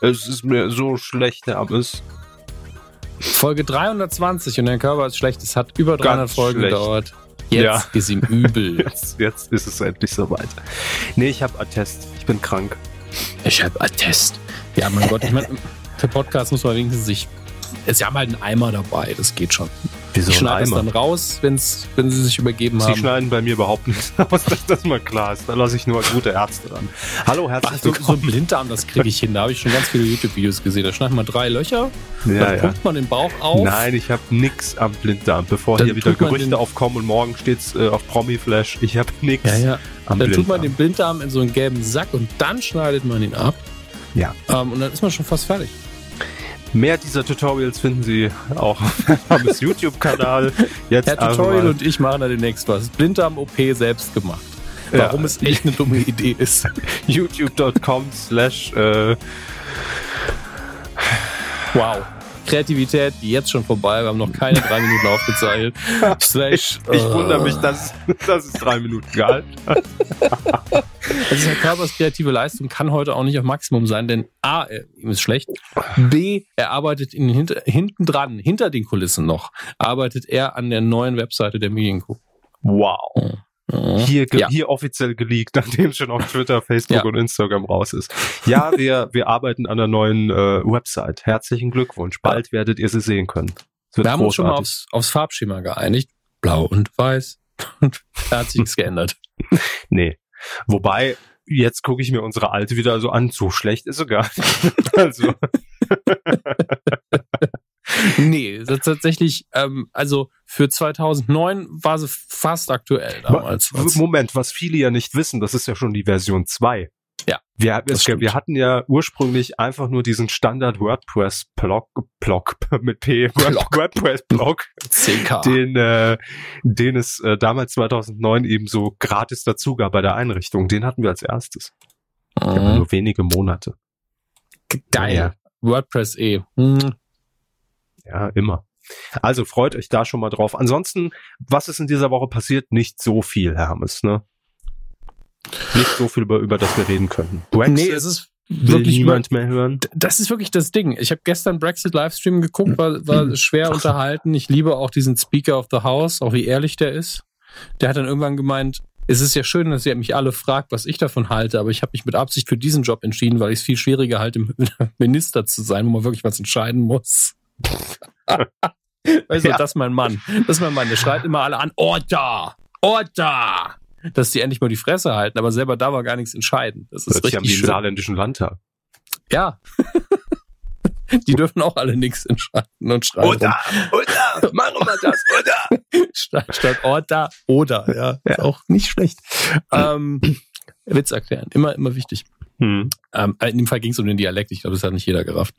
Es ist mir so schlecht, Herr Abbes. Folge 320 und der Körper ist schlecht. Es hat über 300 Ganz Folgen schlecht. gedauert. Jetzt Ja. ist ihm übel. Jetzt, jetzt ist es endlich soweit. Nee, ich habe Attest. Ich bin krank. Ich habe Attest. Ja, mein Gott, ich meine, für Podcasts muss man wenigstens sich. Sie haben halt einen Eimer dabei, das geht schon. Wieso ich schneide es dann raus, wenn's, wenn sie sich übergeben Sie haben. schneiden bei mir überhaupt nichts aus, dass das mal klar ist. Da lasse ich nur gute Ärzte dran. Hallo, Ach, herzlich so, so willkommen. ein Blinddarm, das kriege ich hin. Da habe ich schon ganz viele YouTube-Videos gesehen. Da schneidet man drei Löcher, ja, dann ja. pumpt man den Bauch auf. Nein, ich habe nix am Blinddarm. Bevor Dann hier wieder Gerüchte aufkommen und morgen steht's äh, auf Promi-Flash. Ich habe nix Ja, ja. am Dann tut man Blinddarm. den Blinddarm in so einen gelben Sack und dann schneidet man ihn ab. Ja. Ähm, und dann ist man schon fast fertig. Mehr dieser Tutorials finden Sie auch auf Hammes YouTube-Kanal. Jetzt Herr einfach Tutorial und ich machen da demnächst was. Blinddarm-OP selbst gemacht. Ja. Warum es echt eine dumme Idee ist. youtube.com slash äh, Wow. Kreativität, die jetzt schon vorbei. Wir haben noch keine drei Minuten aufgezeichnet. Slash, Ich äh, wundere mich, dass, dass es drei Minuten gehalten hat. Also Herr Körpers kreative Leistung kann heute auch nicht auf Maximum sein, denn A, ihm ist schlecht. B, er arbeitet in, hinter, hinten dran, hinter den Kulissen noch, arbeitet er an der neuen Webseite der Medienco. Wow. Hier, ge- Ja. hier offiziell geleakt, nachdem es schon auf Twitter, Facebook Ja. und Instagram raus ist. Ja, wir, wir arbeiten an einer neuen äh, Website. Herzlichen Glückwunsch. Bald werdet ihr sie sehen können. Wir haben uns schon mal aufs, aufs Farbschema geeinigt. Blau und weiß. Und da hat sich nichts geändert. Nee. Wobei, jetzt gucke ich mir unsere alte wieder so an. So schlecht ist sie gar nicht. Also, Nee, tatsächlich, ähm, also für 2009 war sie fast aktuell damals. Moment, was viele ja nicht wissen, das ist ja schon die Version 2. Ja, Wir, es, wir hatten ja ursprünglich einfach nur diesen Standard WordPress Blog, Blog mit P, Blog. WordPress Blog, CK. den, äh, den es äh, damals 2009 eben so gratis dazu gab bei der Einrichtung. Den hatten wir als erstes. Mhm. nur wenige Monate. Geil. WordPress eh. Mhm. Ja, immer. Also freut euch da schon mal drauf. Ansonsten, was ist in dieser Woche passiert? Nicht so viel, Hermes, ne? Nicht so viel, über, über das wir reden könnten. Brexit Nee, es ist wirklich niemand mehr hören. das ist wirklich das Ding. Ich habe gestern Brexit Livestream geguckt, war, war schwer unterhalten. Ich liebe auch diesen Speaker of the House, auch wie ehrlich der ist. Der hat dann irgendwann gemeint, es ist ja schön, dass ihr mich alle fragt, was ich davon halte, aber ich habe mich mit Absicht für diesen Job entschieden, weil ich es viel schwieriger halte, Minister zu sein, wo man wirklich was entscheiden muss. Weißt du, Ja. das ist mein Mann. Das ist mein Mann. Der schreit immer alle an, Order! Order! Dass die endlich mal die Fresse halten, aber selber da war gar nichts entscheiden. Das ist wie richtig schön. saarländischen Landtag. Ja. Die dürfen auch alle nichts entscheiden und schreiben. oder, machen wir das, oder? Statt, statt Order, oder. Ja, ist auch nicht schlecht. Ähm, Witz erklären. Immer, immer wichtig. Hm. Ähm, in dem Fall ging es um den Dialekt. Ich glaube, das hat nicht jeder gerafft.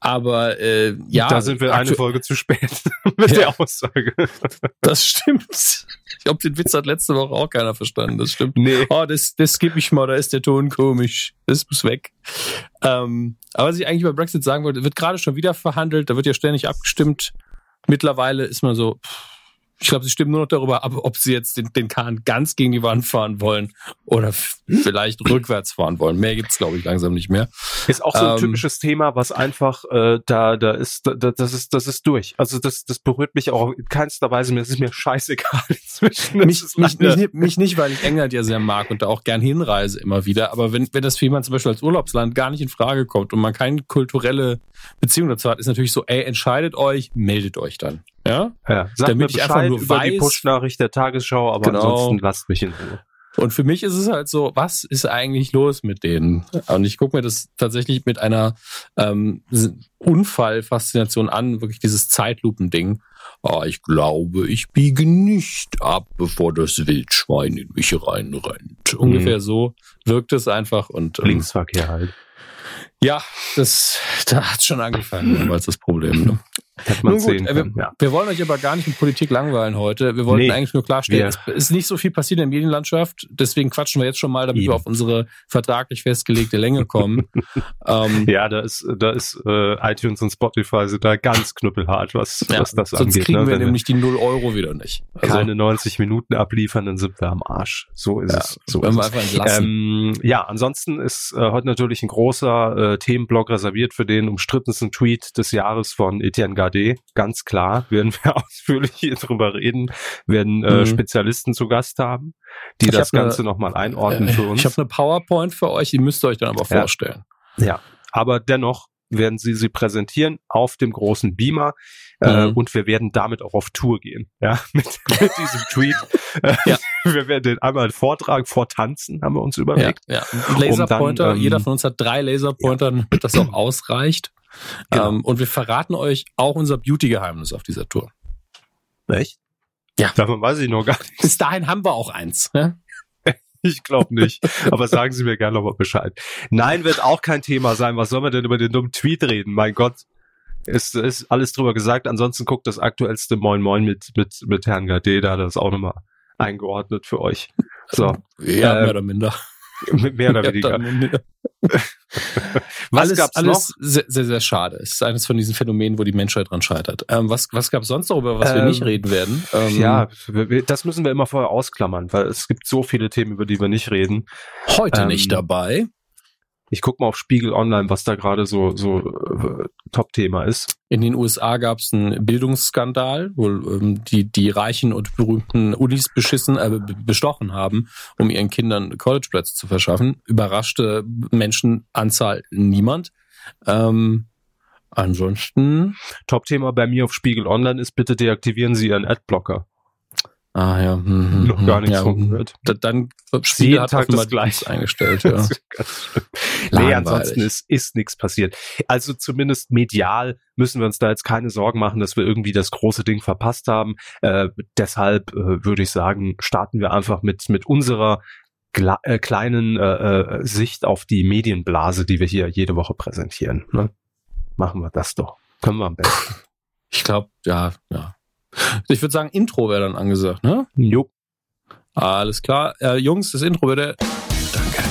Aber äh, ja. da sind wir eine Folge zu spät mit Ja. der Aussage. Das stimmt. Ich glaube, den Witz hat letzte Woche auch keiner verstanden. Das stimmt. Nee. Oh, das, das skippe ich mal, da ist der Ton komisch. Das muss weg. Ähm, aber was ich eigentlich über Brexit sagen wollte, wird gerade schon wieder verhandelt, da wird ja ständig abgestimmt. Mittlerweile ist man so, pff, ich glaube, sie stimmen nur noch darüber ab, ob sie jetzt den, den Kahn ganz gegen die Wand fahren wollen oder f- vielleicht rückwärts fahren wollen. Mehr gibt's glaube ich, langsam nicht mehr. Ist auch so ein Ähm, typisches Thema, was einfach äh, da da ist da, das ist das ist durch. Also das das berührt mich auch in keinster Weise mehr. Es ist mir scheißegal inzwischen. Es Mich, mich, mich, mich nicht, weil ich England ja sehr mag und da auch gern hinreise immer wieder. Aber wenn, wenn das für jemanden zum Beispiel als Urlaubsland gar nicht in Frage kommt und man keine kulturelle Beziehung dazu hat, ist natürlich so, ey, entscheidet euch, meldet euch dann. Ja? ja, sagt damit mir ich Bescheid einfach nur über die weiß- Push-Nachricht der Tagesschau, aber Genau. ansonsten lasst mich in Ruhe. Und für mich ist es halt so, was ist eigentlich los mit denen? Und ich gucke mir das tatsächlich mit einer ähm, Unfallfaszination an, wirklich dieses Zeitlupending. Ah, ich glaube, ich biege nicht ab, bevor das Wildschwein in mich reinrennt. Ungefähr so wirkt es einfach und ähm, Linksverkehr halt. ja, das da hat's schon angefangen, damals das Problem. Ne? Hätte man Nun gut, sehen äh, wir, können, ja. wir wollen euch aber gar nicht mit Politik langweilen heute. Wir wollten Nee, eigentlich nur klarstellen, wir- es ist nicht so viel passiert in der Medienlandschaft. Deswegen quatschen wir jetzt schon mal, damit Eben. wir auf unsere vertraglich festgelegte Länge kommen. ähm, Ja, da ist, da ist äh, iTunes und Spotify sind da ganz knüppelhart, was, ja, was das sonst angeht. kriegen ne? wir Wenn nämlich die 0 Euro wieder nicht. Also, keine 90 Minuten abliefern, dann sind wir am Arsch. So ist Ja, es. So wenn ist wir es. einfach entlassen. Ähm, ja, ansonsten ist äh, heute natürlich ein großer äh, Themenblock reserviert für den umstrittensten Tweet des Jahres von Etienne Gardet. Ganz klar, werden wir ausführlich hier drüber reden, werden äh, Mhm. Spezialisten zu Gast haben, die Ich das ne- Ganze nochmal einordnen für uns. Ich habe eine PowerPoint für euch, die müsst ihr euch dann aber Ja. vorstellen. Ja, aber dennoch werden sie sie präsentieren auf dem großen Beamer äh, Mhm. und wir werden damit auch auf Tour gehen, ja, mit, mit diesem Tweet. Äh, Ja. Wir werden den einmal vortragen, vortanzen, haben wir uns Ja, überlegt. ja. Ein Laserpointer, dann, ähm, jeder von uns hat drei Laserpointer, damit das auch ausreicht. Genau. Ähm, und wir verraten euch auch unser Beauty-Geheimnis auf dieser Tour. Echt? Ja. Davon weiß ich noch gar nicht. Bis dahin haben wir auch eins. Ja? Ich glaube nicht. Aber sagen Sie mir gerne nochmal Bescheid. Nein, wird auch kein Thema sein. Was soll man denn über den dummen Tweet reden? Mein Gott. Ist, ist alles drüber gesagt. Ansonsten guckt das aktuellste Moin Moin mit, mit, mit Herrn Gade, da hat er das auch nochmal eingeordnet für euch. So, Ja, Äh, mehr oder minder. Mehr oder weniger. Was alles, gab's alles Sehr, sehr, sehr schade. Es ist eines von diesen Phänomenen, wo die Menschheit dran scheitert. Ähm, was was gab es sonst noch, über was wir Ähm, nicht reden werden? Ähm, Ja, wir- wir- das müssen wir immer vorher ausklammern, weil es gibt so viele Themen, über die wir nicht reden. Heute ähm, nicht dabei. Ich guck mal auf Spiegel Online, was da gerade so, so äh, Top-Thema ist. In den USA gab es einen Bildungsskandal, wo ähm, die, die reichen und berühmten Unis beschissen, äh, be- bestochen haben, um ihren Kindern Collegeplätze zu verschaffen. Überraschte Menschenanzahl niemand. Ähm, ansonsten, Top-Thema bei mir auf Spiegel Online ist, bitte deaktivieren Sie Ihren Adblocker. Ah ja, hm, Noch hm, gar nichts ja, von gehört. da- Dann Spiegel hat Tag das Gleiche. nichts eingestellt. Ja. Nee, ansonsten ist, ist nichts passiert. Also zumindest medial müssen wir uns da jetzt keine Sorgen machen, dass wir irgendwie das große Ding verpasst haben. Äh, deshalb äh, würde ich sagen, starten wir einfach mit, mit unserer äh, kleinen äh, äh, Sicht auf die Medienblase, die wir hier jede Woche präsentieren. Ne? Machen wir das doch. Können wir am besten. Ich glaube, ja, ja. Ich würde sagen, Intro wäre dann angesagt, ne? Jo. Alles klar. Äh, Jungs, das Intro bitte. Danke.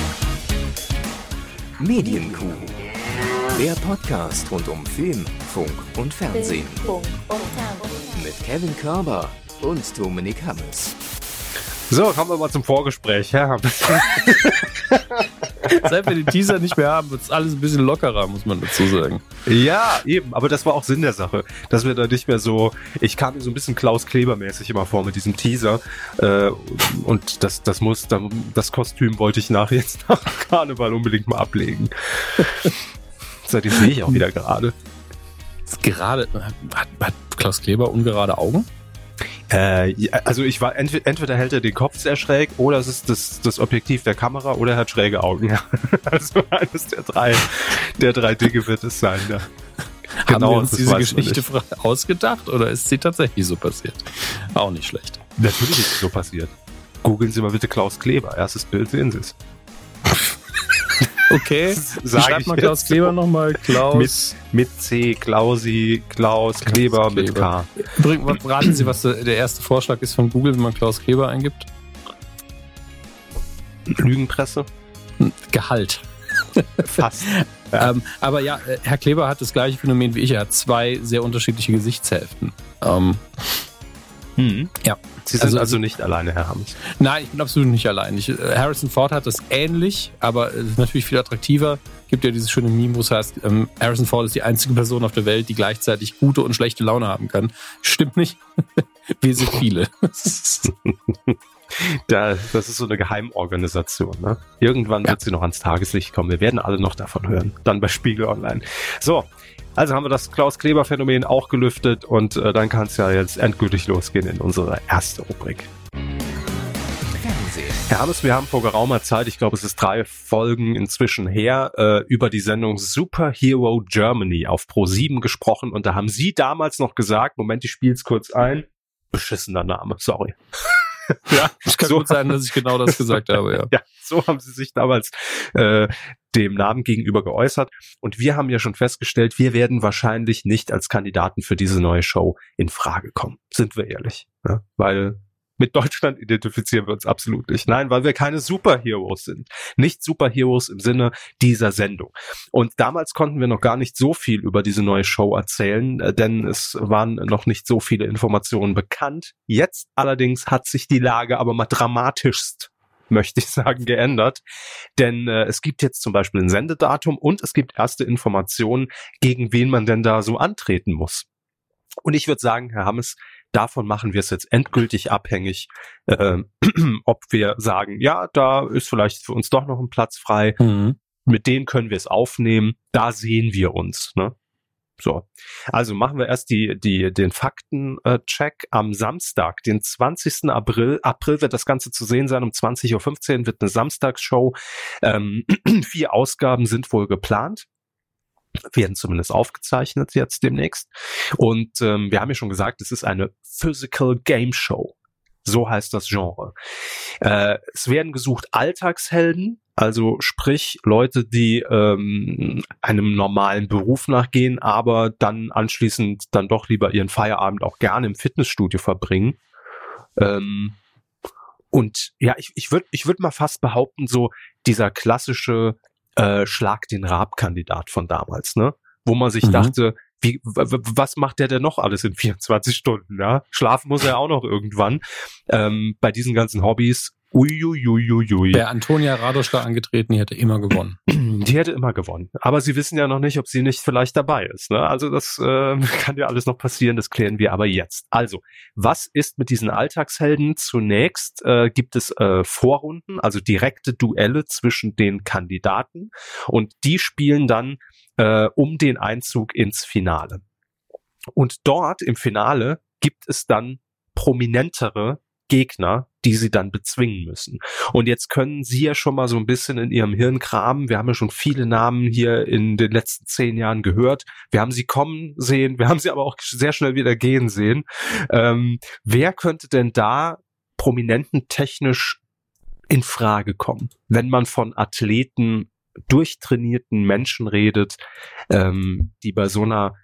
Medienkuh. Der Podcast rund um Film, Funk und Fernsehen. Funk und Fernsehen. Mit Kevin Körber und Dominik Hammes. So, kommen wir mal zum Vorgespräch. Ja, Seit wir den Teaser nicht mehr haben, wird es alles ein bisschen lockerer, muss man dazu sagen. Ja, eben, aber das war auch Sinn der Sache, dass wir da nicht mehr so, ich kam mir so ein bisschen Klaus Kleber-mäßig immer vor mit diesem Teaser äh, und das, das muss, das Kostüm wollte ich nach jetzt nach Karneval unbedingt mal ablegen. Seitdem sehe ich auch wieder gerade. Gerade, hat, hat Klaus Kleber ungerade Augen? Äh, also ich war entweder, entweder hält er den Kopf sehr schräg oder es ist das, das Objektiv der Kamera oder er hat schräge Augen. Ja. Also eines der drei, der drei Dinge wird es sein. Ja. Haben wir uns diese Geschichte ausgedacht oder ist sie tatsächlich so passiert? Auch nicht schlecht. Natürlich ist es so passiert. Googeln Sie mal bitte Klaus Kleber. Erstes Bild sehen Sie es. Okay. Sag Schreibt ich mal Klaus Kleber so. nochmal. Klaus. Mit C, Klausi, Klaus, Kleber mit Kleber. K. Übrigens, raten Sie, was der der erste Vorschlag ist von Google, wenn man Klaus Kleber eingibt? Lügenpresse? Gehalt. Fast. Ja. Ähm, aber ja, äh, Herr Kleber hat das gleiche Phänomen wie ich. Er hat zwei sehr unterschiedliche Gesichtshälften. Ähm, Ja. Sie sind Also- also, nicht alleine, Herr Hammes. nein, ich bin absolut nicht allein. Ich, äh, Harrison Ford hat das ähnlich, aber es ist natürlich viel attraktiver. Gibt ja dieses schöne Meme, wo es heißt, ähm, Harrison Ford ist die einzige Person auf der Welt, die gleichzeitig gute und schlechte Laune haben kann. Stimmt nicht. Wir sind viele. Da, das ist so eine Geheimorganisation. Ne? Irgendwann Ja. wird sie noch ans Tageslicht kommen. Wir werden alle noch davon hören. Dann bei Spiegel Online. So, also haben wir das Klaus-Kleber-Phänomen auch gelüftet und äh, dann kann es ja jetzt endgültig losgehen in unsere erste Rubrik. Herr Hammes, wir haben vor geraumer Zeit, ich glaube es ist drei Folgen inzwischen her, äh, über die Sendung Superhero Germany auf Pro7 gesprochen und da haben Sie damals noch gesagt, Moment, ich spiele es kurz ein, beschissener Name, sorry. ja, es kann so gut sein, dass ich genau das gesagt habe, ja. ja, so haben sie sich damals äh, dem Namen gegenüber geäußert. Und wir haben ja schon festgestellt, wir werden wahrscheinlich nicht als Kandidaten für diese neue Show in Frage kommen. Sind wir ehrlich. Ne? Weil mit Deutschland identifizieren wir uns absolut nicht. Nein, weil wir keine Superheroes sind. Nicht Superheroes im Sinne dieser Sendung. Und damals konnten wir noch gar nicht so viel über diese neue Show erzählen, äh, denn es waren noch nicht so viele Informationen bekannt. Jetzt allerdings hat sich die Lage aber mal dramatischst möchte ich sagen, geändert. Denn äh, es gibt jetzt zum Beispiel ein Sendedatum und es gibt erste Informationen, gegen wen man denn da so antreten muss. Und ich würde sagen, Herr Hammes, davon machen wir es jetzt endgültig abhängig, äh, ob wir sagen, ja, da ist vielleicht für uns doch noch ein Platz frei, mhm. mit denen können wir es aufnehmen, da sehen wir uns. Ne? So, also machen wir erst die, die, den Faktencheck am Samstag, den 20. April. April wird das Ganze zu sehen sein. Um 20.15 Uhr wird eine Samstagsshow. Ähm, vier Ausgaben sind wohl geplant werden zumindest aufgezeichnet jetzt demnächst. Und ähm, wir haben ja schon gesagt, es ist eine Physical Game Show. So heißt das Genre. Äh, es werden gesucht Alltagshelden, also sprich Leute, die ähm, einem normalen Beruf nachgehen, aber dann anschließend dann doch lieber ihren Feierabend auch gerne im Fitnessstudio verbringen. Ähm, und ja, ich, ich würde ich würd mal fast behaupten, so dieser klassische äh, Schlag den Rab-Kandidat von damals, ne? Wo man sich mhm. dachte, wie, was macht der denn noch alles in 24 Stunden? Ja? Schlafen muss er auch noch irgendwann. Ähm, bei diesen ganzen Hobbys Uiuiuiui. Wäre Antonia Radosch da angetreten, die hätte immer gewonnen. Die hätte immer gewonnen. Aber sie wissen ja noch nicht, ob sie nicht vielleicht dabei ist. Ne? Also das äh, kann ja alles noch passieren, das klären wir aber jetzt. Also, was ist mit diesen Alltagshelden? Zunächst äh, gibt es äh, Vorrunden, also direkte Duelle zwischen den Kandidaten und die spielen dann äh, um den Einzug ins Finale. Und dort im Finale gibt es dann prominentere Gegner, die sie dann bezwingen müssen. Und jetzt können Sie ja schon mal so ein bisschen in Ihrem Hirn kramen. Wir haben ja schon viele Namen hier in den letzten zehn Jahren gehört. Wir haben sie kommen sehen, wir haben sie aber auch sehr schnell wieder gehen sehen. Ähm, wer könnte denn da prominenten technisch in Frage kommen, wenn man von Athleten durchtrainierten Menschen redet, ähm, die bei so einer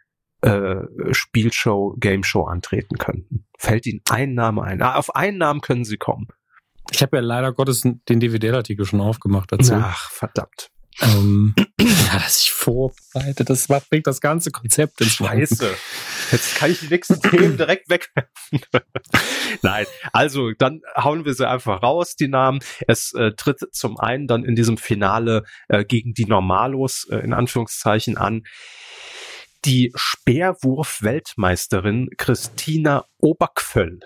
äh, Spielshow, Gameshow antreten könnten. Fällt Ihnen ein Name ein? Ah, auf einen Namen können Sie kommen. Ich habe ja leider Gottes den DVD-Artikel schon aufgemacht dazu. Ach, verdammt. Ähm, ja, dass ich vorbereite, das bringt das ganze Konzept ins Scheiße. Jetzt kann ich die nächsten Themen direkt wegwerfen. Nein, also dann hauen wir sie einfach raus, die Namen. Es äh, tritt zum einen dann in diesem Finale äh, gegen die Normalos äh, in Anführungszeichen an die Speerwurf-Weltmeisterin Christina Oberkvöll.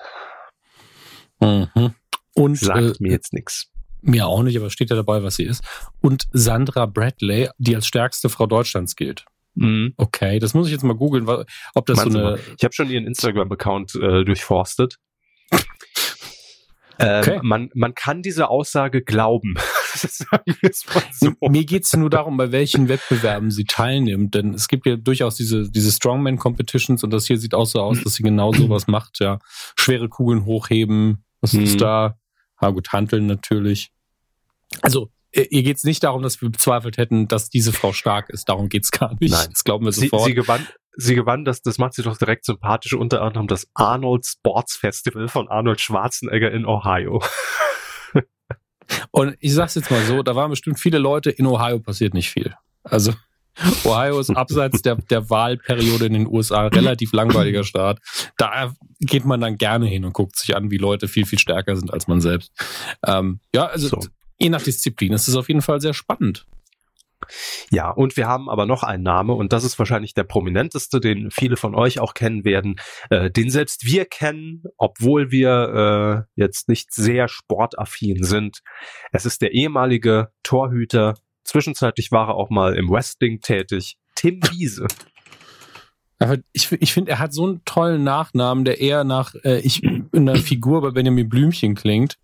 Mhm. Und sagt äh, mir jetzt nichts. Mir auch nicht, aber steht ja dabei, was sie ist. Und Sandra Bradley, die als stärkste Frau Deutschlands gilt. Mhm. Okay, das muss ich jetzt mal googeln, ob das Meinst so eine. Ich habe schon ihren Instagram-Account äh, durchforstet. Ähm, okay. man, man kann diese Aussage glauben. so. Mir geht's nur darum, bei welchen Wettbewerben sie teilnimmt, denn es gibt ja durchaus diese, diese Strongman-Competitions und das hier sieht auch so aus, dass sie genau sowas macht, ja. Schwere Kugeln hochheben, was ist mhm. da? Ah, gut, handeln natürlich. Also, ihr geht's nicht darum, dass wir bezweifelt hätten, dass diese Frau stark ist. Darum geht's gar nicht. Nein. Das glauben wir sofort. Sie, sie gewann, sie gewann das, das macht sie doch direkt sympathisch, unter anderem das Arnold Sports Festival von Arnold Schwarzenegger in Ohio. Und ich sag's jetzt mal so, da waren bestimmt viele Leute, in Ohio passiert nicht viel. Also Ohio ist abseits der, der Wahlperiode in den USA relativ langweiliger Staat. Da geht man dann gerne hin und guckt sich an, wie Leute viel, viel stärker sind als man selbst. Ähm, ja, also so. je nach Disziplin ist es auf jeden Fall sehr spannend. Ja, und wir haben aber noch einen Name und das ist wahrscheinlich der prominenteste, den viele von euch auch kennen werden, äh, den selbst wir kennen, obwohl wir äh, jetzt nicht sehr sportaffin sind. Es ist der ehemalige Torhüter, zwischenzeitlich war er auch mal im Wrestling tätig, Tim Wiese. Aber ich, ich finde, er hat so einen tollen Nachnamen, der eher nach äh, ich in einer Figur bei Benjamin Blümchen klingt.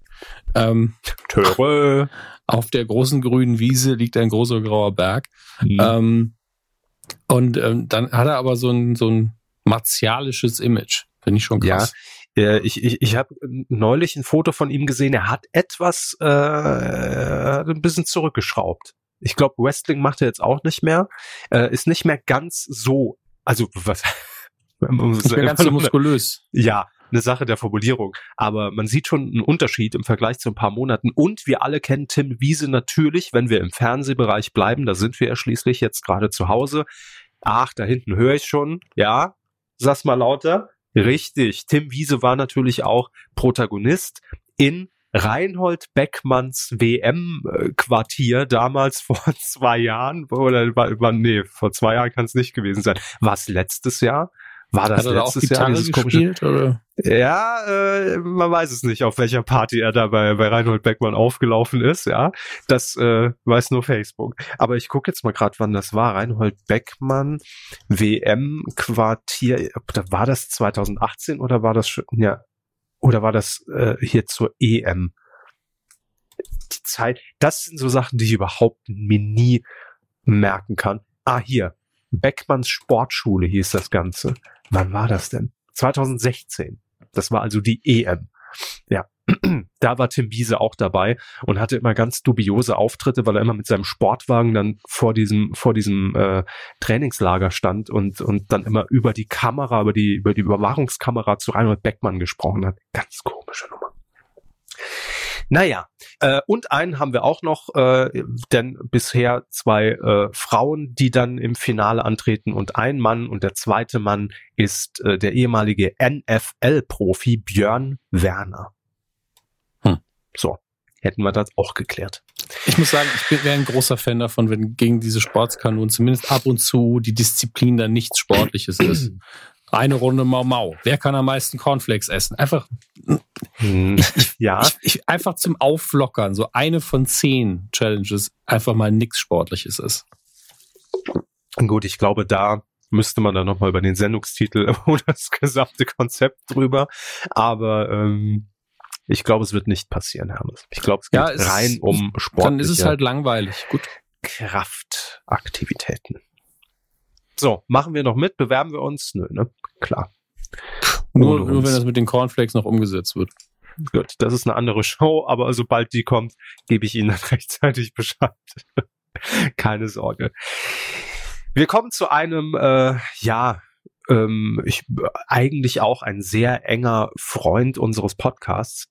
Ähm, Töre. Auf der großen grünen Wiese liegt ein großer grauer Berg. Mhm. Ähm, und ähm, dann hat er aber so ein, so ein martialisches Image. Finde ich schon krass. Ja, Äh, ich ich, ich habe neulich ein Foto von ihm gesehen. Er hat etwas äh, ein bisschen zurückgeschraubt. Ich glaube, Wrestling macht er jetzt auch nicht mehr. Äh, ist nicht mehr ganz so. Also was? Ganz so muskulös. Ja, eine Sache der Formulierung. Aber man sieht schon einen Unterschied im Vergleich zu ein paar Monaten. Und wir alle kennen Tim Wiese natürlich, wenn wir im Fernsehbereich bleiben. Da sind wir ja schließlich jetzt gerade zu Hause. Ach, da hinten höre ich schon. Ja, sag's mal lauter. Richtig. Tim Wiese war natürlich auch Protagonist in Reinhold Beckmanns WM-Quartier damals vor zwei Jahren oder nee, vor zwei Jahren kann es nicht gewesen sein. War es letztes Jahr? War das Hat er letztes auch Gitarre Jahr dieses komische? gespielt, oder? Ja, äh, man weiß es nicht, auf welcher Party er da bei, bei Reinhold Beckmann aufgelaufen ist, ja. Das äh, weiß nur Facebook. Aber ich gucke jetzt mal gerade, wann das war. Reinhold Beckmann, WM-Quartier, war das 2018 oder war das schon, ja, oder war das äh, hier zur EM? Die Zeit, das sind so Sachen, die ich überhaupt mir nie merken kann. Ah, hier. Beckmanns Sportschule hieß das Ganze. Wann war das denn? 2016. Das war also die EM. Ja, da war Tim Wiese auch dabei und hatte immer ganz dubiose Auftritte, weil er immer mit seinem Sportwagen dann vor diesem vor diesem äh, Trainingslager stand und und dann immer über die Kamera, über die über die Überwachungskamera zu Reinhold Beckmann gesprochen hat. Ganz komische Nummer. Naja, äh, und einen haben wir auch noch, äh, denn bisher zwei äh, Frauen, die dann im Finale antreten und ein Mann und der zweite Mann ist äh, der ehemalige NFL-Profi Björn Werner. Hm. So, hätten wir das auch geklärt. Ich muss sagen, ich wäre ein großer Fan davon, wenn gegen diese Sportskanonen zumindest ab und zu die Disziplin dann nichts Sportliches ist. Eine Runde Mau Mau. Wer kann am meisten Cornflakes essen? Einfach, Hm, ja, ich, ich, einfach zum Auflockern. So eine von zehn Challenges einfach mal nichts Sportliches ist. gut, ich glaube, da müsste man dann nochmal über den Sendungstitel oder das gesamte Konzept drüber. Aber ähm, ich glaube, es wird nicht passieren, Hermes. Ich glaube, es geht Ja, es- rein um sportliche Dann ist es halt langweilig. Gut. Kraftaktivitäten. So, machen wir noch mit? Bewerben wir uns? Nö, ne? Klar. Nur, nur uns. wenn das mit den Cornflakes noch umgesetzt wird. Gut, das ist eine andere Show, aber sobald die kommt, gebe ich Ihnen dann rechtzeitig Bescheid. Keine Sorge. Wir kommen zu einem, äh, ja, ähm, ich, eigentlich auch ein sehr enger Freund unseres Podcasts,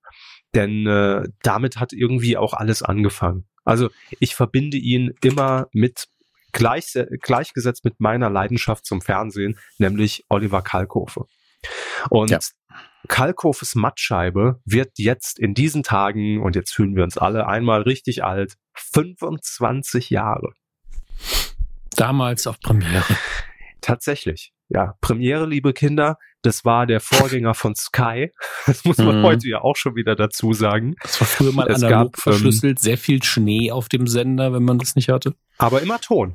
denn äh, damit hat irgendwie auch alles angefangen. Also ich verbinde ihn immer mit gleich, gleichgesetzt mit meiner Leidenschaft zum Fernsehen, nämlich Oliver Kalkofe. Und Ja. Kalkofes Mattscheibe wird jetzt in diesen Tagen, und jetzt fühlen wir uns alle einmal richtig alt, 25 Jahre. Damals auf Premiere. Tatsächlich. Ja, Premiere, liebe Kinder, das war der Vorgänger von Sky. Das muss man Mhm. heute ja auch schon wieder dazu sagen. Das war früher mal Es analog gab, ähm, verschlüsselt. Sehr viel Schnee auf dem Sender, wenn man das nicht hatte. Aber immer Ton.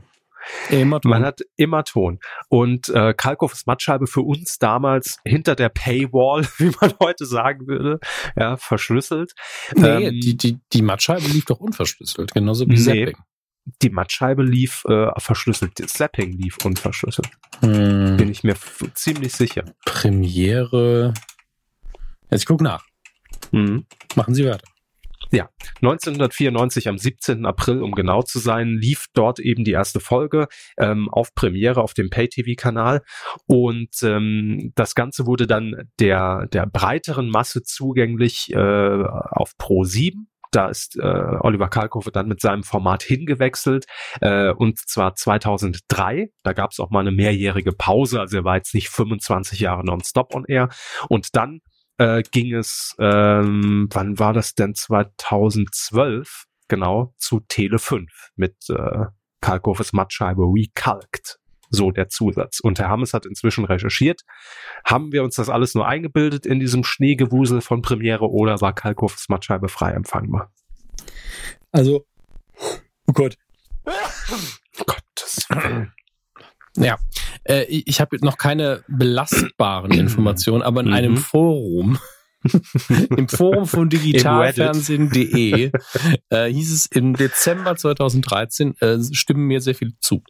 Immer Man hat immer Ton. Und äh, Kalkofes Mattscheibe für uns damals hinter der Paywall, wie man heute sagen würde, ja, verschlüsselt. Nee, Ähm, die, die, die Mattscheibe lief doch unverschlüsselt, genauso wie Nee. Zapping. Die Mattscheibe lief äh, verschlüsselt. Das Zapping lief unverschlüsselt. Hm, Bin ich mir ziemlich sicher. Premiere. Jetzt ich guck nach. Mhm. Machen Sie weiter. 1994 am 17. April, um genau zu sein, lief dort eben die erste Folge ähm, auf Premiere auf dem Pay-TV-Kanal und ähm, das Ganze wurde dann der der breiteren Masse zugänglich äh, auf Pro 7. Da ist äh, Oliver Kalkofe dann mit seinem Format hingewechselt äh, und zwar 2003. Da gab es auch mal eine mehrjährige Pause, also er war jetzt nicht 25 Jahre nonstop on air und dann äh, ging es, ähm, wann war das denn? 2012, genau, zu Tele 5 mit äh, Kalkofes Mattscheibe Recalked. So der Zusatz. Und Herr Hammes hat inzwischen recherchiert. Haben wir uns das alles nur eingebildet in diesem Schneegewusel von Premiere oder war Kalkofes Mattscheibe frei empfangbar? Also, oh Gott. Gottes Willen. Ja, äh, ich habe noch keine belastbaren Informationen, aber in Mhm. einem Forum, im Forum von digitalfernsehen.de, äh, hieß es im Dezember 2013, äh, stimmen mir sehr viel zu.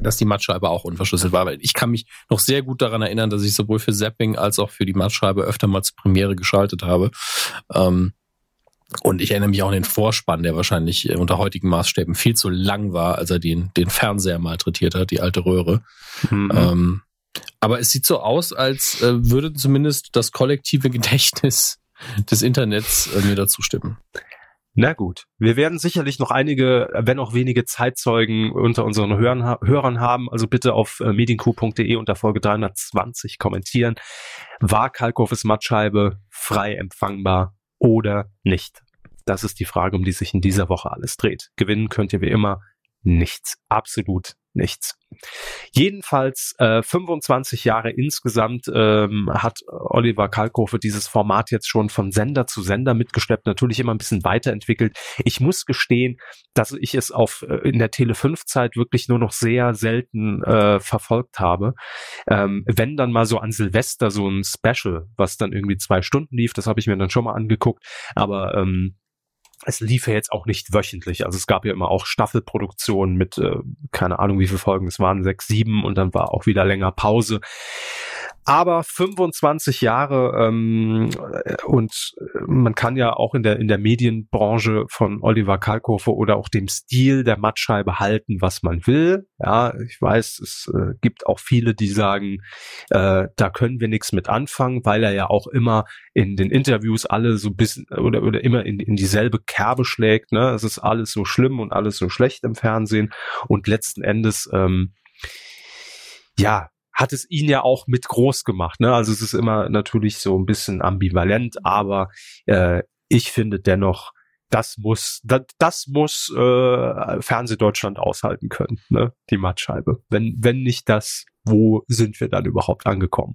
dass die Mattscheibe auch unverschlüsselt war. Weil ich kann mich noch sehr gut daran erinnern, dass ich sowohl für Zapping als auch für die Mattscheibe öfter mal zur Premiere geschaltet habe. Ähm, und ich erinnere mich auch an den Vorspann, der wahrscheinlich äh, unter heutigen Maßstäben viel zu lang war, als er den, den Fernseher malträtiert hat, die alte Röhre. Mhm. Ähm, aber es sieht so aus, als äh, würde zumindest das kollektive Gedächtnis des Internets äh, mir dazu stimmen. Na gut, wir werden sicherlich noch einige, wenn auch wenige Zeitzeugen unter unseren Hörern, Hörern haben. Also bitte auf äh, medienku.de unter Folge 320 kommentieren. War Kalkofes Mattscheibe frei empfangbar oder nicht? Das ist die Frage, um die sich in dieser Woche alles dreht. Gewinnen könnt ihr wie immer nichts. Absolut nichts. Jedenfalls äh, 25 Jahre insgesamt ähm, hat Oliver Kalkofe dieses Format jetzt schon von Sender zu Sender mitgeschleppt, natürlich immer ein bisschen weiterentwickelt. Ich muss gestehen, dass ich es auf äh, in der Tele 5 Zeit wirklich nur noch sehr selten äh, verfolgt habe. Ähm, wenn dann mal so an Silvester so ein Special, was dann irgendwie zwei Stunden lief, das habe ich mir dann schon mal angeguckt, aber ähm, es lief ja jetzt auch nicht wöchentlich. Also es gab ja immer auch Staffelproduktionen mit, äh, keine Ahnung, wie viele Folgen es waren, sechs, sieben und dann war auch wieder länger Pause. Aber 25 Jahre ähm, und man kann ja auch in der in der Medienbranche von Oliver Kalkofe oder auch dem Stil der Mattscheibe halten, was man will. Ja, ich weiß, es äh, gibt auch viele, die sagen, äh, da können wir nichts mit anfangen, weil er ja auch immer in den Interviews alle so bisschen oder oder immer in, in dieselbe Kerbe schlägt. Ne, es ist alles so schlimm und alles so schlecht im Fernsehen und letzten Endes ähm, ja, hat es ihn ja auch mit groß gemacht. Ne? Also es ist immer natürlich so ein bisschen ambivalent, aber äh, ich finde dennoch, das muss, das, das muss äh, Fernsehdeutschland aushalten können, ne? die Mattscheibe. Wenn, wenn nicht das, wo sind wir dann überhaupt angekommen?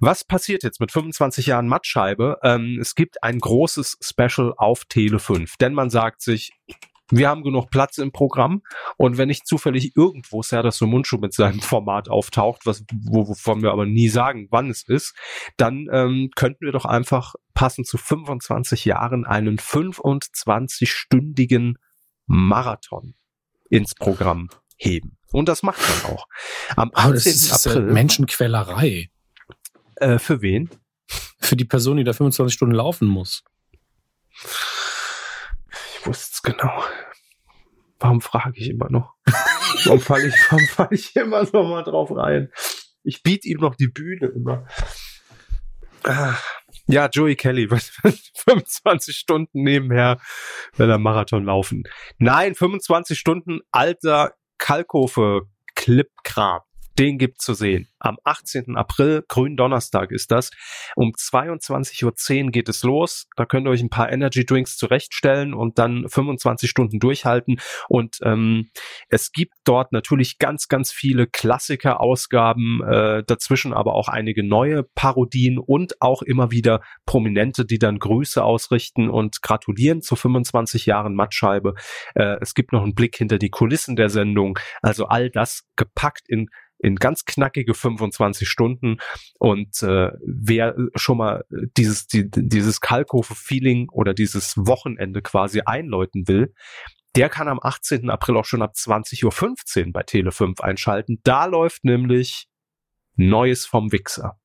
Was passiert jetzt mit 25 Jahren Mattscheibe? Ähm, es gibt ein großes Special auf Tele 5, denn man sagt sich, wir haben genug Platz im Programm und wenn nicht zufällig irgendwo Serdar Mundschuh mit seinem Format auftaucht, was, wovon wir aber nie sagen, wann es ist, dann ähm, könnten wir doch einfach passend zu 25 Jahren einen 25-stündigen Marathon ins Programm heben. Und das macht man auch. Am 18. das ist April. Menschenquälerei. Äh, für wen? Für die Person, die da 25 Stunden laufen muss. Es genau. Warum frage ich immer noch? warum falle ich, fall ich immer noch mal drauf rein? Ich biete ihm noch die Bühne immer. Ah. Ja, Joey Kelly wird 25 Stunden nebenher, will er Marathon laufen. Nein, 25 Stunden alter Kalkofe Clipkram den gibt zu sehen. Am 18. April, Gründonnerstag ist das. Um 22.10 Uhr geht es los. Da könnt ihr euch ein paar Energy Drinks zurechtstellen und dann 25 Stunden durchhalten. Und ähm, es gibt dort natürlich ganz, ganz viele Klassiker-Ausgaben, äh, dazwischen aber auch einige neue Parodien und auch immer wieder Prominente, die dann Grüße ausrichten und gratulieren zu 25 Jahren Mattscheibe. Äh, es gibt noch einen Blick hinter die Kulissen der Sendung. Also all das gepackt in in ganz knackige 25 Stunden. Und äh, wer schon mal dieses, die, dieses Kalkofe-Feeling oder dieses Wochenende quasi einläuten will, der kann am 18. April auch schon ab 20.15 Uhr bei Tele5 einschalten. Da läuft nämlich Neues vom Wichser.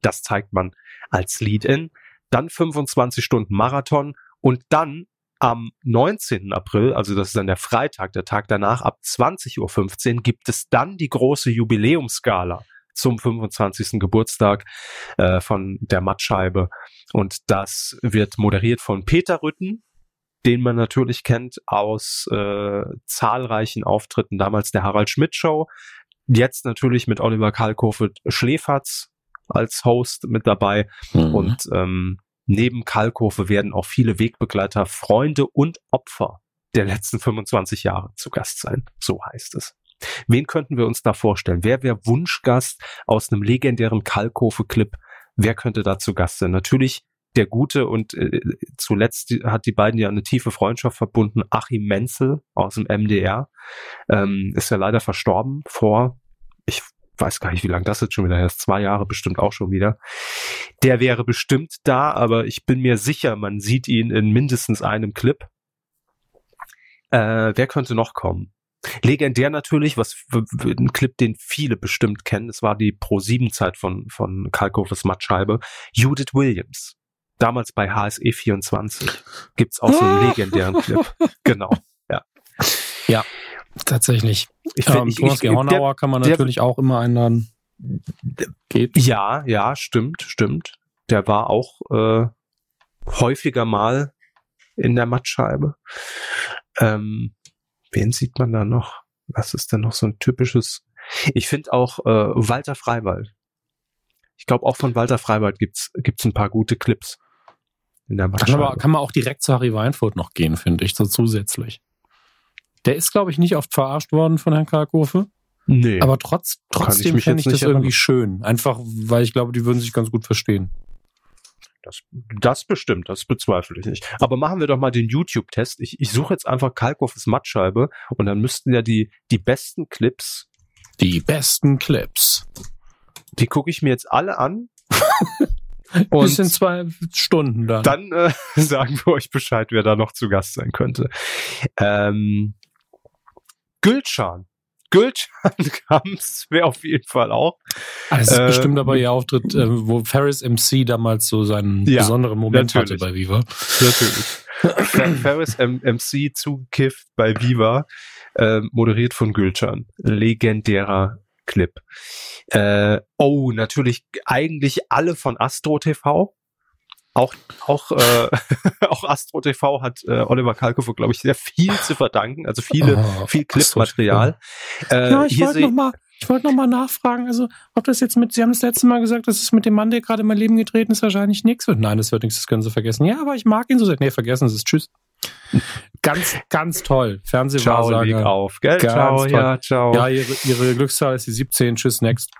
Das zeigt man als Lead-In. Dann 25 Stunden Marathon und dann am 19. April, also das ist dann der Freitag, der Tag danach, ab 20.15 Uhr gibt es dann die große Jubiläumsgala zum 25. Geburtstag äh, von der Mattscheibe. Und das wird moderiert von Peter Rütten, den man natürlich kennt aus äh, zahlreichen Auftritten, damals der Harald Schmidt Show, jetzt natürlich mit Oliver Kalkofe Schläferz als Host mit dabei mhm. und ähm, Neben Kalkofe werden auch viele Wegbegleiter, Freunde und Opfer der letzten 25 Jahre zu Gast sein. So heißt es. Wen könnten wir uns da vorstellen? Wer wäre Wunschgast aus einem legendären Kalkofe-Clip? Wer könnte da zu Gast sein? Natürlich der gute und äh, zuletzt hat die beiden ja eine tiefe Freundschaft verbunden. Achim Menzel aus dem MDR ähm, ist ja leider verstorben vor, ich weiß gar nicht, wie lange das jetzt schon wieder her ist, zwei Jahre bestimmt auch schon wieder. Der wäre bestimmt da, aber ich bin mir sicher, man sieht ihn in mindestens einem Clip. Äh, wer könnte noch kommen? Legendär natürlich, was ein Clip, den viele bestimmt kennen, es war die Pro-7-Zeit von, von Kalkofes Mattscheibe, Judith Williams. Damals bei HSE 24 gibt's auch so einen legendären Clip. Genau, ja. Ja, tatsächlich. Ich, Ähm, ich, Thomas ich, der, Gehornauer kann man der- natürlich auch immer einladen. Geht. ja, ja, stimmt, stimmt. Der war auch äh, häufiger mal in der Mattscheibe. Ähm, wen sieht man da noch? Was ist denn noch so ein typisches? Ich finde auch äh, Walter Freiwald. Ich glaube auch von Walter Freiwald gibt's gibt's ein paar gute Clips in der Kann, Mattscheibe. aber, kann man auch direkt zu Harry Weinfurt noch gehen, finde ich, so zusätzlich. Der ist, glaube ich, nicht oft verarscht worden von Herrn Kalkofe, nee. aber trotz, trotzdem fände jetzt ich das irgendwie schön. Einfach, weil ich glaube, die würden sich ganz gut verstehen. Das, das bestimmt, das bezweifle ich nicht. Aber machen wir doch mal den YouTube-Test. Ich, ich suche jetzt einfach Kalkofes Mattscheibe und dann müssten ja die, die besten Clips, Die besten Clips. die gucke ich mir jetzt alle an. Bis in und zwei Stunden dann. dann äh, sagen wir euch Bescheid, wer da noch zu Gast sein könnte. Ähm, Gülcan. Gülcan Kams wäre auf jeden Fall auch. Also es ist äh, bestimmt aber ihr Auftritt, äh, wo Ferris MC damals so seinen Ja, besonderen Moment natürlich. hatte bei Viva. Natürlich. Fer- Ferris M MC zugekifft bei Viva, äh, moderiert von Gülcan. Legendärer Clip. Äh, oh, natürlich eigentlich alle von Astro TV. Auch, auch, äh, auch Astro TV hat äh, Oliver Kalkofe, glaube ich, sehr viel zu verdanken. Also viele, Oh, viel Clipmaterial. Äh, Ja, ich wollte seh- noch mal, ich wollte noch mal nachfragen, also ob das jetzt mit, Sie haben das letzte Mal gesagt, dass es mit dem Mann, der gerade in mein Leben getreten ist, wahrscheinlich nichts wird. Nein, das wird nichts, das können Sie vergessen. Ja, aber ich mag ihn so sehr. Nee, vergessen Sie es. Tschüss. Ganz, ganz toll. Ciao, Fernsehwahrsager. auf, gell? Ganz Ciao, toll. ja, ciao. Ja, ihre, ihre Glückszahl ist die 17. Tschüss, next.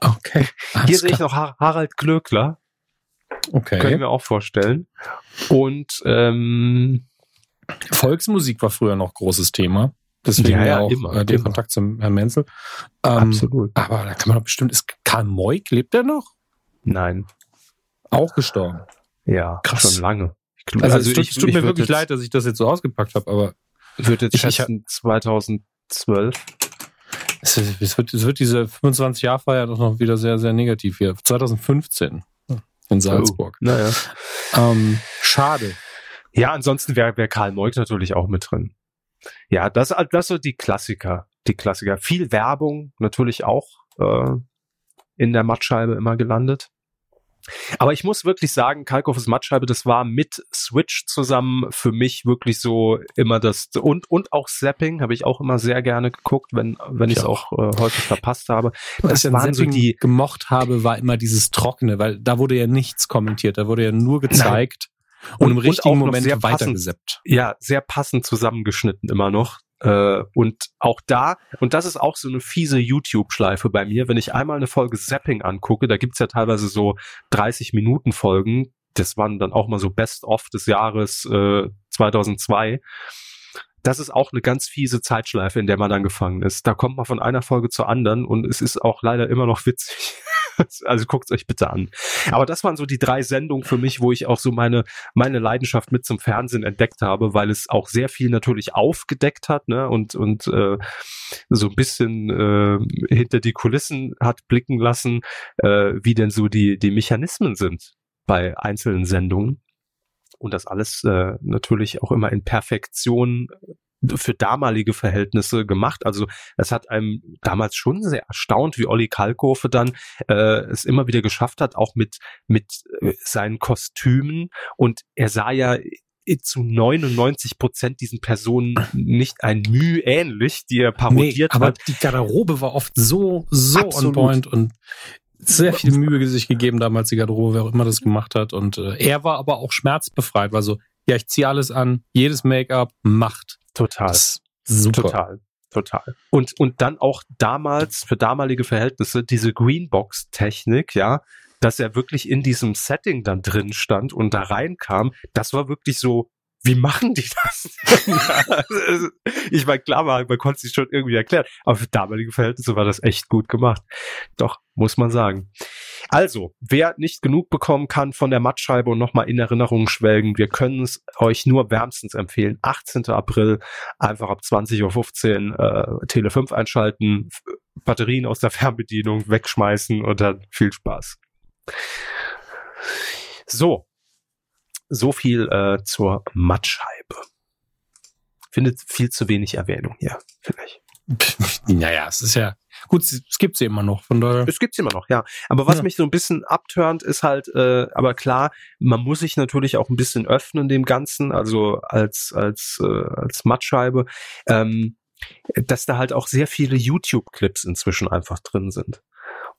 Okay. hier sehe ich noch Har Harald Glöckler. Können Okay. wir auch vorstellen. Und ähm, Volksmusik war früher noch großes Thema. Deswegen Ja, ja, auch immer, äh, der immer. Kontakt zum Herrn Menzel. Ähm, absolut. Aber da kann man doch bestimmt, ist Karl Moik, lebt der noch? Nein. Auch gestorben. Ja, Krass. schon lange. Ich, glaub- Also, es tut, es tut mir wirklich leid, dass ich das jetzt so ausgepackt habe, aber Ich würde jetzt Ich- ich- schätzen 2012. es, es, wird, es wird diese 25-Jahr-Feier doch noch wieder sehr, sehr negativ hier. 2015 in Salzburg. Oh, naja. Ähm, schade. Ja, ansonsten wäre wär Karl Moik natürlich auch mit drin. Ja, das, das so die Klassiker. Die Klassiker. Viel Werbung natürlich auch äh, in der Mattscheibe immer gelandet. Aber ich muss wirklich sagen, Kalkofes Mattscheibe, das war mit Switch zusammen für mich wirklich so immer das und und auch Zapping habe ich auch immer sehr gerne geguckt, wenn wenn ich es auch äh, häufig verpasst habe. Was Das ich an waren so die gemocht habe, war immer dieses Trockene, weil da wurde ja nichts kommentiert, da wurde ja nur gezeigt und, Und- im und richtigen noch Moment weitergesappt. ja, sehr passend zusammengeschnitten immer noch. Äh, und auch da, und das ist auch so eine fiese YouTube-Schleife bei mir, wenn ich einmal eine Folge Zapping angucke, da gibt's ja teilweise so 30-Minuten-Folgen, das waren dann auch mal so Best-of des Jahres äh, 2002. Das ist auch eine ganz fiese Zeitschleife, in der man dann gefangen ist. Da kommt man von einer Folge zur anderen und es ist auch leider immer noch witzig. Also guckt euch bitte an. Aber das waren so die drei Sendungen für mich, wo ich auch so meine meine Leidenschaft mit zum Fernsehen entdeckt habe, weil es auch sehr viel natürlich aufgedeckt hat, ne, und und äh, so ein bisschen äh, hinter die Kulissen hat blicken lassen, äh, wie denn so die die Mechanismen sind bei einzelnen Sendungen und das alles äh, natürlich auch immer in Perfektion für damalige Verhältnisse gemacht. Also es hat einem damals schon sehr erstaunt, wie Olli Kalkofe dann äh, es immer wieder geschafft hat, auch mit mit äh, seinen Kostümen. Und er sah ja zu 99 Prozent diesen Personen nicht ein Mühe ähnlich, die er parodiert aber hat. die Garderobe war oft so, so Absolut. on point und sehr viel Mühe sich gegeben damals, die Garderobe, wer auch immer das gemacht hat. Und äh, er war aber auch schmerzbefreit, war so, ja, ich ziehe alles an, jedes Make-up macht. Total. Super. Total. Total. Und, und dann auch damals, für damalige Verhältnisse, diese Greenbox-Technik, ja, dass er wirklich in diesem Setting dann drin stand und da reinkam, das war wirklich so wie machen die das? Ich meine, klar, man, man konnte sich schon irgendwie erklären, aber für damalige Verhältnisse war das echt gut gemacht. Doch, muss man sagen. Also, wer nicht genug bekommen kann von der Mattscheibe und nochmal in Erinnerung schwelgen, wir können es euch nur wärmstens empfehlen. 18. April, einfach ab 20.15 Uhr äh, Tele 5 einschalten, Batterien aus der Fernbedienung wegschmeißen und dann viel Spaß. So, so viel äh, zur Mattscheibe. Findet viel zu wenig Erwähnung hier, vielleicht. Naja, es ist ja gut, es gibt sie immer noch, von daher. Es gibt's immer noch, ja. Aber was Ja. mich so ein bisschen abturnt, ist halt, äh, aber klar, man muss sich natürlich auch ein bisschen öffnen dem Ganzen, also als als äh, als Mattscheibe, ähm, dass da halt auch sehr viele YouTube-Clips inzwischen einfach drin sind.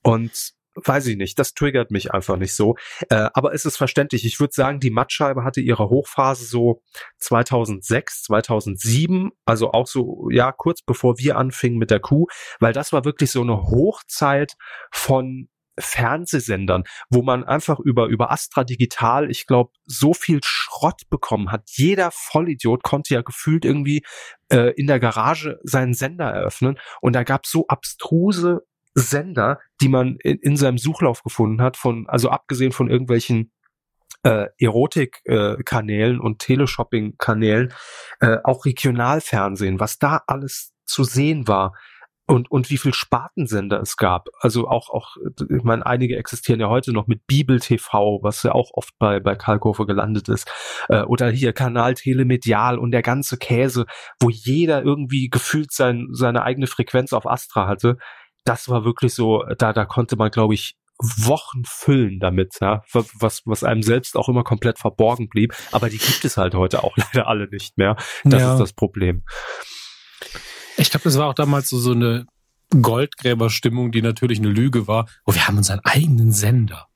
Und weiß ich nicht, das triggert mich einfach nicht so. Äh, aber es ist verständlich. Ich würde sagen, die Mattscheibe hatte ihre Hochphase so 2006, 2007, also auch so, ja, kurz bevor wir anfingen mit der Kuh, weil das war wirklich so eine Hochzeit von Fernsehsendern, wo man einfach über, über Astra Digital, ich glaube, so viel Schrott bekommen hat. Jeder Vollidiot konnte ja gefühlt irgendwie äh, in der Garage seinen Sender eröffnen und da gab so abstruse Sender, die man in, in seinem Suchlauf gefunden hat, von, also abgesehen von irgendwelchen äh, Erotik-Kanälen äh, und Teleshopping-Kanälen, äh, auch Regionalfernsehen, was da alles zu sehen war und, und wie viel Spartensender es gab. Also auch, auch, ich meine, einige existieren ja heute noch mit Bibel TV, was ja auch oft bei, bei Kalkofe gelandet ist. Äh, oder hier Kanal Telemedial und der ganze Käse, wo jeder irgendwie gefühlt sein, seine eigene Frequenz auf Astra hatte. Das war wirklich so, da, da konnte man, glaube ich, Wochen füllen damit, ja, was, was einem selbst auch immer komplett verborgen blieb. Aber die gibt es halt heute auch leider alle nicht mehr. Das Ja. ist das Problem. Ich glaube, das war auch damals so, so eine Goldgräberstimmung, die natürlich eine Lüge war. Oh, wir haben unseren eigenen Sender.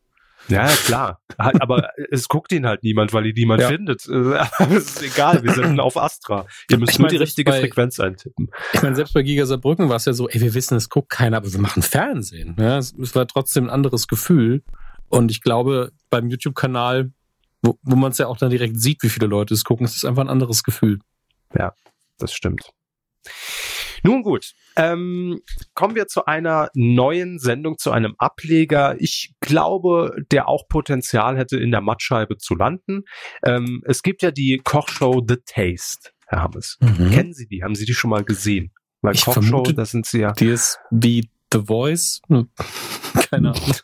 Ja, ja, klar. Halt, Aber es guckt ihn halt niemand, weil ihn niemand Ja. findet. Es ist egal, wir senden auf Astra. Ihr müsst Ich nur mein, die richtige bei- Frequenz eintippen. Ich meine, selbst bei Giga Saarbrücken war es ja so, ey, wir wissen, es guckt keiner, aber wir machen Fernsehen. Ja, es, es war trotzdem ein anderes Gefühl. Und ich glaube, beim YouTube-Kanal, wo, wo man es ja auch dann direkt sieht, wie viele Leute es gucken, es ist einfach ein anderes Gefühl. Das stimmt. Nun gut, ähm, kommen wir zu einer neuen Sendung, zu einem Ableger. Ich glaube, der auch Potenzial hätte, in der Mattscheibe zu landen. Ähm, es gibt ja die Kochshow The Taste, Herr Hammes. Kennen Sie die? Haben Sie die schon mal gesehen? Weil Ich Kochshow, vermute, da sind Sie ja. Die ist wie The Voice. Hm. Keine Ahnung.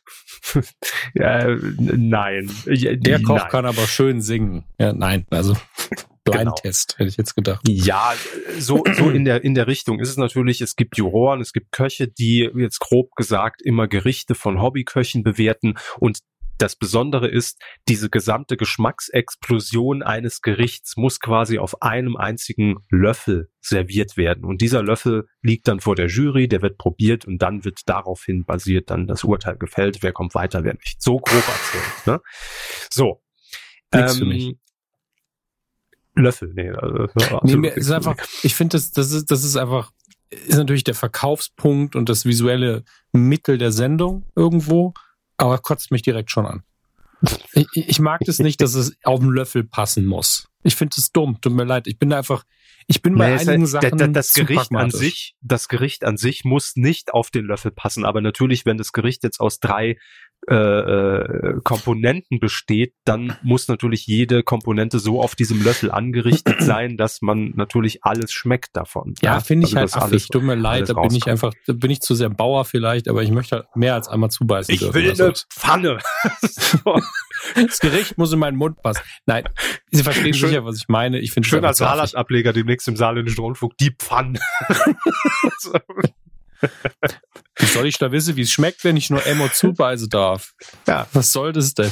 ja nein. Der Koch nein. kann aber schön singen. Ja, nein, also Blind-Test, hätte ich jetzt gedacht. Ja, so, so in der, in der Richtung ist es natürlich, es gibt Juroren, es gibt Köche, die jetzt grob gesagt immer Gerichte von Hobbyköchen bewerten und das Besondere ist, diese gesamte Geschmacksexplosion eines Gerichts muss quasi auf einem einzigen Löffel serviert werden. Und dieser Löffel liegt dann vor der Jury, der wird probiert und dann wird daraufhin basiert dann das Urteil gefällt, wer kommt weiter, wer nicht. So grob erzählt. Ne? So. Nix für mich. Löffel, nee. Also, Nee, nichts ist einfach, ich finde, das, das ist, das ist einfach, ist natürlich der Verkaufspunkt und das visuelle Mittel der Sendung irgendwo, aber kotzt mich direkt schon an. Ich, ich mag das nicht, dass es auf den Löffel passen muss. Ich finde es dumm, tut mir leid. Ich bin einfach, ich bin bei Nee, einigen da- Sachen da- das Gericht an sich, das Gericht an sich muss nicht auf den Löffel passen, aber natürlich, wenn das Gericht jetzt aus drei äh, äh, Komponenten besteht, dann muss natürlich jede Komponente so auf diesem Löffel angerichtet sein, dass man natürlich alles schmeckt davon. Ja, finde ich Also, halt affig. Tut mir leid, da bin ich einfach, da bin ich zu sehr Bauer vielleicht, aber ich möchte halt mehr als einmal zubeißen Ich dürfen. will Also, eine Pfanne. So. das Gericht muss in meinen Mund passen. Nein, Sie verstehen Schön- sicher, was ich meine. Ich finde Schöner zu affig. Salatableger demnächst im Saarländischen Rundfunk, die Pfanne. Wie soll ich da wissen, wie es schmeckt, wenn ich nur Emo zubeisen darf? Ja. Was soll das denn?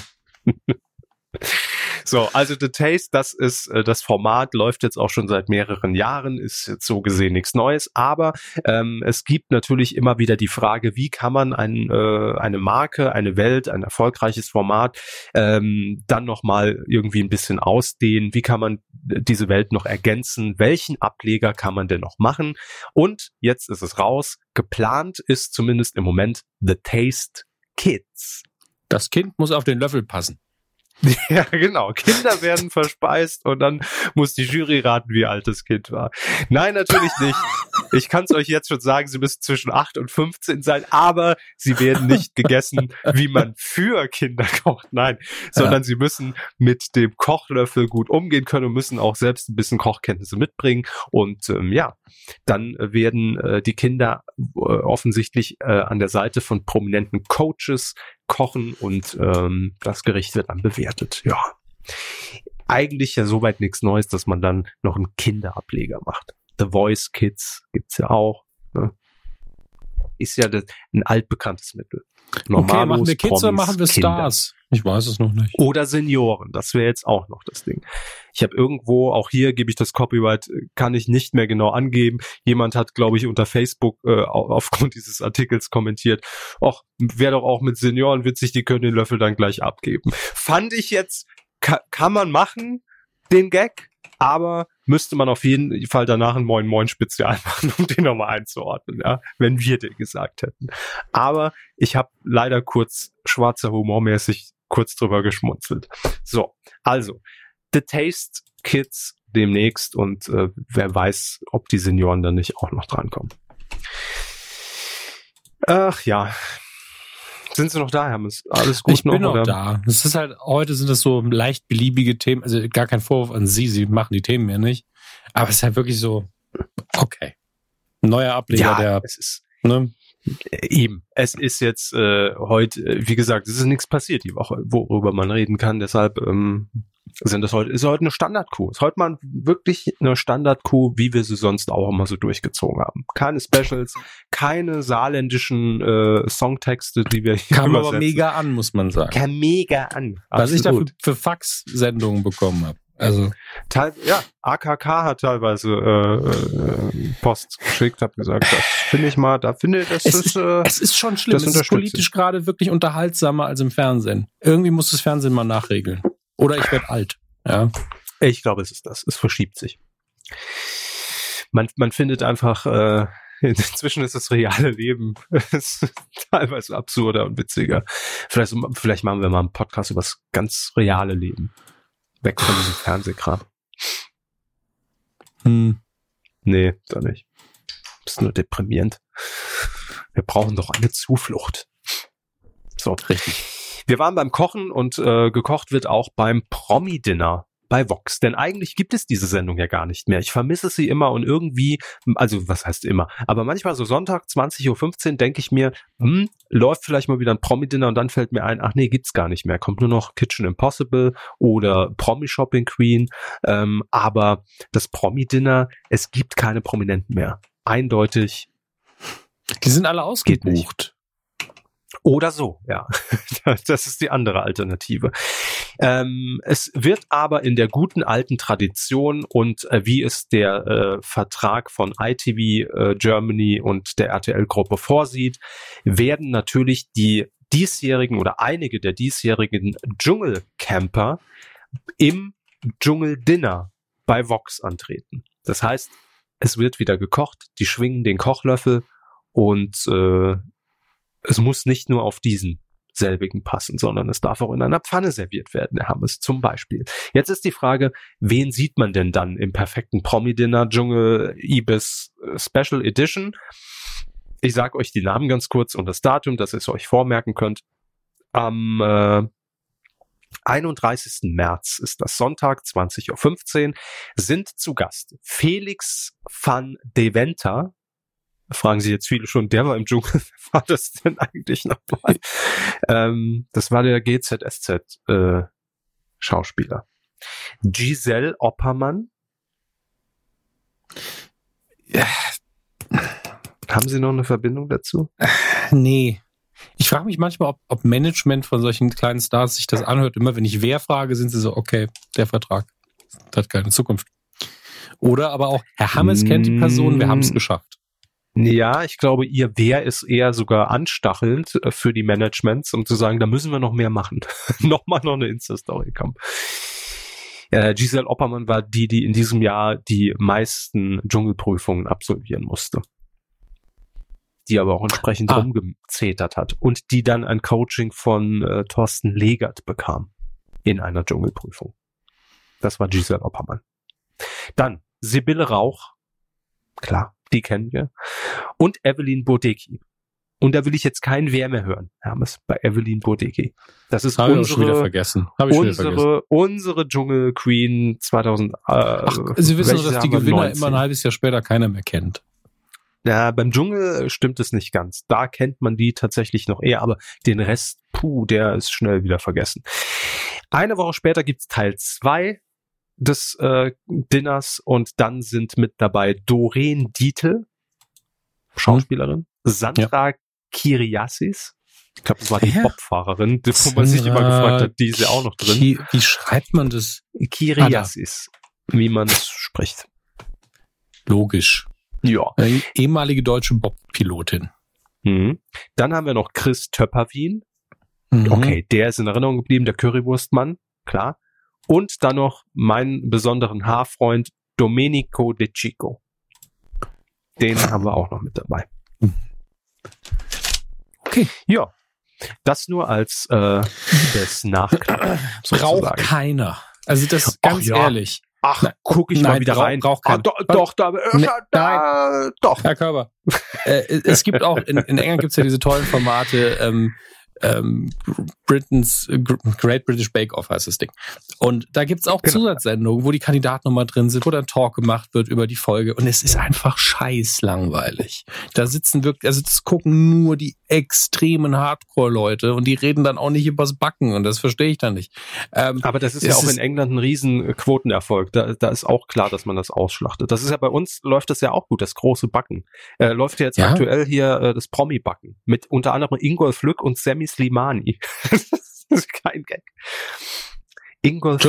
So, also The Taste, das ist äh, das Format, läuft jetzt auch schon seit mehreren Jahren, ist jetzt so gesehen nichts Neues, aber ähm, es gibt natürlich immer wieder die Frage, wie kann man ein, äh, eine Marke, eine Welt, ein erfolgreiches Format ähm, dann nochmal irgendwie ein bisschen ausdehnen, wie kann man diese Welt noch ergänzen, welchen Ableger kann man denn noch machen? Und jetzt ist es raus, geplant ist zumindest im Moment The Taste Kids. Das Kind muss auf den Löffel passen. Ja, genau. Kinder werden verspeist und dann muss die Jury raten, wie alt das Kind war. Nein, natürlich nicht. Ich kann es euch jetzt schon sagen, sie müssen zwischen 8 und 15 sein, aber sie werden nicht gegessen, wie man für Kinder kocht. Nein, sondern ja. sie müssen mit dem Kochlöffel gut umgehen können und müssen auch selbst ein bisschen Kochkenntnisse mitbringen. Und ähm, ja, dann werden äh, die Kinder äh, offensichtlich äh, an der Seite von prominenten Coaches kochen und ähm, das Gericht wird dann bewertet. Ja. Eigentlich ja soweit nichts Neues, dass man dann noch einen Kinderableger macht. The Voice Kids gibt's ja auch. Ne? Ist ja das, ein altbekanntes Mittel. Normalos, okay, machen wir Kids Promis, oder machen wir Stars? Ich weiß es noch nicht. Oder Senioren, das wäre jetzt auch noch das Ding. Ich habe irgendwo, auch hier gebe ich das Copyright, kann ich nicht mehr genau angeben. Jemand hat, glaube ich, unter Facebook äh, aufgrund dieses Artikels kommentiert, ach, wäre doch auch mit Senioren witzig, die können den Löffel dann gleich abgeben. Fand ich jetzt, ka kann man machen, den Gag, aber müsste man auf jeden Fall danach ein Moin Moin Spezial machen, um den nochmal einzuordnen, ja, wenn wir den gesagt hätten. Aber ich habe leider kurz schwarzer Humormäßig kurz drüber geschmunzelt. So, also, The Taste Kids demnächst und äh, wer weiß, ob die Senioren dann nicht auch noch drankommen. Ach ja. Sind Sie noch da, Hermes? Alles gut ich noch? Ich bin noch oder? da. Es ist halt, heute sind das so leicht beliebige Themen, also gar kein Vorwurf an Sie, Sie machen die Themen ja nicht. Aber es ist halt wirklich so, okay. Neuer Ableger ja, der. Es ist, ne? Eben. Es ist jetzt äh, heute, wie gesagt, es ist nichts passiert die Woche, worüber man reden kann. Deshalb ähm, sind das heute, ist heute eine Standard-Coup. Ist heute mal wirklich eine Standard-Coup, wie wir sie sonst auch immer so durchgezogen haben. Keine Specials, keine saarländischen äh, Songtexte, die wir hier Kam aber mega an, muss man sagen. Kam mega an. Was Absolut. ich dafür für Fax-Sendungen bekommen habe. Also Teil, ja, AKK hat teilweise äh, äh, Post geschickt, hat gesagt, das finde ich mal, da finde ich, das es ist, äh, es ist schon schlimm. Es ist politisch gerade wirklich unterhaltsamer als im Fernsehen. Irgendwie muss das Fernsehen mal nachregeln. Oder ich werde alt. Ja. Ich glaube, es ist das. Es verschiebt sich. Man, man findet einfach, äh, inzwischen ist das reale Leben teilweise absurder und witziger. Vielleicht, vielleicht machen wir mal einen Podcast über das ganz reale Leben. Weg von diesem Fernsehkram. Hm. Nee, da nicht. Ist nur deprimierend. Wir brauchen doch eine Zuflucht. So. Richtig. Wir waren beim Kochen und äh, gekocht wird auch beim Promi-Dinner bei Vox. Denn eigentlich gibt es diese Sendung ja gar nicht mehr. Ich vermisse sie immer und irgendwie, also was heißt immer, aber manchmal so Sonntag 20.15 Uhr denke ich mir, hm, läuft vielleicht mal wieder ein Promi-Dinner und dann fällt mir ein, ach nee, gibt's gar nicht mehr. Kommt nur noch Kitchen Impossible oder Promi-Shopping Queen. Ähm, aber das Promi-Dinner, es gibt keine Prominenten mehr. Eindeutig. Die sind alle ausgebucht. Oder so, ja. Das ist die andere Alternative. Ähm, es wird aber in der guten alten Tradition und äh, wie es der äh, Vertrag von ITV äh, Germany und der RTL-Gruppe vorsieht, werden natürlich die diesjährigen oder einige der diesjährigen Dschungelcamper im Dschungeldinner bei Vox antreten. Das heißt, es wird wieder gekocht, die schwingen den Kochlöffel und äh, es muss nicht nur auf diesen selbigen passen, sondern es darf auch in einer Pfanne serviert werden, der Hammes zum Beispiel. Jetzt ist die Frage, wen sieht man denn dann im perfekten Promi-Dinner Dschungel Ibis äh, Special Edition? Ich sage euch die Namen ganz kurz und das Datum, dass ihr es euch vormerken könnt. Am äh, 31. März ist das Sonntag, 20.15 Uhr, sind zu Gast Felix van Deventer, fragen sich jetzt viele schon, der war im Dschungel, wer war das denn eigentlich nochmal? ähm, das war der GZSZ äh, Schauspieler. Giselle Oppermann. Ja. Haben Sie noch eine Verbindung dazu? Nee. Ich frage mich manchmal, ob, ob Management von solchen kleinen Stars sich das anhört. Immer wenn ich wer frage, sind sie so, okay, der Vertrag hat keine Zukunft. Oder aber auch, Herr Hammes kennt die Person, wir haben es mm. geschafft. Ja, ich glaube, ihr Wer ist eher sogar anstachelnd äh, für die Managements, um zu sagen, da müssen wir noch mehr machen. Nochmal noch eine Insta-Story kommen. Äh, Giselle Oppermann war die, die in diesem Jahr die meisten Dschungelprüfungen absolvieren musste. Die aber auch entsprechend ah. rumgezetert hat und die dann ein Coaching von äh, Thorsten Legert bekam. in einer Dschungelprüfung. Das war Giselle Oppermann. Dann Sibylle Rauch. Klar, die kennen wir. Und Evelyn Bodecki. Und da will ich jetzt kein Wer mehr hören, Hermes, bei Evelyn Bodecki. Das ist Habe ich schon wieder unsere, vergessen. Habe ich schon wieder vergessen. unsere, unsere Dschungel Queen 2000. Äh, Ach, Sie wissen doch, dass die? Gewinner 19. immer ein halbes Jahr später keiner mehr kennt. Ja, beim Dschungel stimmt es nicht ganz. Da kennt man die tatsächlich noch eher, aber den Rest, puh, der ist schnell wieder vergessen. Eine Woche später gibt's Teil zwei des äh, Dinners und dann sind mit dabei Doreen Dietl, Schauspielerin, Sandra Kiriassis, ich glaube, das war die Wer? Bobfahrerin, die- wo man sich immer gefragt hat, die ist ja auch noch drin. Wie, wie schreibt man das? Kiriassis, wie man es spricht. Logisch. Ja. Äh, ehemalige deutsche Bob-Pilotin. Mhm. Dann haben wir noch Chris Töpperwien, Mhm. Okay, der ist in Erinnerung geblieben, der Currywurstmann, klar. Und dann noch meinen besonderen Haarfreund Domenico De Chico. Den haben wir auch noch mit dabei. Okay. Ja, das nur als äh, das Nachklapp. Braucht keiner. Also das Ach ganz ja. ehrlich. Ach, Nein, guck ich nein, mal wieder brauch- rein. braucht ah, keiner. doch, da, äh, Ne, da, doch. Herr Körber. äh, es gibt auch, in, in England gibt es ja diese tollen Formate, ähm, ähm, Britain's Great British Bake Off heißt das Ding. Und da gibt's auch Genau. Zusatzsendungen, wo die Kandidaten nochmal drin sind, wo dann Talk gemacht wird über die Folge. Und es ist einfach scheiß langweilig. Da sitzen wirklich, also das gucken nur die extremen Hardcore-Leute und die reden dann auch nicht übers Backen und das verstehe ich dann nicht. Ähm, Aber das ist ja auch ist- in England ein riesen Quotenerfolg. Da, da ist auch klar, dass man das ausschlachtet. Das ist ja bei uns läuft das ja auch gut, das große Backen. Äh, läuft ja jetzt Ja. aktuell hier äh, das Promi-Backen mit unter anderem Ingolf Lück und Sammy Slimani. das ist kein Gag.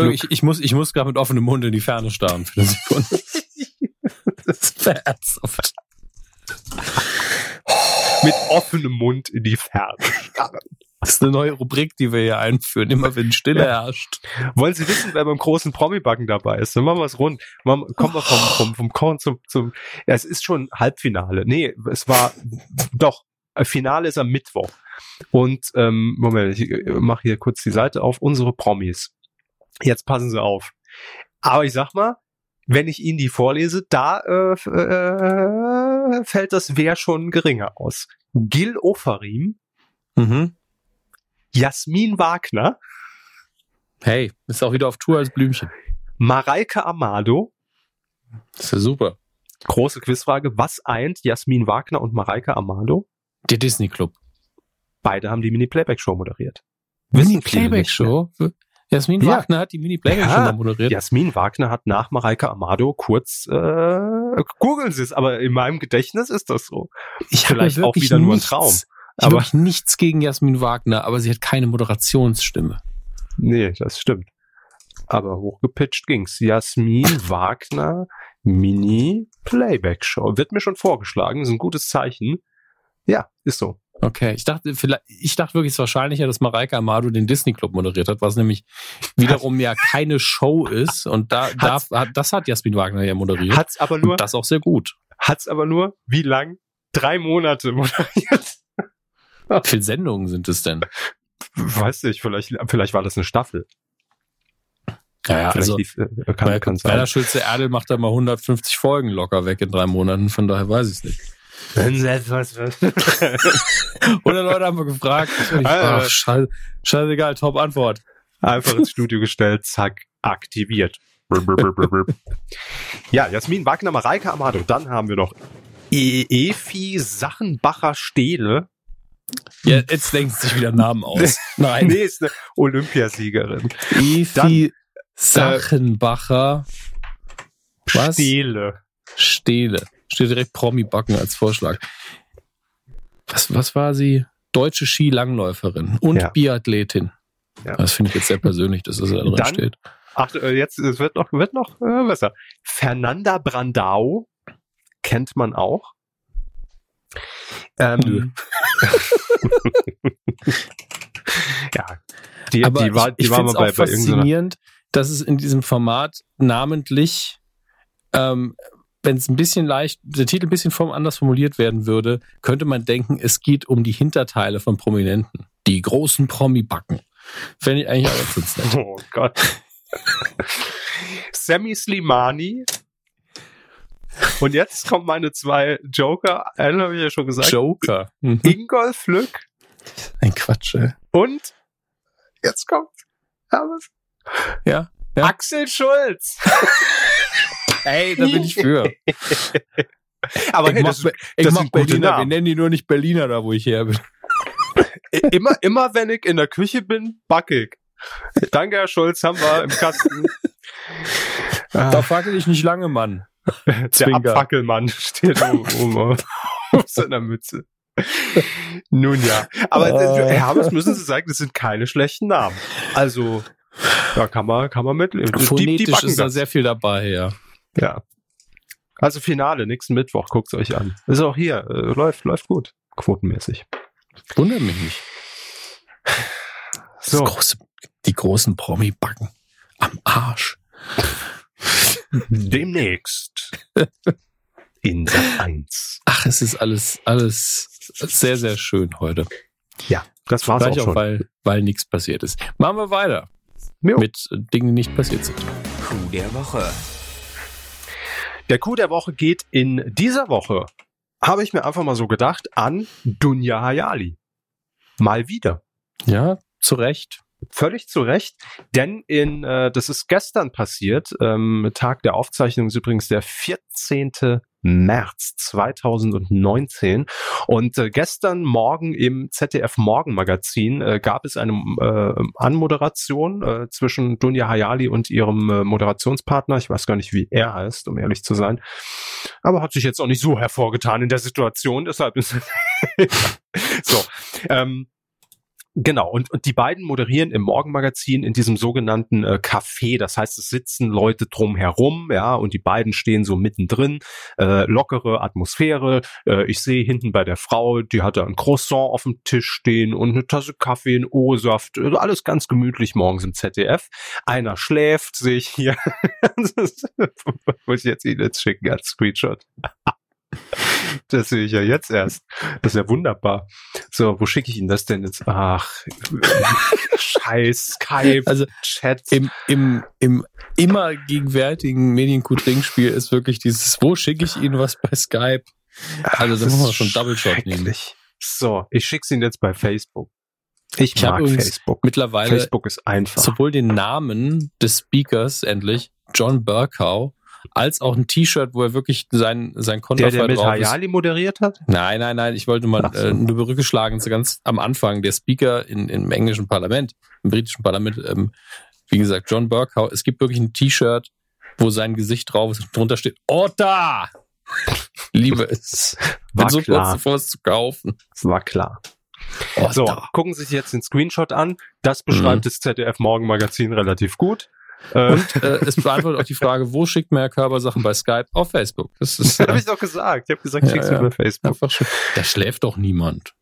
Lück. ich, ich muss, ich muss gerade mit offenem Mund in die Ferne starren für eine Sekunde. das ist ernsthaft. mit offenem Mund in die Ferne. starren. Das ist eine neue Rubrik, die wir hier einführen, immer wenn Stille herrscht. Wollen Sie wissen, wer beim großen Promi-Backen dabei ist? Dann machen wir es rund. Machen, kommen wir vom, vom, vom Korn zum, zum, ja, es ist schon Halbfinale. Nee, es war, doch, Finale ist am Mittwoch. Und, ähm, Moment, ich mache hier kurz die Seite auf. Unsere Promis. Jetzt passen Sie auf. Aber ich sag mal, wenn ich Ihnen die vorlese, da äh, f- äh, fällt das Wer schon geringer aus. Gil Ofarim, Mhm. Jasmin Wagner, Hey, ist auch wieder auf Tour als Blümchen. Mareike Amado, Das ist ja super. Große Quizfrage. Was eint Jasmin Wagner und Mareike Amado? Der Disney Club. Beide haben die Mini-Playback-Show moderiert. Wissen Mini viele Playback nicht Show. Jasmin Ja. Wagner hat die Mini Playback Show Ja. moderiert. Jasmin Wagner hat nach Mareike Amado kurz, äh, googeln Sie es, aber in meinem Gedächtnis ist das so. ich vielleicht auch wieder nur ein nichts, Traum. Ich habe Aber- wirklich nichts gegen Jasmin Wagner, aber sie hat keine Moderationsstimme. Nee, das stimmt. Aber hochgepitcht ging's. Jasmin Wagner Mini-Playback-Show. Wird mir schon vorgeschlagen, ist ein gutes Zeichen. Ja, ist so. Okay, ich dachte, vielleicht, ich dachte wirklich, es ist wahrscheinlicher, dass Mareike Amado den Disney Club moderiert hat, was nämlich wiederum ja keine Show ist. Und da, da hat, das hat Jasmin Wagner ja moderiert. Hat's aber nur, und das auch sehr gut. hat's aber nur, wie lang? Drei Monate moderiert. Wie viele Sendungen sind es denn? Weiß nicht, vielleicht, vielleicht war das eine Staffel. Ja, ja also lief, äh, kann, kann Schulze Erdel macht da mal 150 Folgen locker weg in drei Monaten, von daher weiß ich es nicht. Oder Leute haben wir gefragt. Ach, scheiße, scheißegal, top Antwort. Einfach ins Studio gestellt, zack, aktiviert. ja, Jasmin Wagner, Mareike Amado. Dann haben wir noch E- Efi Sachenbacher Stehle. Ja, jetzt denken sich wieder Namen aus. Nein. Nee, ist eine Olympiasiegerin. Efi Sachenbacher Was? Stehle. Stehle. Steht direkt Promi-Backen als Vorschlag. Was, was war sie? Deutsche Skilangläuferin und Ja. Biathletin. Ja. Das finde ich jetzt sehr persönlich, dass das da drin Dann- steht. Ach, äh, jetzt es wird noch, wird noch äh, besser. Fernanda Brandau kennt man auch. Ähm, ja, die, Aber die war, die ich war finde mal es bei, auch bei irgendeiner. faszinierend, dass es in diesem Format namentlich, ähm, wenn es ein bisschen leicht, der Titel ein bisschen form anders formuliert werden würde, könnte man denken, es geht um die Hinterteile von Prominenten. Die großen Promi-Backen. Fände ich eigentlich auch ganz nett. Oh Gott. Sammy Slimani. Und jetzt kommen meine zwei Joker. Einen habe ich ja schon gesagt. Joker. Mhm. Ingolf Lück Ein Quatsch, ey. und jetzt kommt Hermes. Ja. Ja. Axel Schulz. Ey, da bin ich für. Aber ich hey, mach, das, ich das mach Berliner. Wir nennen die nur nicht Berliner, da wo ich her bin. immer, immer wenn ich in der Küche bin, backe ich. Danke, Herr Schulz, haben wir im Kasten. Da fackel ich nicht lange, Mann. Der. Abfackelmann steht oben, oben auf seiner Mütze. Nun ja, aber Äh. Herr Hamers müssen Sie sagen, das sind keine schlechten Namen. Also, da kann man, kann man mitleben. Die, die Phonetisch backen ist da sehr viel dabei, ja. Ja. Also Finale, nächsten Mittwoch, guckt's euch an. Ist auch hier, äh, läuft, läuft gut, quotenmäßig. Wundert mich nicht. So. Das große, die großen Promi-Backen am Arsch. Demnächst. In Sat 1. Ach, es ist alles, alles sehr, sehr schön heute. Ja, das war's Vielleicht auch auch, schon. weil, weil nichts passiert ist. Machen wir weiter Jo. mit Dingen, die nicht passiert sind. Coup der Woche. Der Coup der Woche geht in dieser Woche, habe ich mir einfach mal so gedacht, an Dunja Hayali. Mal wieder. Ja, zu Recht. Völlig zu Recht, denn in, äh, das ist gestern passiert, ähm, Tag der Aufzeichnung ist übrigens der 14. März 2019 und äh, gestern Morgen im ZDF Morgenmagazin äh, gab es eine äh, Anmoderation äh, zwischen Dunja Hayali und ihrem äh, Moderationspartner, ich weiß gar nicht, wie er heißt, um ehrlich zu sein, aber hat sich jetzt auch nicht so hervorgetan in der Situation, deshalb ist so, ähm, Genau, und, und die beiden moderieren im Morgenmagazin in diesem sogenannten äh, Café. Das heißt, es sitzen Leute drumherum, ja, und die beiden stehen so mittendrin. Äh, lockere Atmosphäre. Äh, ich sehe hinten bei der Frau, die hatte ein Croissant auf dem Tisch stehen und eine Tasse Kaffee, ein O-Saft. Also alles ganz gemütlich morgens im ZDF. Einer schläft, sehe ich hier. muss ich jetzt Ihnen jetzt schicken als Screenshot. Das sehe ich ja jetzt erst. Das ist ja wunderbar. So, wo schicke ich Ihnen das denn jetzt? Ach, scheiß Skype, Also Chat. im, im, im immer gegenwärtigen Mediengut-Ringspiel ist wirklich dieses, wo schicke ich Ihnen was bei Skype? Also da Das muss man schon Double Shot nehmen. So, ich schicke Ihnen jetzt bei Facebook. Ich, Ich mag Facebook. Mittlerweile Facebook ist einfach. sowohl den Namen des Speakers endlich, John Burkow, als auch ein T-Shirt, wo er wirklich sein, sein der, der Konterfei mit drauf ist. Hayali moderiert hat? Nein, nein, nein, ich wollte mal so. äh, eine Brücke schlagen zu ganz am Anfang. Der Speaker in, im englischen Parlament, im britischen Parlament, ähm, wie gesagt, John Burkow, es gibt wirklich ein T-Shirt, wo sein Gesicht drauf ist und drunter steht, Otta! Liebe es. War so klar. kurz davor, es zu kaufen. War klar. Otta. So, gucken Sie sich jetzt den Screenshot an. Das beschreibt Mhm. das ZDF Morgenmagazin relativ gut. Äh, Und äh, es beantwortet auch die Frage, wo schickt man Herr Körber Sachen bei Skype? Auf Facebook. Das ist habe äh, ich doch gesagt. Ich habe gesagt, Ja, schick's ja. mir bei Facebook. Da schläft doch niemand.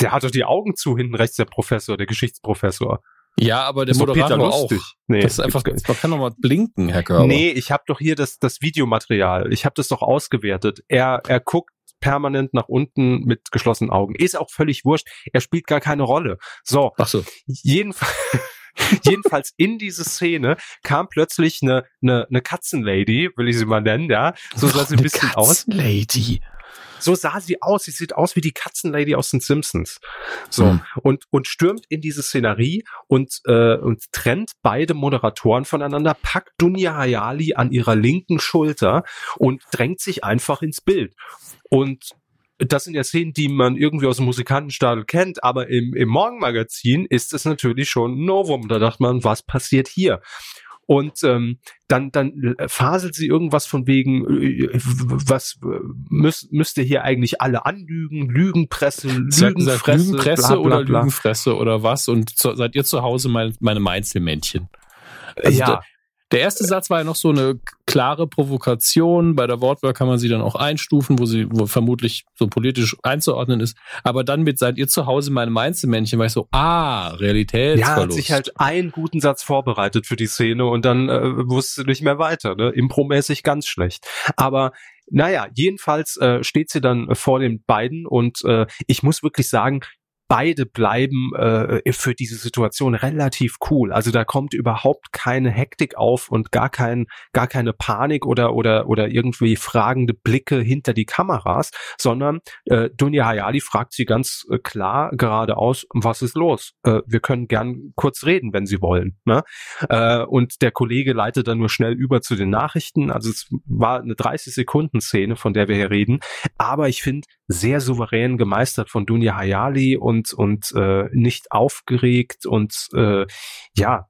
Der hat doch die Augen zu hinten rechts, der Professor, der Geschichtsprofessor. Ja, aber der Moderator auch. Nee, Das ist einfach, man kann doch mal blinken, Herr Körber. nee, ich habe doch hier das, das Videomaterial. Ich habe das doch ausgewertet. Er, er guckt permanent nach unten mit geschlossenen Augen. Ist auch völlig wurscht. Er spielt gar keine Rolle. So, Ach so. jedenfalls, jedenfalls in diese Szene kam plötzlich eine, eine, eine Katzenlady, will ich sie mal nennen, ja. So sah sie ein bisschen aus. Lady. So sah sie aus. Sie sieht aus wie die Katzenlady aus den Simpsons. So Hm. und und stürmt in diese Szenerie und äh, und trennt beide Moderatoren voneinander, packt Dunja Hayali an ihrer linken Schulter und drängt sich einfach ins Bild. Und das sind ja Szenen, die man irgendwie aus dem Musikantenstadel kennt, aber im, im Morgenmagazin ist es natürlich schon ein Novum. Da dachte man, was passiert hier? Und ähm, dann, dann faselt sie irgendwas von wegen, äh, was äh, müß, müsst ihr hier eigentlich alle anlügen, Lügenpresse, Lügenfresse, Lügenpresse bla, bla, oder bla. Lügenfresse oder was? Und zu, seid ihr zu Hause mein, meine Mainzelmännchen? Also ja, der, der erste Satz war ja noch so eine klare Provokation. Bei der Wortwahl kann man sie dann auch einstufen, wo sie wo vermutlich so politisch einzuordnen ist. Aber dann mit seid ihr zu Hause meine Mainzelmännchen, war ich so, ah, ja, Realitätsverlust. hat sich halt einen guten Satz vorbereitet für die Szene und dann äh, wusste nicht mehr weiter. Ne? Impromäßig ganz schlecht. Aber naja, jedenfalls äh, steht sie dann vor den beiden und äh, ich muss wirklich sagen, beide bleiben äh, für diese Situation relativ cool. Also da kommt überhaupt keine Hektik auf und gar kein, gar keine Panik oder oder oder irgendwie fragende Blicke hinter die Kameras, sondern äh, Dunja Hayali fragt sie ganz äh, klar geradeaus, was ist los? Äh, wir können gern kurz reden, wenn Sie wollen. Ne? Äh, und der Kollege leitet dann nur schnell über zu den Nachrichten. Also es war eine 30 Sekunden Szene, von der wir hier reden, aber ich finde sehr souverän gemeistert von Dunja Hayali und und äh, nicht aufgeregt und äh, ja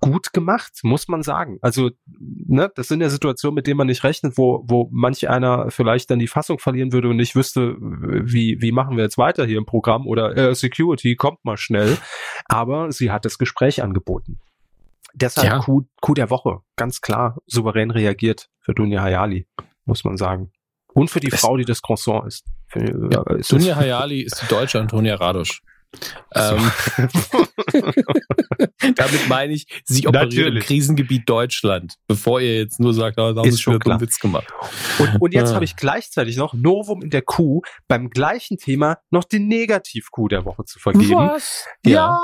gut gemacht, muss man sagen. Also, ne, das sind ja Situationen, mit denen man nicht rechnet, wo, wo manch einer vielleicht dann die Fassung verlieren würde und nicht wüsste, wie, wie machen wir jetzt weiter hier im Programm oder äh, Security kommt mal schnell. Aber sie hat das Gespräch angeboten. Deshalb ja. Coup, Coup der Woche, ganz klar, souverän reagiert für Dunja Hayali, muss man sagen. Und für die das Frau, die das Croissant ist. Für, ja, ist Dunja Hayali ist die deutsche Antonia Radosch. Ähm, damit meine ich, sie operiert Natürlich. im Krisengebiet Deutschland, bevor ihr jetzt nur sagt, oh, da haben sie schon einen Witz gemacht. Und, und jetzt ah. habe ich gleichzeitig noch Novum in der Kuh beim gleichen Thema noch den Negativ-Kuh der Woche zu vergeben. Was? Ja, ja.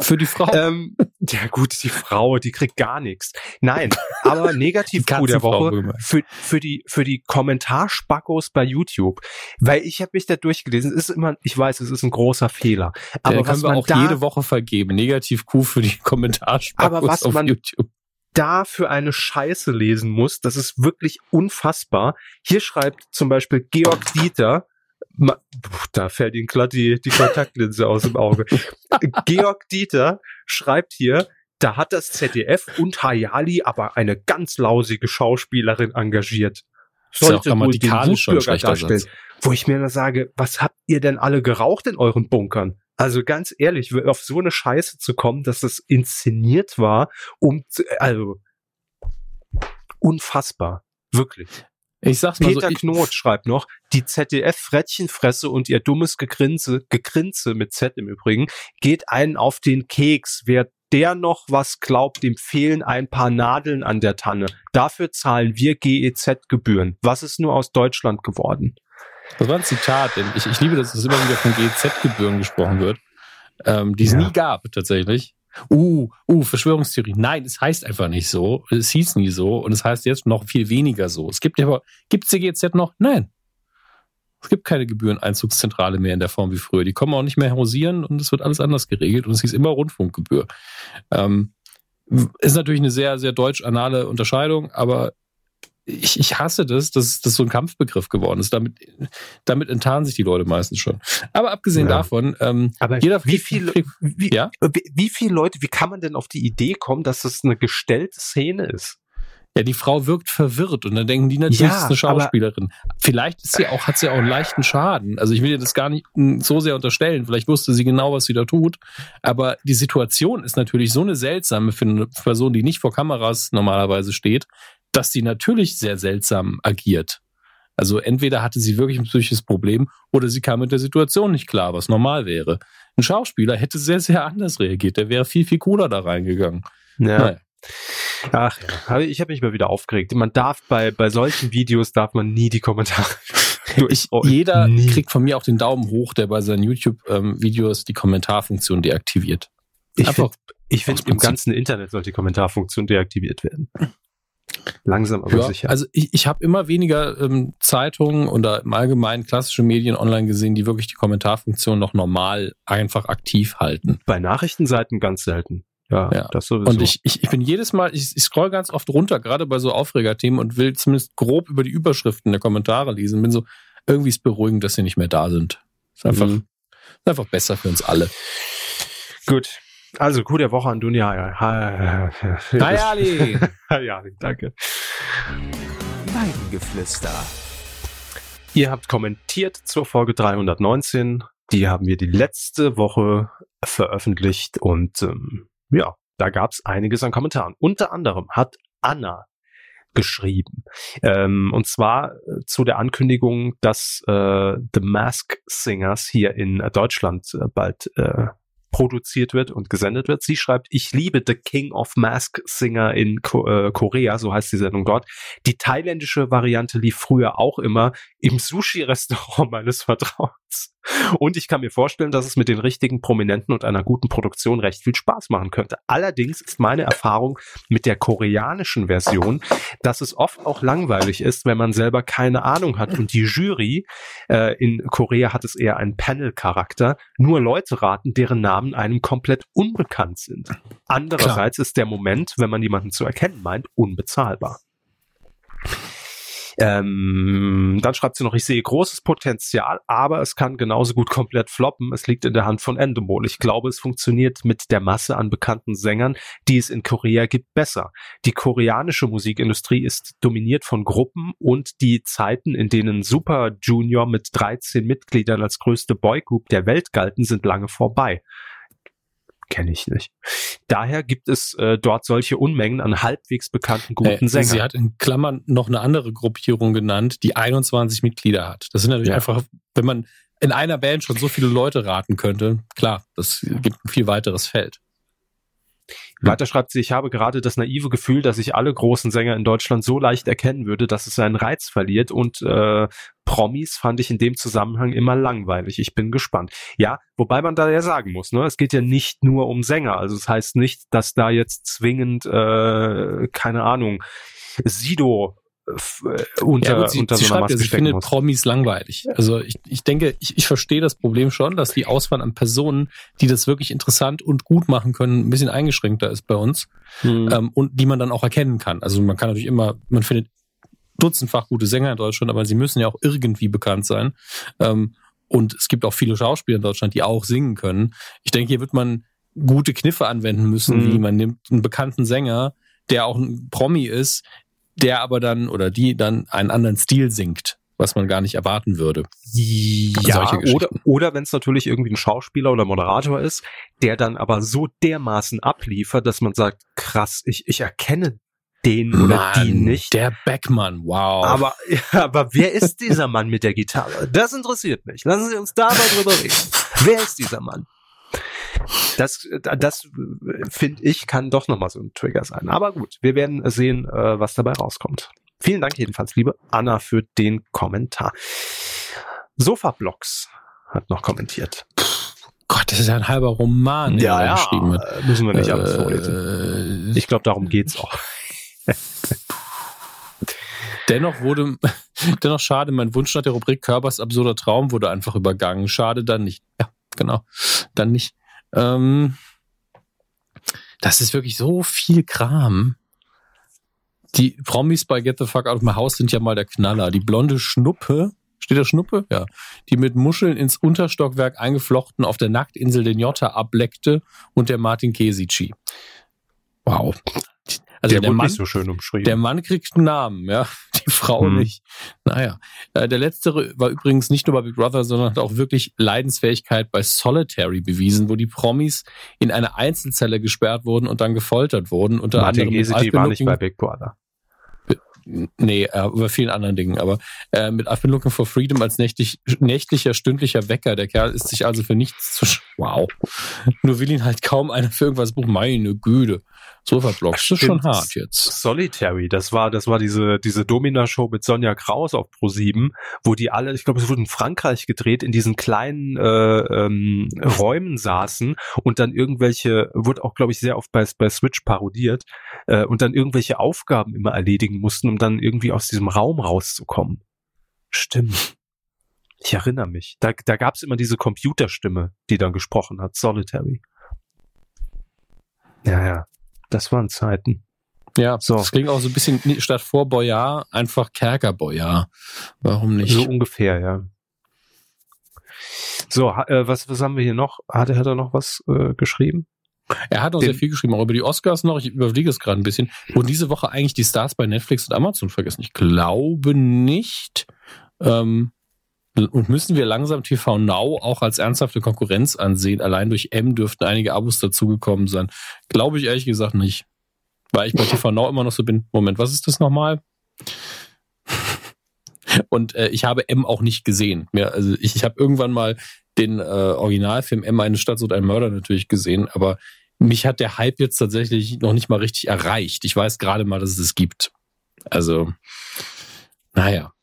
Für die Frau. Ähm, ja gut, die Frau, die kriegt gar nichts. Nein, aber Negativ-Kuh der Woche für, für die für die Kommentarspackos bei YouTube, weil ich habe mich da durchgelesen. Es ist immer, ich weiß, es ist ein großer Fehler. Aber Den was können wir auch da, jede Woche vergeben. Negativ Q für die Kommentarspackos aber was auf man YouTube. Da für eine Scheiße lesen muss, das ist wirklich unfassbar. Hier schreibt zum Beispiel Georg Dieter, da fällt ihm glatt die, die Kontaktlinse aus dem Auge. Georg Dieter schreibt hier, da hat das ZDF und Hayali aber eine ganz lausige Schauspielerin engagiert. Sollte ja wohl den Wutbürger darstellen. Satz. Wo ich mir nur sage, was habt ihr denn alle geraucht in euren Bunkern? Also ganz ehrlich, auf so eine Scheiße zu kommen, dass das inszeniert war, um zu, also unfassbar, wirklich. Ich sag's mal Peter so, Knot schreibt noch, die ZDF-Frettchenfresse und ihr dummes Gegrinse, Gegrinse mit Z im Übrigen, geht einen auf den Keks. Wer der noch was glaubt, dem fehlen ein paar Nadeln an der Tanne. Dafür zahlen wir GEZ-Gebühren. Was ist nur aus Deutschland geworden? Das war ein Zitat, denn ich, ich liebe, dass es immer wieder von GEZ-Gebühren gesprochen wird, ähm, die es ja. nie gab tatsächlich. Uh, uh, Verschwörungstheorie. Nein, es heißt einfach nicht so. Es hieß nie so und es heißt jetzt noch viel weniger so. Es gibt aber, gibt es die GEZ noch? Nein. Es gibt keine Gebühreneinzugszentrale mehr in der Form wie früher. Die kommen auch nicht mehr hausieren und es wird alles anders geregelt und es hieß immer Rundfunkgebühr. Ähm, ist natürlich eine sehr, sehr deutsch-anale Unterscheidung, aber ich, ich hasse das, dass das so ein Kampfbegriff geworden ist. Damit, damit enttarnen sich die Leute meistens schon. Aber abgesehen ja. davon, ähm, aber jeder wie viele, wie, ja? wie, viele Leute, wie kann man denn auf die Idee kommen, dass das eine gestellte Szene ist? Ja, die Frau wirkt verwirrt und dann denken die natürlich, ja, das ist eine Schauspielerin. Vielleicht ist sie auch, hat sie auch einen leichten Schaden. Also ich will ihr das gar nicht so sehr unterstellen. Vielleicht wusste sie genau, was sie da tut. Aber die Situation ist natürlich so eine seltsame für eine Person, die nicht vor Kameras normalerweise steht, dass sie natürlich sehr seltsam agiert. Also entweder hatte sie wirklich ein psychisches Problem oder sie kam mit der Situation nicht klar, was normal wäre. Ein Schauspieler hätte sehr, sehr anders reagiert. Der wäre viel, viel cooler da reingegangen. Ja. Naja. Ach, ich habe mich mal wieder aufgeregt. Man darf bei, bei solchen Videos darf man nie die Kommentare. Ich, jeder nie. kriegt von mir auch den Daumen hoch, der bei seinen YouTube-Videos ähm, die Kommentarfunktion deaktiviert. Ich finde, find, im ganzen Internet sollte die Kommentarfunktion deaktiviert werden. Langsam aber ja, sicher. Also ich, ich habe immer weniger ähm, Zeitungen oder im Allgemeinen klassische Medien online gesehen, die wirklich die Kommentarfunktion noch normal einfach aktiv halten. Bei Nachrichtenseiten ganz selten. Ja, ja. das sowieso. Und ich, ich, ich bin jedes Mal, ich, ich scroll ganz oft runter, gerade bei so Aufregerthemen und will zumindest grob über die Überschriften der Kommentare lesen. Bin so, irgendwie ist beruhigend, dass sie nicht mehr da sind. Ist einfach, mhm. ist einfach besser für uns alle. Gut. Also, gute Woche an Dunja. Hi, Ali. Hi, Ali, danke. Weidengeflüster. Ihr habt kommentiert zur Folge 319. Die haben wir die letzte Woche veröffentlicht und ähm, ja, da gab es einiges an Kommentaren. Unter anderem hat Anna geschrieben. Ähm, und zwar äh, zu der Ankündigung, dass äh, The Mask Singers hier in Deutschland äh, bald äh, produziert wird und gesendet wird. Sie schreibt, ich liebe The King of Mask Singer in Ko äh, Korea, so heißt die Sendung dort. Die thailändische Variante lief früher auch immer im Sushi-Restaurant meines Vertrauens. Nichts. Und ich kann mir vorstellen, dass es mit den richtigen Prominenten und einer guten Produktion recht viel Spaß machen könnte. Allerdings ist meine Erfahrung mit der koreanischen Version, dass es oft auch langweilig ist, wenn man selber keine Ahnung hat und die Jury äh, in Korea hat es eher einen Panel-Charakter, nur Leute raten, deren Namen einem komplett unbekannt sind. Andererseits Klar. ist der Moment, wenn man jemanden zu erkennen meint, unbezahlbar. Ähm, dann schreibt sie noch, ich sehe großes Potenzial, aber es kann genauso gut komplett floppen. Es liegt in der Hand von Endemol. Ich glaube, es funktioniert mit der Masse an bekannten Sängern, die es in Korea gibt, besser. Die koreanische Musikindustrie ist dominiert von Gruppen und die Zeiten, in denen Super Junior mit 13 Mitgliedern als größte Boygroup der Welt galten, sind lange vorbei kenne ich nicht. Daher gibt es äh, dort solche Unmengen an halbwegs bekannten guten äh, Sängern. Sie hat in Klammern noch eine andere Gruppierung genannt, die 21 Mitglieder hat. Das sind natürlich ja. einfach, wenn man in einer Band schon so viele Leute raten könnte, klar, das gibt ein viel weiteres Feld. Weiter schreibt sie, ich habe gerade das naive Gefühl, dass ich alle großen Sänger in Deutschland so leicht erkennen würde, dass es seinen Reiz verliert und äh, Promis fand ich in dem Zusammenhang immer langweilig. Ich bin gespannt. Ja, wobei man da ja sagen muss, ne, es geht ja nicht nur um Sänger. Also es das heißt nicht, dass da jetzt zwingend, äh, keine Ahnung, Sido unter, ja, gut, sie, unter sie so einer schreibt ja, sie findet muss. Promis langweilig. Also ich, ich denke, ich, ich verstehe das Problem schon, dass die Auswahl an Personen, die das wirklich interessant und gut machen können, ein bisschen eingeschränkter ist bei uns hm. ähm, und die man dann auch erkennen kann. Also man kann natürlich immer, man findet dutzendfach gute Sänger in Deutschland, aber sie müssen ja auch irgendwie bekannt sein. Ähm, und es gibt auch viele Schauspieler in Deutschland, die auch singen können. Ich denke, hier wird man gute Kniffe anwenden müssen, hm. wie man nimmt einen bekannten Sänger, der auch ein Promi ist, der aber dann oder die dann einen anderen Stil singt, was man gar nicht erwarten würde. Ja, oder, oder wenn es natürlich irgendwie ein Schauspieler oder Moderator ist, der dann aber so dermaßen abliefert, dass man sagt, krass, ich, ich erkenne den Mann, oder die nicht. Der Beckmann, wow. Aber, ja, aber wer ist dieser Mann mit der Gitarre? Das interessiert mich. Lassen Sie uns da mal drüber reden. Wer ist dieser Mann? Das, das finde ich, kann doch nochmal so ein Trigger sein. Aber gut, wir werden sehen, äh, was dabei rauskommt. Vielen Dank jedenfalls, liebe Anna, für den Kommentar. Sofa-Blogs hat noch kommentiert. Gott, das ist ja ein halber Roman, der ja, ja, geschrieben wird. Äh, müssen wir nicht alles äh, vorlesen. Ich glaube, darum geht's auch. Dennoch wurde, dennoch schade, mein Wunsch nach der Rubrik Körpers absurder Traum wurde einfach übergangen. Schade dann nicht. Ja, genau. Dann nicht. Ähm, das ist wirklich so viel Kram. Die Promis bei Get the Fuck Out of My House sind ja mal der Knaller. Die blonde Schnuppe, steht da Schnuppe? Ja. Die mit Muscheln ins Unterstockwerk eingeflochten auf der Nacktinsel den Jotta ableckte und der Martin Kesici. Wow. Also der, der Mann, so schön umschrieben. Der Mann kriegt einen Namen, ja, die Frau hm. nicht. Naja, äh, der letztere war übrigens nicht nur bei Big Brother, sondern hat auch wirklich Leidensfähigkeit bei Solitary bewiesen, wo die Promis in eine Einzelzelle gesperrt wurden und dann gefoltert wurden. Unter Martin anderem war nicht bei Big Brother. Nee, äh, über vielen anderen Dingen. Aber äh, mit I've been looking for freedom als nächtlich, nächtlicher, stündlicher Wecker. Der Kerl ist sich also für nichts zu... Wow. Nur will ihn halt kaum einer für irgendwas buchen. Meine Güte. Sofa-Blocks, das ist schon hart jetzt. Solitary, das war, das war diese, diese Domina-Show mit Sonja Kraus auf Pro7, wo die alle, ich glaube, es wurde in Frankreich gedreht, in diesen kleinen äh, ähm, Räumen saßen und dann irgendwelche, wurde auch, glaube ich, sehr oft bei, bei Switch parodiert, äh, und dann irgendwelche Aufgaben immer erledigen mussten, um dann irgendwie aus diesem Raum rauszukommen. Stimmt. Ich erinnere mich. Da, da gab es immer diese Computerstimme, die dann gesprochen hat, Solitary. Ja, ja. Das waren Zeiten. Ja, so. das klingt auch so ein bisschen statt vor Boyard einfach Kerker Boyard. Warum nicht? So ungefähr, ja. So, äh, was, was haben wir hier noch? Hat, hat er noch was äh, geschrieben? Er hat noch Den, sehr viel geschrieben, auch über die Oscars noch. Ich überfliege es gerade ein bisschen. Wurden diese Woche eigentlich die Stars bei Netflix und Amazon vergessen? Ich glaube nicht. Ähm, und müssen wir langsam TV Now auch als ernsthafte Konkurrenz ansehen? Allein durch M dürften einige Abos dazugekommen sein. Glaube ich ehrlich gesagt nicht. Weil ich bei TV Now immer noch so bin. Moment, was ist das nochmal? Und äh, ich habe M auch nicht gesehen. Ja, also ich, ich habe irgendwann mal den äh, Originalfilm M, eine Stadt und ein Mörder natürlich gesehen, aber mich hat der Hype jetzt tatsächlich noch nicht mal richtig erreicht. Ich weiß gerade mal, dass es es gibt. Also, naja.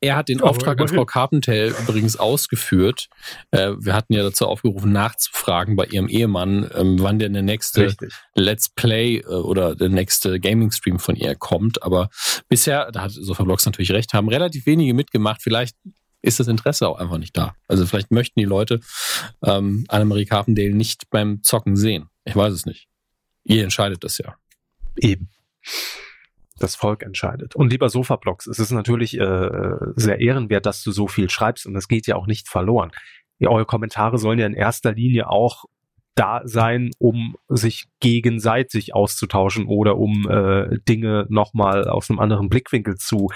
Er hat den Ja, Auftrag an. Frau Carpentel übrigens ausgeführt. Äh, wir hatten ja dazu aufgerufen, nachzufragen bei ihrem Ehemann, ähm, wann denn der nächste Richtig. Let's Play äh, oder der nächste Gaming-Stream von ihr kommt. Aber bisher, da hat Sofablogs natürlich recht, haben relativ wenige mitgemacht. Vielleicht ist das Interesse auch einfach nicht da. Also vielleicht möchten die Leute ähm, Annemarie Carpendale nicht beim Zocken sehen. Ich weiß es nicht. Ihr entscheidet das ja. Eben. Das Volk entscheidet. Und lieber Sofablogs, es ist natürlich äh, sehr ehrenwert, dass du so viel schreibst und das geht ja auch nicht verloren. Ja, eure Kommentare sollen ja in erster Linie auch da sein, um sich gegenseitig auszutauschen oder um äh, Dinge nochmal aus einem anderen Blickwinkel zu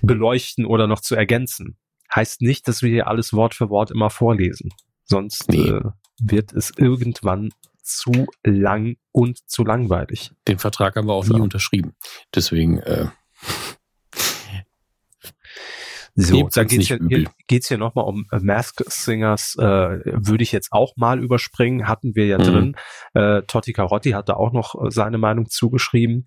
beleuchten oder noch zu ergänzen. Heißt nicht, dass wir hier alles Wort für Wort immer vorlesen. Sonst Nee. äh, wird es irgendwann zu lang und zu langweilig. Den Vertrag haben wir auch So. nie unterschrieben. Deswegen, äh, So, Nehmt's dann geht's hier, geht's hier nochmal um äh, Mask Singers, äh, würde ich jetzt auch mal überspringen, hatten wir ja Mhm. drin. Äh, Totti Carotti hat da auch noch äh, seine Meinung zugeschrieben.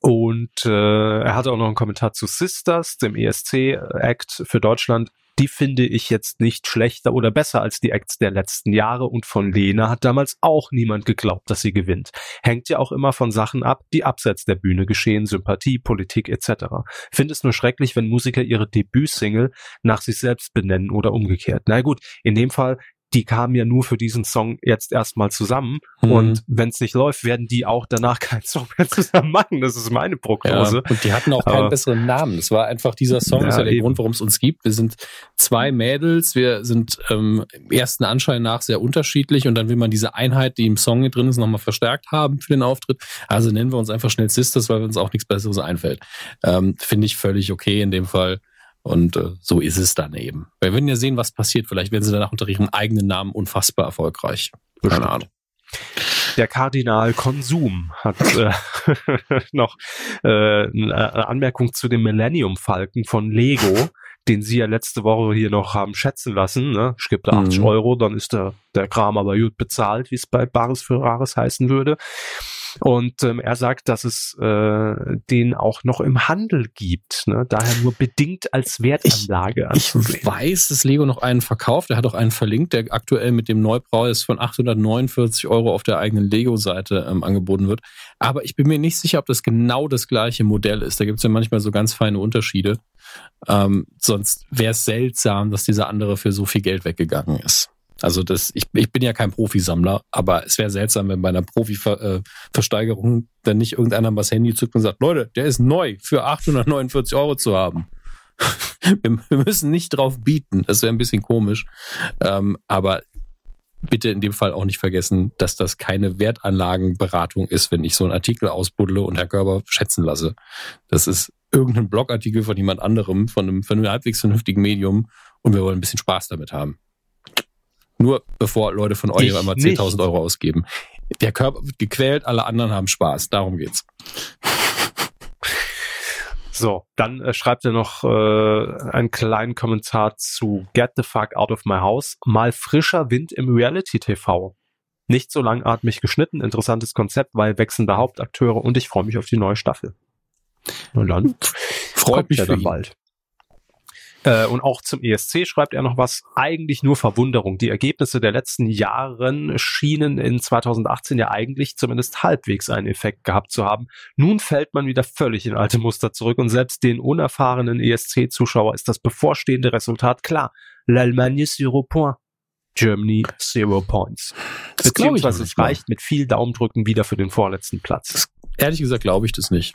Und äh, er hatte auch noch einen Kommentar zu Sisters, dem ESC-Act für Deutschland. Die finde ich jetzt nicht schlechter oder besser als die Acts der letzten Jahre. Und von Lena hat damals auch niemand geglaubt, dass sie gewinnt. Hängt ja auch immer von Sachen ab, die abseits der Bühne geschehen, Sympathie, Politik etc. Finde es nur schrecklich, wenn Musiker ihre Debütsingle nach sich selbst benennen oder umgekehrt. Na gut, in dem Fall, die kamen ja nur für diesen Song jetzt erstmal zusammen Mhm. und wenn es nicht läuft, werden die auch danach keinen Song mehr zusammen machen. Das ist meine ja, Prognose. und die hatten auch keinen Aber- besseren Namen. Es war einfach dieser Song, Ja, ist ja der eben. Grund, warum es uns gibt. Wir sind zwei Mädels, wir sind ähm, im ersten Anschein nach sehr unterschiedlich und dann will man diese Einheit, die im Song mit drin ist, nochmal verstärkt haben für den Auftritt. Also nennen wir uns einfach schnell Sisters, weil uns auch nichts Besseres einfällt. Ähm, Finde ich völlig okay in dem Fall. Und äh, so ist es dann eben. Wir werden ja sehen, was passiert. Vielleicht werden sie danach unter ihrem eigenen Namen unfassbar erfolgreich. Keine Ahnung. Der Kardinal Konsum hat äh, noch äh, eine Anmerkung zu dem Millennium Falken von Lego, den sie ja letzte Woche hier noch haben schätzen lassen. Ne? Ich gebe da 80 Mhm. Euro, dann ist der, der Kram aber gut bezahlt, wie es bei Bares für Rares heißen würde. Und ähm, er sagt, dass es äh, den auch noch im Handel gibt, ne? daher nur bedingt als Wertanlage Ich anzusehen. weiß, dass Lego noch einen verkauft. Er hat auch einen verlinkt, der aktuell mit dem Neupreis von 849 Euro auf der eigenen Lego-Seite ähm, angeboten wird. Aber ich bin mir nicht sicher, ob das genau das gleiche Modell ist. Da gibt es ja manchmal so ganz feine Unterschiede. Ähm, sonst wäre es seltsam, dass dieser andere für so viel Geld weggegangen ist. Also das, ich, ich bin ja kein Profisammler, aber es wäre seltsam, wenn bei einer Profi-Versteigerung dann nicht irgendeiner mal das Handy zückt und sagt, Leute, der ist neu für 849 Euro zu haben. wir, wir müssen nicht drauf bieten. Das wäre ein bisschen komisch. Ähm, aber bitte in dem Fall auch nicht vergessen, dass das keine Wertanlagenberatung ist, wenn ich so einen Artikel ausbuddle und Herr Körber schätzen lasse. Das ist irgendein Blogartikel von jemand anderem, von einem, von einem halbwegs vernünftigen Medium und wir wollen ein bisschen Spaß damit haben. Nur bevor Leute von euch Ich einmal nicht. 10.000 Euro ausgeben. Der Körper wird gequält, alle anderen haben Spaß. Darum geht's. So, dann äh, schreibt er noch äh, einen kleinen Kommentar zu Get the fuck out of my house. Mal frischer Wind im Reality-TV. Nicht so langatmig geschnitten, interessantes Konzept, weil wechselnde Hauptakteure und ich freue mich auf die neue Staffel. Und dann Freut mich für dann ihn. bald. Äh, und auch zum ESC schreibt er noch was. Eigentlich nur Verwunderung. Die Ergebnisse der letzten Jahren schienen in 2018 ja eigentlich zumindest halbwegs einen Effekt gehabt zu haben. Nun fällt man wieder völlig in alte Muster zurück und selbst den unerfahrenen ESC-Zuschauer ist das bevorstehende Resultat klar. L'Allemagne zero point. Germany zero points. Das glaube ich noch Beziehungsweise nicht es reicht mit viel Daumendrücken wieder für den vorletzten Platz. Ehrlich gesagt glaube ich das nicht.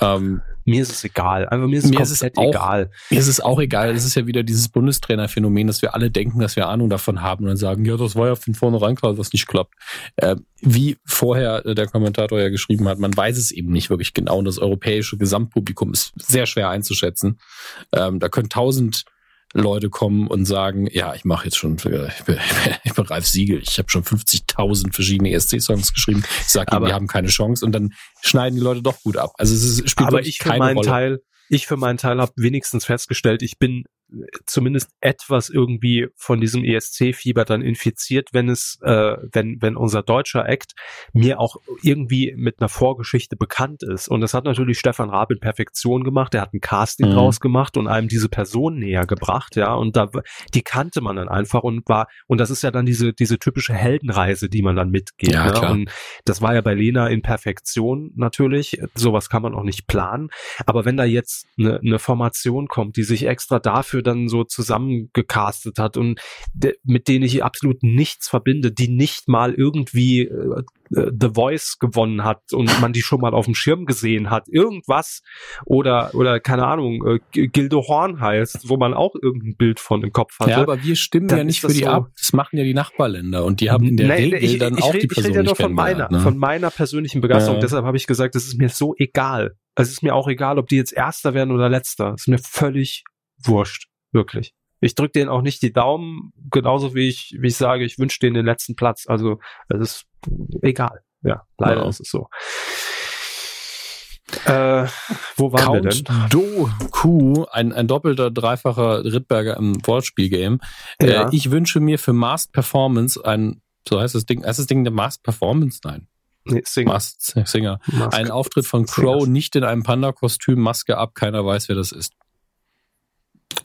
Ähm, Mir ist es egal. Einfach mir ist es Mir ist es komplett auch- egal. Mir ist es auch egal. Es ist ja wieder dieses Bundestrainerphänomen, dass wir alle denken, dass wir Ahnung davon haben und dann sagen, ja, das war ja von vornherein klar, was nicht klappt. Äh, wie vorher äh, der Kommentator ja geschrieben hat, man weiß es eben nicht wirklich genau und das europäische Gesamtpublikum ist sehr schwer einzuschätzen. Ähm, da können tausend Leute kommen und sagen, ja, ich mache jetzt schon, äh, ich bin, ich bin Ralf Siegel, ich habe schon 50.000 verschiedene ESC-Songs geschrieben. Ich sage ihnen, wir haben keine Chance und dann schneiden die Leute doch gut ab. Also es ist, spielt Aber ich für meinen Rolle. Teil, ich für meinen Teil habe wenigstens festgestellt, ich bin zumindest etwas irgendwie von diesem ESC-Fieber dann infiziert, wenn es, äh, wenn, wenn unser deutscher Act mir auch irgendwie mit einer Vorgeschichte bekannt ist. Und das hat natürlich Stefan Raab in Perfektion gemacht. Er hat ein Casting Mhm. draus gemacht und einem diese Person näher gebracht, ja. Und da, die kannte man dann einfach und war, und das ist ja dann diese, diese typische Heldenreise, die man dann mitgeht. Ja, ne? klar. Und das war ja bei Lena in Perfektion natürlich. Sowas kann man auch nicht planen. Aber wenn da jetzt eine, eine Formation kommt, die sich extra dafür dann so zusammengecastet hat und mit denen ich absolut nichts verbinde, die nicht mal irgendwie äh, äh, The Voice gewonnen hat und man die schon mal auf dem Schirm gesehen hat, irgendwas oder oder keine Ahnung, äh, Gildo Horn heißt, wo man auch irgendein Bild von im Kopf hatte. Ja, aber wir stimmen dann ja nicht für das die so- ab. Das machen ja die Nachbarländer und die haben in der Nein, Regel ich, dann ich, auch red- die ich Person rede ja nur von meiner, ne? von meiner persönlichen Begeisterung. Ja. Deshalb habe ich gesagt, es ist mir so egal. Also es ist mir auch egal, ob die jetzt Erster werden oder Letzter. Es ist mir völlig wurscht, wirklich. Ich drücke denen auch nicht die Daumen, genauso wie ich, wie ich sage, ich wünsche denen den letzten Platz. Also es ist egal. Ja, leider Ja. ist es so. Äh, wo waren wir denn? Count Do Q, ein, ein doppelter, dreifacher Rittberger im Wortspielgame. Ja. Äh, ich wünsche mir für Masked Performance ein, so heißt das Ding, heißt das Ding der Masked Performance? Nein, Nee, Sing. Masked Singer. Ein Auftritt von Crow, Singers. nicht in einem Panda-Kostüm, Maske ab, keiner weiß, wer das ist.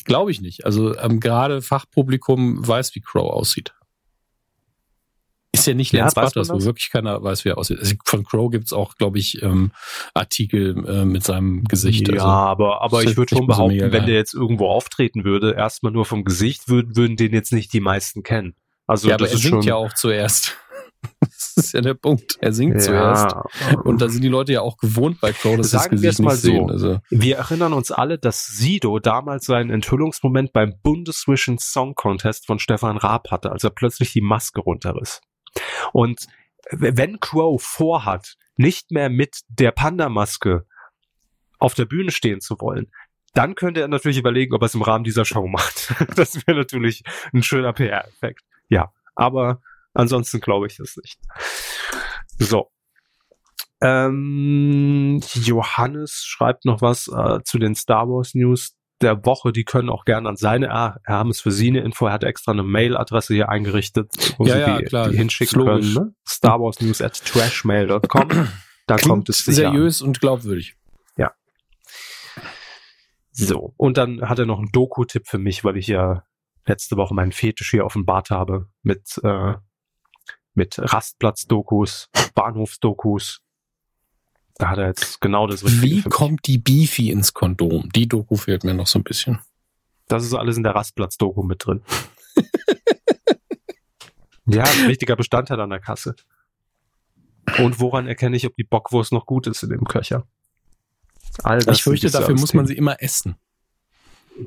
Glaube ich nicht. Also ähm, gerade Fachpublikum weiß, wie Crow aussieht. Ist ja nicht Ja, weiß man Butters, wo wirklich keiner weiß, wie er aussieht. Also von Crow gibt's auch, glaube ich, ähm, Artikel äh, mit seinem Gesicht. Ja, Also, aber, aber ich würde schon behaupten, wenn geil. der jetzt irgendwo auftreten würde, erstmal nur vom Gesicht, würden, würden den jetzt nicht die meisten kennen. Also ja, aber das er ist singt schon, ja auch zuerst. Das ist ja der Punkt. Er singt zuerst. ja. Und da sind die Leute ja auch gewohnt bei Crow, dass sie das Sagen wir Gesicht es mal nicht sehen. so. Also, Wir erinnern uns alle, dass Sido damals seinen Enthüllungsmoment beim Bundesvision Song Contest von Stefan Raab hatte, als er plötzlich die Maske runterriss. Und wenn Crow vorhat, nicht mehr mit der Panda-Maske auf der Bühne stehen zu wollen, dann könnte er natürlich überlegen, ob er es im Rahmen dieser Show macht. Das wäre natürlich ein schöner PR-Effekt. Ja, aber ansonsten glaube ich das nicht. So. Ähm, Johannes schreibt noch was äh, zu den Star Wars News der Woche. Die können auch gerne an seine, ah, haben es für Sie eine Info. Er hat extra eine Mailadresse hier eingerichtet, wo Ja, Sie ja, die, klar, die hinschicken logisch. können. Ne? Star Wars News at trashmail.com. Da kommt klingt es sicher an. seriös und glaubwürdig. So, und dann hat er noch einen Doku-Tipp für mich, weil ich ja letzte Woche meinen Fetisch hier offenbart habe mit, äh, mit Rastplatz-Dokus, Bahnhofs-Dokus. Da hat er jetzt genau das Richtige Wie kommt die Beefy ins Kondom? Die Doku fehlt mir noch so ein bisschen. Das ist alles in der Rastplatz-Doku mit drin. ja, ein wichtiger Bestandteil an der Kasse. Und woran erkenne ich, ob die Bockwurst noch gut ist in dem Köcher? All das ich fürchte, dafür muss man sie immer essen.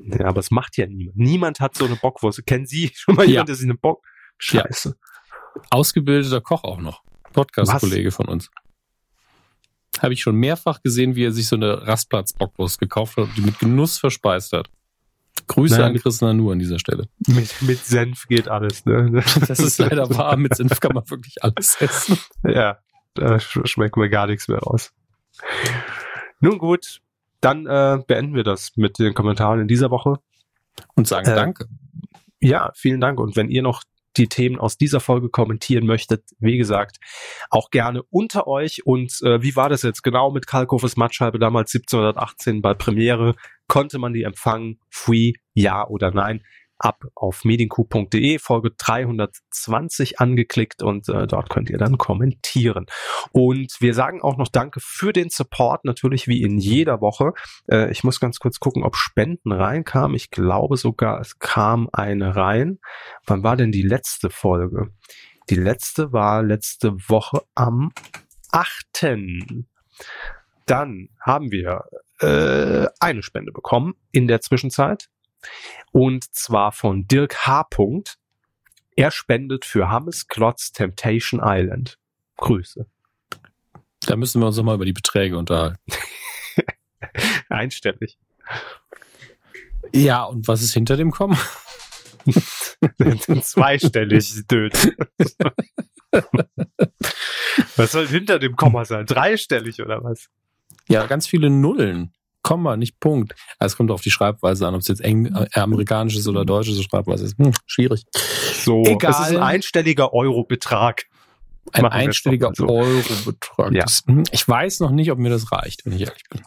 Ja, aber es macht ja niemand. Niemand hat so eine Bockwurst. Kennen Sie schon mal Ja. jemand, der sich eine Bock... Ja. Ausgebildeter Koch auch noch. Podcast-Kollege von uns. Habe ich schon mehrfach gesehen, wie er sich so eine Rastplatz-Bockwurst gekauft hat und die mit Genuss verspeist hat. Grüße Nein. an Chris Nanu an dieser Stelle. Mit, mit Senf geht alles, ne? Das ist leider wahr. Mit Senf kann man wirklich alles essen. Ja, da sch schmeckt mir gar nichts mehr raus. Nun gut, dann äh, beenden wir das mit den Kommentaren in dieser Woche. Und sagen Äh, Danke. Ja, vielen Dank. Und wenn ihr noch die Themen aus dieser Folge kommentieren möchtet, wie gesagt, auch gerne unter euch. Und äh, wie war das jetzt genau mit Kalkofes Matscheibe damals 1718 bei Premiere? Konnte man die empfangen? Free, ja oder nein? Ab auf medienku.de, Folge 320 angeklickt und äh, dort könnt ihr dann kommentieren. Und wir sagen auch noch Danke für den Support, natürlich wie in jeder Woche. Äh, ich muss ganz kurz gucken, ob Spenden reinkamen. Ich glaube sogar, es kam eine rein. Wann war denn die letzte Folge? Die letzte war letzte Woche am 8. Dann haben wir äh, eine Spende bekommen in der Zwischenzeit. Und zwar von Dirk H. Er spendet für Hammes Klotz Temptation Island. Grüße. Da müssen wir uns noch mal über die Beträge unterhalten. Einstellig. Ja, und was ist hinter dem Komma? Zweistellig, Död. was soll hinter dem Komma sein? Dreistellig oder was? Ja, ganz viele Nullen. Komma, nicht Punkt. Also es kommt auf die Schreibweise an, ob es jetzt eng, äh, amerikanisches oder deutsches Schreibweise ist. Hm, schwierig. So, Egal. es ist ein einstelliger Eurobetrag. Ein Machen einstelliger so. Eurobetrag. Ja. Das- hm, Ich weiß noch nicht, ob mir das reicht, wenn ich ehrlich bin.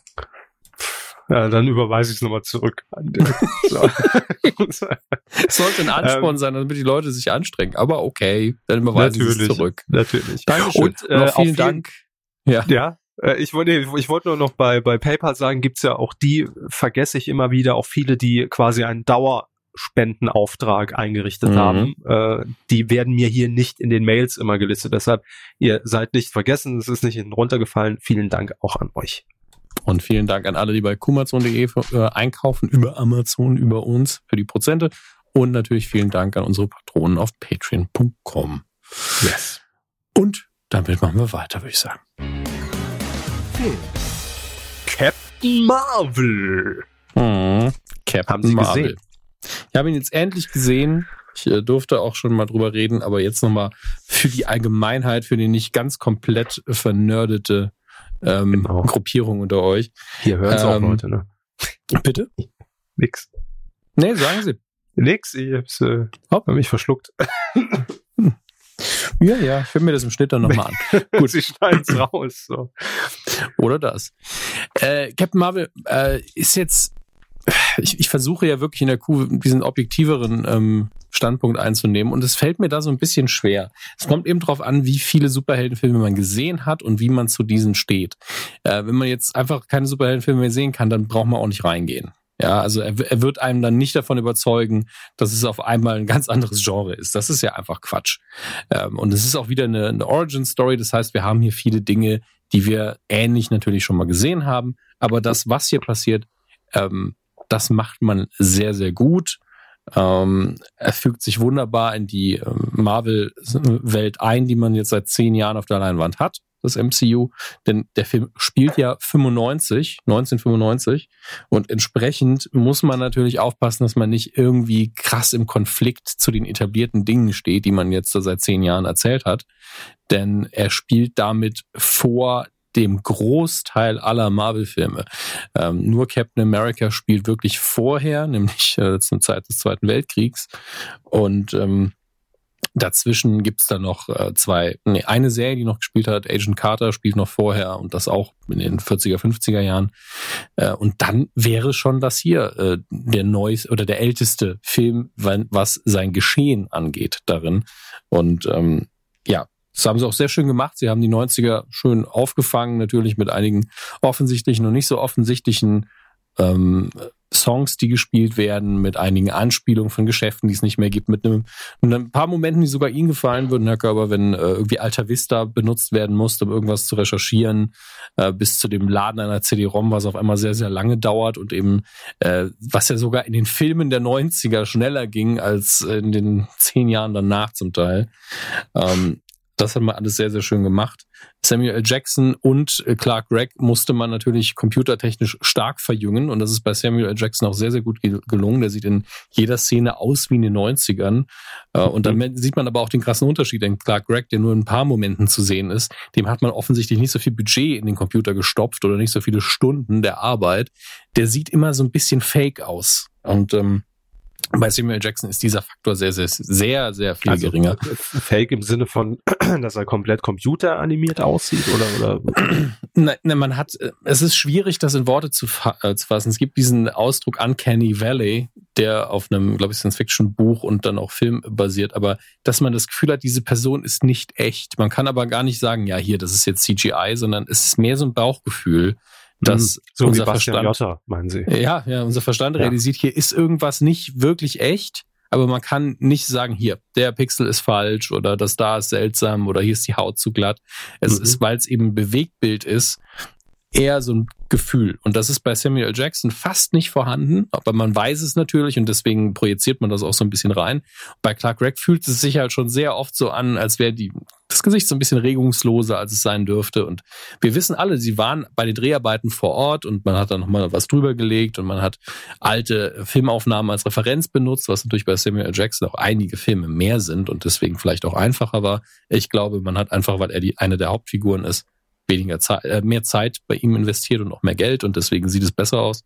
Ja, dann überweise ich es nochmal zurück. sollte ein Ansporn sein, damit die Leute sich anstrengen. Aber okay, dann überweise ich es zurück. Natürlich. Dankeschön. Und, äh, vielen jeden- Dank. Ja. Ja, ich wollte, ich wollte nur noch bei, bei PayPal sagen, gibt's ja auch die, vergesse ich immer wieder, auch viele, die quasi einen Dauerspendenauftrag eingerichtet Mhm. haben. Äh, die werden mir hier nicht in den Mails immer gelistet. Deshalb, ihr seid nicht vergessen, es ist nicht hinten runtergefallen. Vielen Dank auch an euch. Und vielen Dank an alle, die bei kumazon.de äh, einkaufen, über Amazon, über uns für die Prozente. Und natürlich vielen Dank an unsere Patronen auf patreon.com. Yes. Und damit machen wir weiter, würde ich sagen. Captain Marvel. Mhm. Captain Haben Sie Marvel. gesehen? Ich habe ihn jetzt endlich gesehen. Ich äh, durfte auch schon mal drüber reden, aber jetzt nochmal für die Allgemeinheit, für die nicht ganz komplett vernördete ähm, Genau. Gruppierung unter euch. Hier hören's auch Ähm, Leute, ne? Bitte? Nix. Nee, sagen Sie. Nix, ich hab's, äh, hab mich verschluckt. Ja, ja, ich höre mir das im Schnitt dann nochmal an. Gut, sie schneiden's raus. So. Oder das. Äh, Captain Marvel äh, ist jetzt, ich, ich versuche ja wirklich in der Kuh diesen objektiveren ähm, Standpunkt einzunehmen und es fällt mir da so ein bisschen schwer. Es kommt eben drauf an, wie viele Superheldenfilme man gesehen hat und wie man zu diesen steht. Äh, wenn man jetzt einfach keine Superheldenfilme mehr sehen kann, dann braucht man auch nicht reingehen. Ja, also er, er wird einem dann nicht davon überzeugen, dass es auf einmal ein ganz anderes Genre ist. Das ist ja einfach Quatsch. Ähm, und es ist auch wieder eine, eine Origin-Story. Das heißt, wir haben hier viele Dinge, die wir ähnlich natürlich schon mal gesehen haben. Aber das, was hier passiert, ähm, das macht man sehr, sehr gut. Ähm, er fügt sich wunderbar in die ähm, Marvel-Welt ein, die man jetzt seit zehn Jahren auf der Leinwand hat, das MCU. Denn der Film spielt ja 95, 1995. Und entsprechend muss man natürlich aufpassen, dass man nicht irgendwie krass im Konflikt zu den etablierten Dingen steht, die man jetzt seit zehn Jahren erzählt hat. Denn er spielt damit vor dem Großteil aller Marvel-Filme. Ähm, nur Captain America spielt wirklich vorher, nämlich äh, zur Zeit des Zweiten Weltkriegs. Und ähm, dazwischen gibt's dann noch äh, zwei, nee, eine Serie, die noch gespielt hat, Agent Carter spielt noch vorher und das auch in den 40er, 50er Jahren. Äh, und dann wäre schon das hier äh, der neueste oder der älteste Film, wann- was sein Geschehen angeht darin. Und ähm, ja, das haben sie auch sehr schön gemacht. Sie haben die 90er schön aufgefangen, natürlich mit einigen offensichtlichen und nicht so offensichtlichen ähm, Songs, die gespielt werden, mit einigen Anspielungen von Geschäften, die es nicht mehr gibt, mit einem, mit ein paar Momenten, die sogar Ihnen gefallen würden, Herr Körber, wenn äh, irgendwie Alta Vista benutzt werden musste, um irgendwas zu recherchieren, äh, bis zu dem Laden einer CD-ROM, was auf einmal sehr, sehr lange dauert und eben, äh, was ja sogar in den Filmen der 90er schneller ging als in den zehn Jahren danach zum Teil. Ähm, das hat man alles sehr, sehr schön gemacht. Samuel L. Jackson und äh, Clark Gregg musste man natürlich computertechnisch stark verjüngen und das ist bei Samuel L. Jackson auch sehr, sehr gut ge- gelungen. Der sieht in jeder Szene aus wie in den 90ern. Äh, Und dann sieht man aber auch den krassen Unterschied, denn Clark Gregg, der nur in ein paar Momenten zu sehen ist, dem hat man offensichtlich nicht so viel Budget in den Computer gestopft oder nicht so viele Stunden der Arbeit. Der sieht immer so ein bisschen fake aus. Und ähm, bei Samuel. Jackson ist dieser Faktor sehr, sehr, sehr, sehr viel Also, geringer. Fake im Sinne von, dass er komplett computeranimiert aussieht oder, oder Nein, nein, man hat, äh, es ist schwierig, das in Worte zu, äh, zu fassen. Es gibt diesen Ausdruck Uncanny Valley, der auf einem, glaube ich, Science-Fiction-Buch und dann auch Film basiert, aber dass man das Gefühl hat, diese Person ist nicht echt. Man kann aber gar nicht sagen, ja, hier, das ist jetzt CGI, sondern es ist mehr so ein Bauchgefühl, dass Hm, so unser Verstand, Jotta, meinen Sie? ja, ja, unser Verstand Ja. realisiert, hier ist irgendwas nicht wirklich echt. Aber man kann nicht sagen, hier, der Pixel ist falsch oder das da ist seltsam oder hier ist die Haut zu glatt. Es Mhm. ist, weil es eben ein Bewegtbild ist, eher so ein Gefühl. Und das ist bei Samuel. Jackson fast nicht vorhanden, aber man weiß es natürlich und deswegen projiziert man das auch so ein bisschen rein. Bei Clark Gregg fühlt es sich halt schon sehr oft so an, als wäre die das Gesicht so ein bisschen regungsloser, als es sein dürfte. Und wir wissen alle, sie waren bei den Dreharbeiten vor Ort und man hat da nochmal was drüber gelegt und man hat alte Filmaufnahmen als Referenz benutzt, was natürlich bei Samuel. Jackson auch einige Filme mehr sind und deswegen vielleicht auch einfacher war. Ich glaube, man hat einfach, weil er die eine der Hauptfiguren ist, weniger Zeit, äh, mehr Zeit bei ihm investiert und auch mehr Geld und deswegen sieht es besser aus.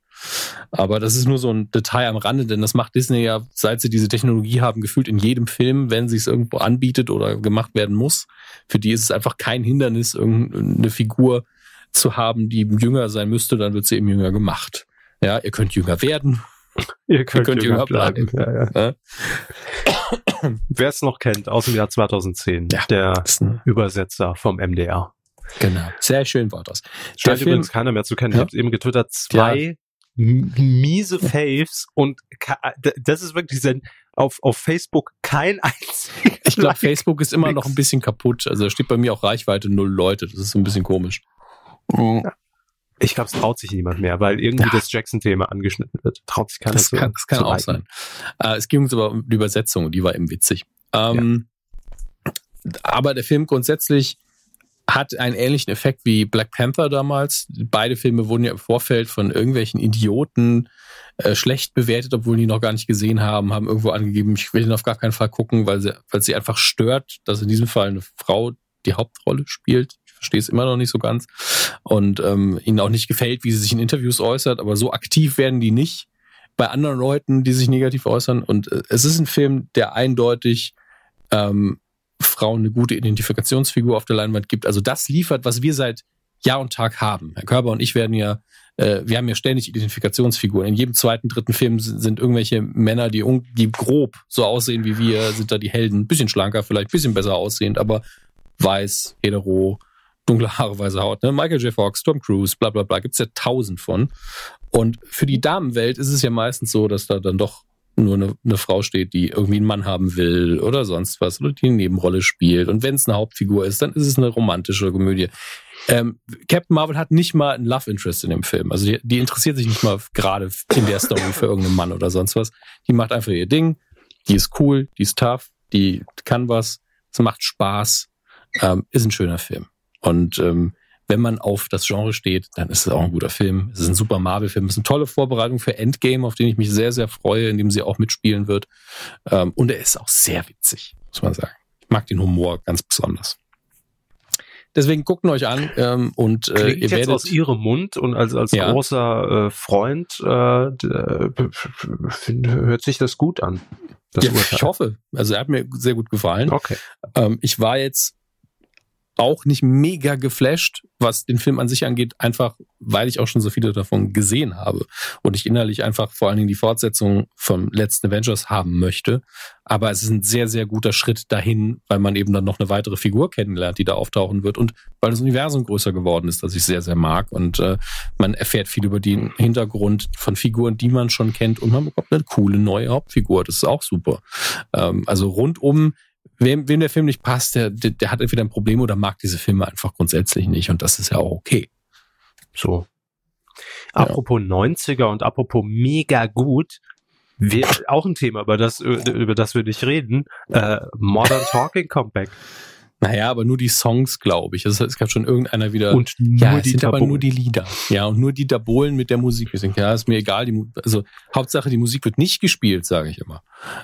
Aber das ist nur so ein Detail am Rande, denn das macht Disney ja, seit sie diese Technologie haben, gefühlt in jedem Film, wenn sie es irgendwo anbietet oder gemacht werden muss. Für die ist es einfach kein Hindernis, irgendeine Figur zu haben, die jünger sein müsste, dann wird sie eben jünger gemacht. Ja, ihr könnt jünger werden. Ihr könnt, könnt jünger jünger bleiben. bleiben. Ja, ja. Wer es noch kennt, aus dem Jahr 2010, Ja. der Übersetzer vom MDR. Genau. Sehr schön war das. Der Scheint Film, übrigens keiner mehr zu kennen. Ja. Ich habe eben getwittert, zwei m- miese Faves und d- das ist wirklich ein, auf, auf Facebook kein einziger. ich glaube, Like. Facebook ist immer noch nix. ein bisschen kaputt. Also da steht bei mir auch Reichweite null Leute. Das ist so ein bisschen komisch. Ich glaube, es traut sich niemand mehr, weil irgendwie Ja. das Jackson-Thema angeschnitten wird. Traut sich keiner Das zu. kann, das kann zu auch liken. sein. Äh, es ging uns aber um die Übersetzung, die war eben witzig. Ähm, Aber der Film grundsätzlich hat einen ähnlichen Effekt wie Black Panther damals. Beide Filme wurden ja im Vorfeld von irgendwelchen Idioten äh, schlecht bewertet, obwohl die noch gar nicht gesehen haben, haben irgendwo angegeben, ich will ihn auf gar keinen Fall gucken, weil sie, weil sie einfach stört, dass in diesem Fall eine Frau die Hauptrolle spielt. Ich verstehe es immer noch nicht so ganz. Und ähm, ihnen auch nicht gefällt, wie sie sich in Interviews äußert, aber so aktiv werden die nicht bei anderen Leuten, die sich negativ äußern. Und äh, es ist ein Film, der eindeutig ähm, Frauen eine gute Identifikationsfigur auf der Leinwand gibt. Also das liefert, was wir seit Jahr und Tag haben. Herr Körber und ich werden ja, äh, wir haben ja ständig Identifikationsfiguren. In jedem zweiten, dritten Film sind, irgendwelche Männer, die, die grob so aussehen wie wir, sind da die Helden. Bisschen schlanker, vielleicht bisschen besser aussehend, aber weiß, hetero, dunkle Haare, weiße Haut. Ne? Michael J. Fox, Tom Cruise, bla bla bla, gibt's ja tausend von. Und für die Damenwelt ist es ja meistens so, dass da dann doch nur eine, eine Frau steht, die irgendwie einen Mann haben will oder sonst was oder die eine Nebenrolle spielt. Und wenn es eine Hauptfigur ist, dann ist es eine romantische Komödie. Ähm, Captain Marvel hat nicht mal ein Love Interest in dem Film. Also die, die interessiert sich nicht mal gerade in der Story für irgendeinen Mann oder sonst was. Die macht einfach ihr Ding. Die ist cool, die ist tough, die kann was. Es macht Spaß. Ähm, ist ein schöner Film. Und ähm, wenn man auf das Genre steht, dann ist es auch ein guter Film. Es ist ein super Marvel-Film. Es ist eine tolle Vorbereitung für Endgame, auf den ich mich sehr, sehr freue, in dem sie auch mitspielen wird. Ähm, und er ist auch sehr witzig, muss man sagen. Ich mag den Humor ganz besonders. Deswegen guckt ihn euch an ähm, und äh, Klingt ihr werdet aus Ihrem Mund und als, als Ja. großer äh, Freund äh, äh, hört sich das gut an. Das ja, ich hoffe. Also er hat mir sehr gut gefallen. Okay. Ähm, ich war jetzt auch nicht mega geflasht, was den Film an sich angeht, einfach weil ich auch schon so viele davon gesehen habe und ich innerlich einfach vor allen Dingen die Fortsetzung vom letzten Avengers haben möchte. Aber es ist ein sehr, sehr guter Schritt dahin, weil man eben dann noch eine weitere Figur kennenlernt, die da auftauchen wird und weil das Universum größer geworden ist, das ich sehr, sehr mag und äh, man erfährt viel über den Hintergrund von Figuren, die man schon kennt und man bekommt eine coole neue Hauptfigur. Das ist auch super. Ähm, also rundum wem, wem der Film nicht passt, der, der, der hat entweder ein Problem oder mag diese Filme einfach grundsätzlich nicht. Und das ist ja auch okay. So. Apropos 90er und apropos mega gut, wir, auch ein Thema, über das, über das wir nicht reden, äh, Modern Talking Comeback. Naja, aber nur die Songs, glaube ich. Also, es gab schon irgendeiner wieder. Und nur ja, es die sind aber nur die Lieder. Ja, und nur die Dabolen mit der Musik. Ich denke, ja, ist mir egal. Die, also Hauptsache, die Musik wird nicht gespielt, sage ich immer.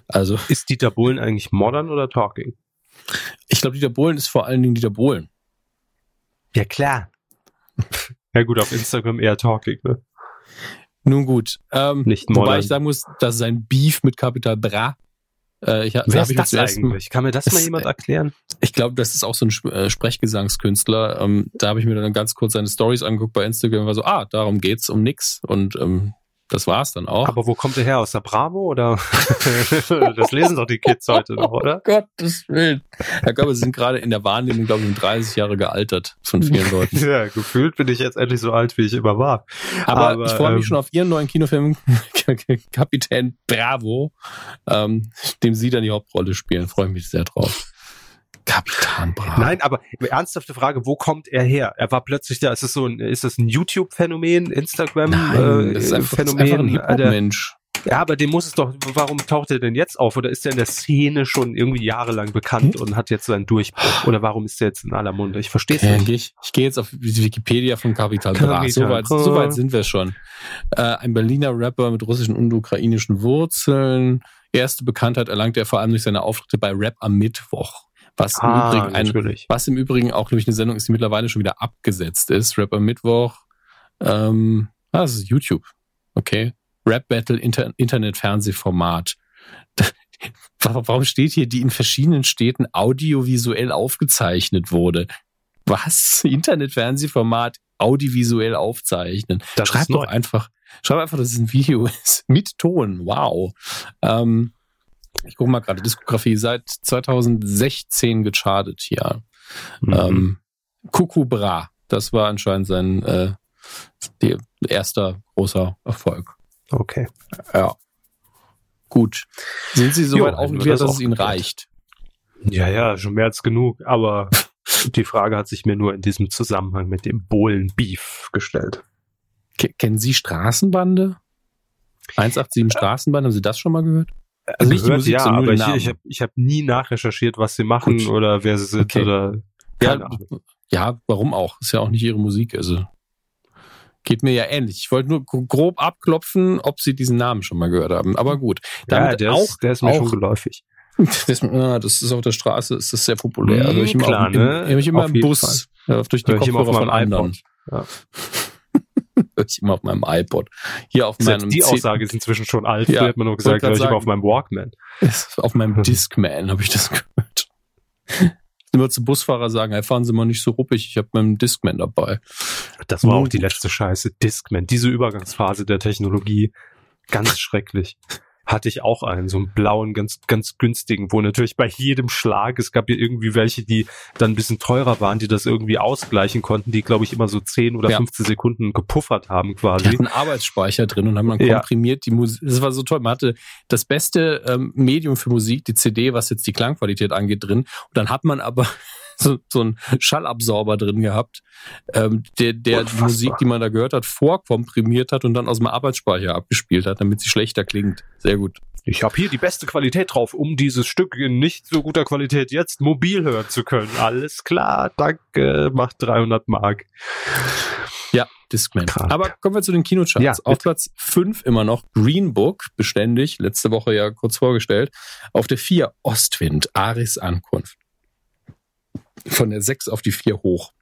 Also Ist Dieter Bohlen eigentlich modern oder talking? ich glaube, Dieter Bohlen ist vor allen Dingen Dieter Bohlen. Ja, klar. Ja gut, auf Instagram eher talking, ne? Nun gut. Ähm, Nicht wobei modern. ich sagen muss, dass sein Beef mit Capital Bra. Äh, ich, Wer ist ich das eigentlich? Kann mir das Es- mal jemand erklären? Ich glaube, das ist auch so ein äh, Sprechgesangskünstler. Ähm, da habe ich mir dann ganz kurz seine Stories angeguckt bei Instagram und war so, ah, darum geht's um nix. Und ähm, das war's dann auch. Aber wo kommt der her? Aus der Bravo oder? das lesen doch die Kids heute noch, oder? Gottes Willen. Herr Körber, Sie sind gerade in der Wahrnehmung, glaube ich, um 30 Jahre gealtert von vielen Leuten. Ja, gefühlt bin ich jetzt endlich so alt, wie ich immer war. Aber, Aber, ich freue mich ähm, schon auf Ihren neuen Kinofilm, Kapitän Bravo, ähm, dem Sie dann die Hauptrolle spielen. Freue mich sehr drauf. Kapitän Bravo. Nein, aber ernsthafte Frage, wo kommt er her? Er war plötzlich da, ist es so ein, ist das ein YouTube-Phänomen, Instagram Nein, äh, das ist einfach, ist Phänomen? einfach ein Äh, Hip-Hop-Mensch. ja, aber dem muss es doch, warum taucht er denn jetzt auf? Oder ist er in der Szene schon irgendwie jahrelang bekannt Hm? und hat jetzt seinen Durchbruch? Oder warum ist er jetzt in aller Munde? Ich verstehe es Okay, nicht. ich, ich gehe jetzt auf Wikipedia von Capital Bra. So weit, Bra. so weit sind wir schon. Äh, ein Berliner Rapper mit russischen und ukrainischen Wurzeln. Erste Bekanntheit erlangte er vor allem durch seine Auftritte bei Rap am Mittwoch. Was, im Ah, Übrigen ein, was im Übrigen auch nämlich eine Sendung ist, die mittlerweile schon wieder abgesetzt ist. Rapper Mittwoch. Ähm, ah, das ist YouTube. Okay. Rap Battle Inter Internet-Fernsehformat. Warum steht hier, die in verschiedenen Städten audiovisuell aufgezeichnet wurde? Was? Internet-Fernsehformat audiovisuell aufzeichnen. Das schreib doch neu. einfach, schreib einfach, dass es ein Video ist. Mit Ton. Wow. Ähm, ich gucke mal gerade, Diskografie seit 2016 gechartet hier. Mhm. Ähm, Kuku Bra, das war anscheinend sein äh, die, erster großer Erfolg. okay. Ja. Gut. Sind Sie soweit aufgeklärt, das dass es Ihnen reicht? Ja, ja, schon mehr als genug. Aber die Frage hat sich mir nur in diesem Zusammenhang mit dem Bohlen-Beef gestellt. Ke- Kennen Sie Straßenbande? 187 Straßenbande, haben Sie das schon mal gehört? Also nicht die Gehört, Musik, ja, sondern aber ich, ich habe ich hab nie nachrecherchiert, was sie machen Gut. oder wer sie sind Okay. oder Ahnung. Ja, warum auch? Ist ja auch nicht ihre Musik. Also geht mir ja ähnlich. Ich wollte nur gro- grob abklopfen, ob sie diesen Namen schon mal gehört haben. Aber gut. Ja, Damit der, auch, ist, der ist mir auch- schon geläufig. das, ja, das ist auf der Straße, ist das sehr populär. Mm, Also ich immer, klar, auch im, ne? im, ich immer Auf im Bus ja, durch die Hör immer Kopfhörer von anderen. Ja. Hör ich immer auf meinem iPod. Hier auf Selbst meinem die Aussage ist inzwischen schon alt. Ja, Früher hat man nur gesagt, wollte grad hör ich immer auf meinem Walkman. auf meinem Discman habe ich das gehört. Immer zu Busfahrer sagen, hey, fahren Sie mal nicht so ruppig, ich habe meinen Discman dabei. Das war auch die letzte Scheiße. Discman, diese Übergangsphase der Technologie, ganz schrecklich. Hatte ich auch einen, so einen blauen, ganz, ganz günstigen, wo natürlich bei jedem Schlag, es gab ja irgendwie welche, die dann ein bisschen teurer waren, die das irgendwie ausgleichen konnten, die, glaube ich, immer so 10 oder Ja. 15 Sekunden gepuffert haben Die quasi. hatten Arbeitsspeicher drin und haben dann Ja. komprimiert die Musik. Das war so toll. Man hatte das beste ähm, Medium für Musik, die CD, was jetzt die Klangqualität angeht, drin. Und dann hat man aber so, so einen Schallabsorber drin gehabt, ähm, der, der die. Musik, die man da gehört hat, vorkomprimiert hat und dann aus dem Arbeitsspeicher abgespielt hat, damit sie schlechter klingt. Sehr gut. Ich habe hier die beste Qualität drauf, um dieses Stück in nicht so guter Qualität jetzt mobil hören zu können. Alles klar, danke, macht 300 Mark. Ja, Discman. Krank. Aber kommen wir zu den Kinocharts. Ja, Auf. Platz 5 immer noch Green Book, beständig, letzte Woche ja kurz vorgestellt. Auf der 4 Ostwind, Aris Ankunft. Von der 6 auf die 4 hoch.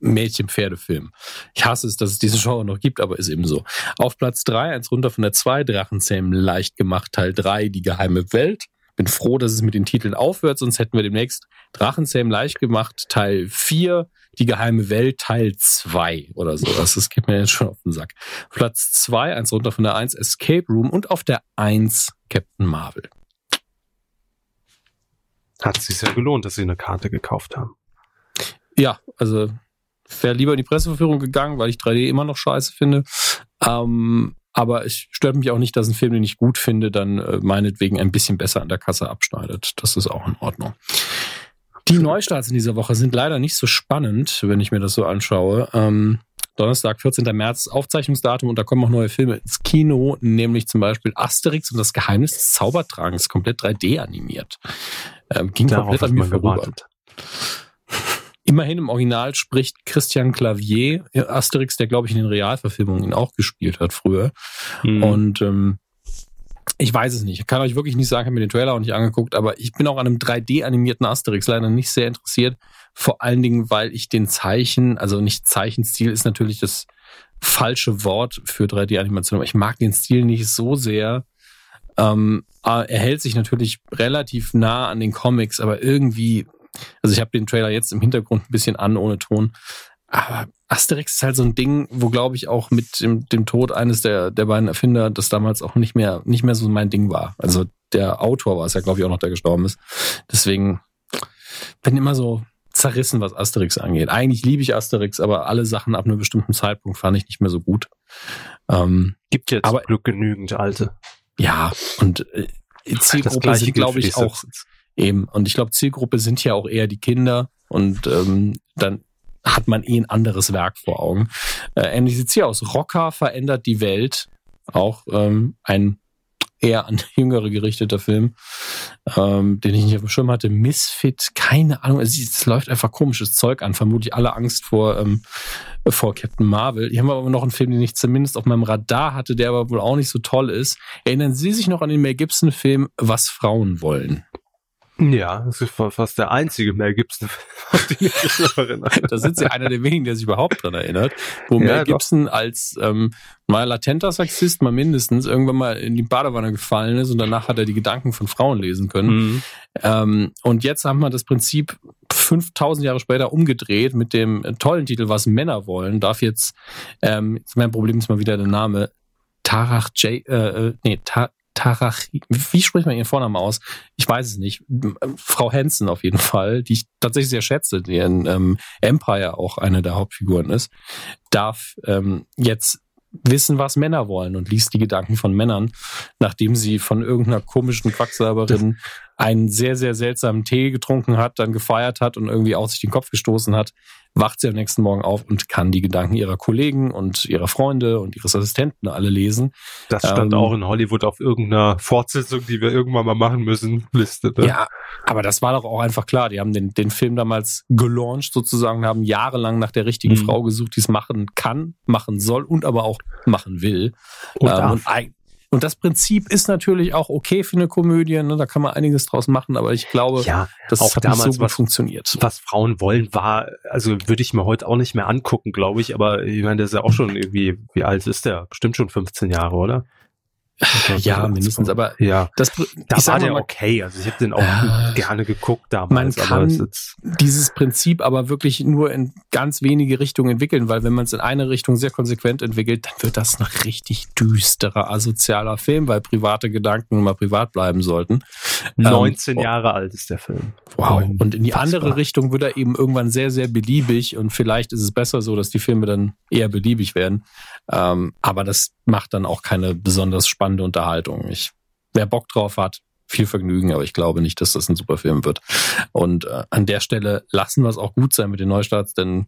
Mädchen-Pferdefilm. Ich hasse es, dass es diese Genre noch gibt, aber ist eben so. Auf Platz 3, eins runter von der 2, Drachenzähmen leicht gemacht, Teil 3, die geheime Welt. Bin froh, dass es mit den Titeln aufhört, sonst hätten wir demnächst Drachenzähmen leicht gemacht, Teil 4, die geheime Welt, Teil 2 oder sowas. Das geht mir jetzt schon auf den Sack. Platz 2, eins runter von der 1, Escape Room und auf der 1, Captain Marvel. Hat es sich ja gelohnt, dass sie eine Karte gekauft haben. Ja, also wäre lieber in die Presseverführung gegangen, weil ich 3D immer noch scheiße finde. Ähm, aber es stört mich auch nicht, dass ein Film, den ich gut finde, dann äh, meinetwegen ein bisschen besser an der Kasse abschneidet. Das ist auch in Ordnung. Die Neustarts in dieser Woche sind leider nicht so spannend, wenn ich mir das so anschaue. Ähm, Donnerstag, 14. März, Aufzeichnungsdatum und da kommen auch neue Filme ins Kino, nämlich zum Beispiel Asterix und das Geheimnis des Zaubertragens, komplett 3D animiert. Ähm, ging Darauf komplett an mir vorüber. Immerhin im Original spricht Christian Clavier, äh, Asterix, der glaube ich in den Realverfilmungen ihn auch gespielt hat früher. Mhm. Und ähm, ich weiß es nicht. Ich kann euch wirklich nicht sagen, ich habe mir den Trailer auch nicht angeguckt, aber ich bin auch an einem 3D-animierten Asterix leider nicht sehr interessiert. Vor allen Dingen, weil ich den Zeichen, also nicht Zeichenstil ist natürlich das falsche Wort für 3D-Animation, aber ich mag den Stil nicht so sehr. Ähm, er hält sich natürlich relativ nah an den Comics, aber irgendwie, also ich habe den Trailer jetzt im Hintergrund ein bisschen an, ohne Ton. Aber Asterix ist halt so ein Ding, wo glaube ich auch mit dem, dem Tod eines der, der beiden Erfinder das damals auch nicht mehr, nicht mehr so mein Ding war. Also der Autor war es ja, glaube ich, auch noch, der gestorben ist. Deswegen bin immer so zerrissen, was Asterix angeht. Eigentlich liebe ich Asterix, aber alle Sachen ab einem bestimmten Zeitpunkt fand ich nicht mehr so gut. Ähm, Gibt jetzt aber- Glück genügend alte. Ja, und äh, Zielgruppe sind, glaube ich, auch. Eben. Und ich glaube, Zielgruppe sind ja auch eher die Kinder und ähm, dann hat man eh ein anderes Werk vor Augen. Äh, ähnlich sieht's hier aus. Rocker verändert die Welt. Auch ähm, ein eher an Jüngere gerichteter Film, ähm, den ich nicht auf dem Schirm hatte. Misfit, keine Ahnung. Es, es läuft einfach komisches Zeug an. Vermutlich alle Angst vor, ähm, vor Captain Marvel. Hier haben wir aber noch einen Film, den ich zumindest auf meinem Radar hatte, der aber wohl auch nicht so toll ist. Erinnern Sie sich noch an den Mel Gibson-Film Was Frauen wollen? Ja, das ist fast der einzige Mel Gibson, auf den ich mich noch erinnere. Da sind sie einer der wenigen, der sich überhaupt dran erinnert, wo ja, Mel Gibson doch. als ähm, mal latenter Sexist mal mindestens irgendwann mal in die Badewanne gefallen ist und danach hat er die Gedanken von Frauen lesen können. Mhm. Ähm, und jetzt haben wir das Prinzip 5000 Jahre später umgedreht mit dem tollen Titel Was Männer wollen. Darf jetzt, ähm, mein Problem ist mal wieder der Name, Tarach J, äh, äh nee, Ta Tarachi, wie spricht man ihren Vornamen aus? Ich weiß es nicht. Frau Hansen auf jeden Fall, die ich tatsächlich sehr schätze, die in ähm, Empire auch eine der Hauptfiguren ist, darf ähm, jetzt wissen, was Männer wollen und liest die Gedanken von Männern, nachdem sie von irgendeiner komischen Quacksalberin einen sehr, sehr seltsamen Tee getrunken hat, dann gefeiert hat und irgendwie auch sich den Kopf gestoßen hat, wacht sie am nächsten Morgen auf und kann die Gedanken ihrer Kollegen und ihrer Freunde und ihres Assistenten alle lesen. Das stand ähm, auch in Hollywood auf irgendeiner Fortsetzung, die wir irgendwann mal machen müssen, Liste. Ne? Ja, aber das war doch auch einfach klar. Die haben den, den Film damals gelauncht sozusagen, haben jahrelang nach der richtigen mhm. Frau gesucht, die es machen kann, machen soll und aber auch machen will. Und, ähm, und und das Prinzip ist natürlich auch okay für eine Komödie, ne? da kann man einiges draus machen, aber ich glaube, ja, das auch hat damals nicht so gut was, funktioniert. Was Frauen wollen, war, also würde ich mir heute auch nicht mehr angucken, glaube ich, aber ich meine, der ist ja auch schon irgendwie, wie alt ist der? Bestimmt schon 15 Jahre, oder? Ja, mindestens, aber ja, das, da war der mal, okay. Also ich habe den auch äh, gerne geguckt damals. Man kann dieses Prinzip aber wirklich nur in ganz wenige Richtungen entwickeln, weil wenn man es in eine Richtung sehr konsequent entwickelt, dann wird das ein richtig düsterer, asozialer Film, weil private Gedanken immer privat bleiben sollten. 19 ähm, Jahre alt ist der Film. Wow. Und in die andere Richtung wird er eben irgendwann sehr, sehr beliebig und vielleicht ist es besser so, dass die Filme dann eher beliebig werden. Ähm, aber das macht dann auch keine besonders spannende Unterhaltung. Ich, wer Bock drauf hat, viel Vergnügen, aber ich glaube nicht, dass das ein super Film wird. Und äh, an der Stelle lassen wir es auch gut sein mit den Neustarts, denn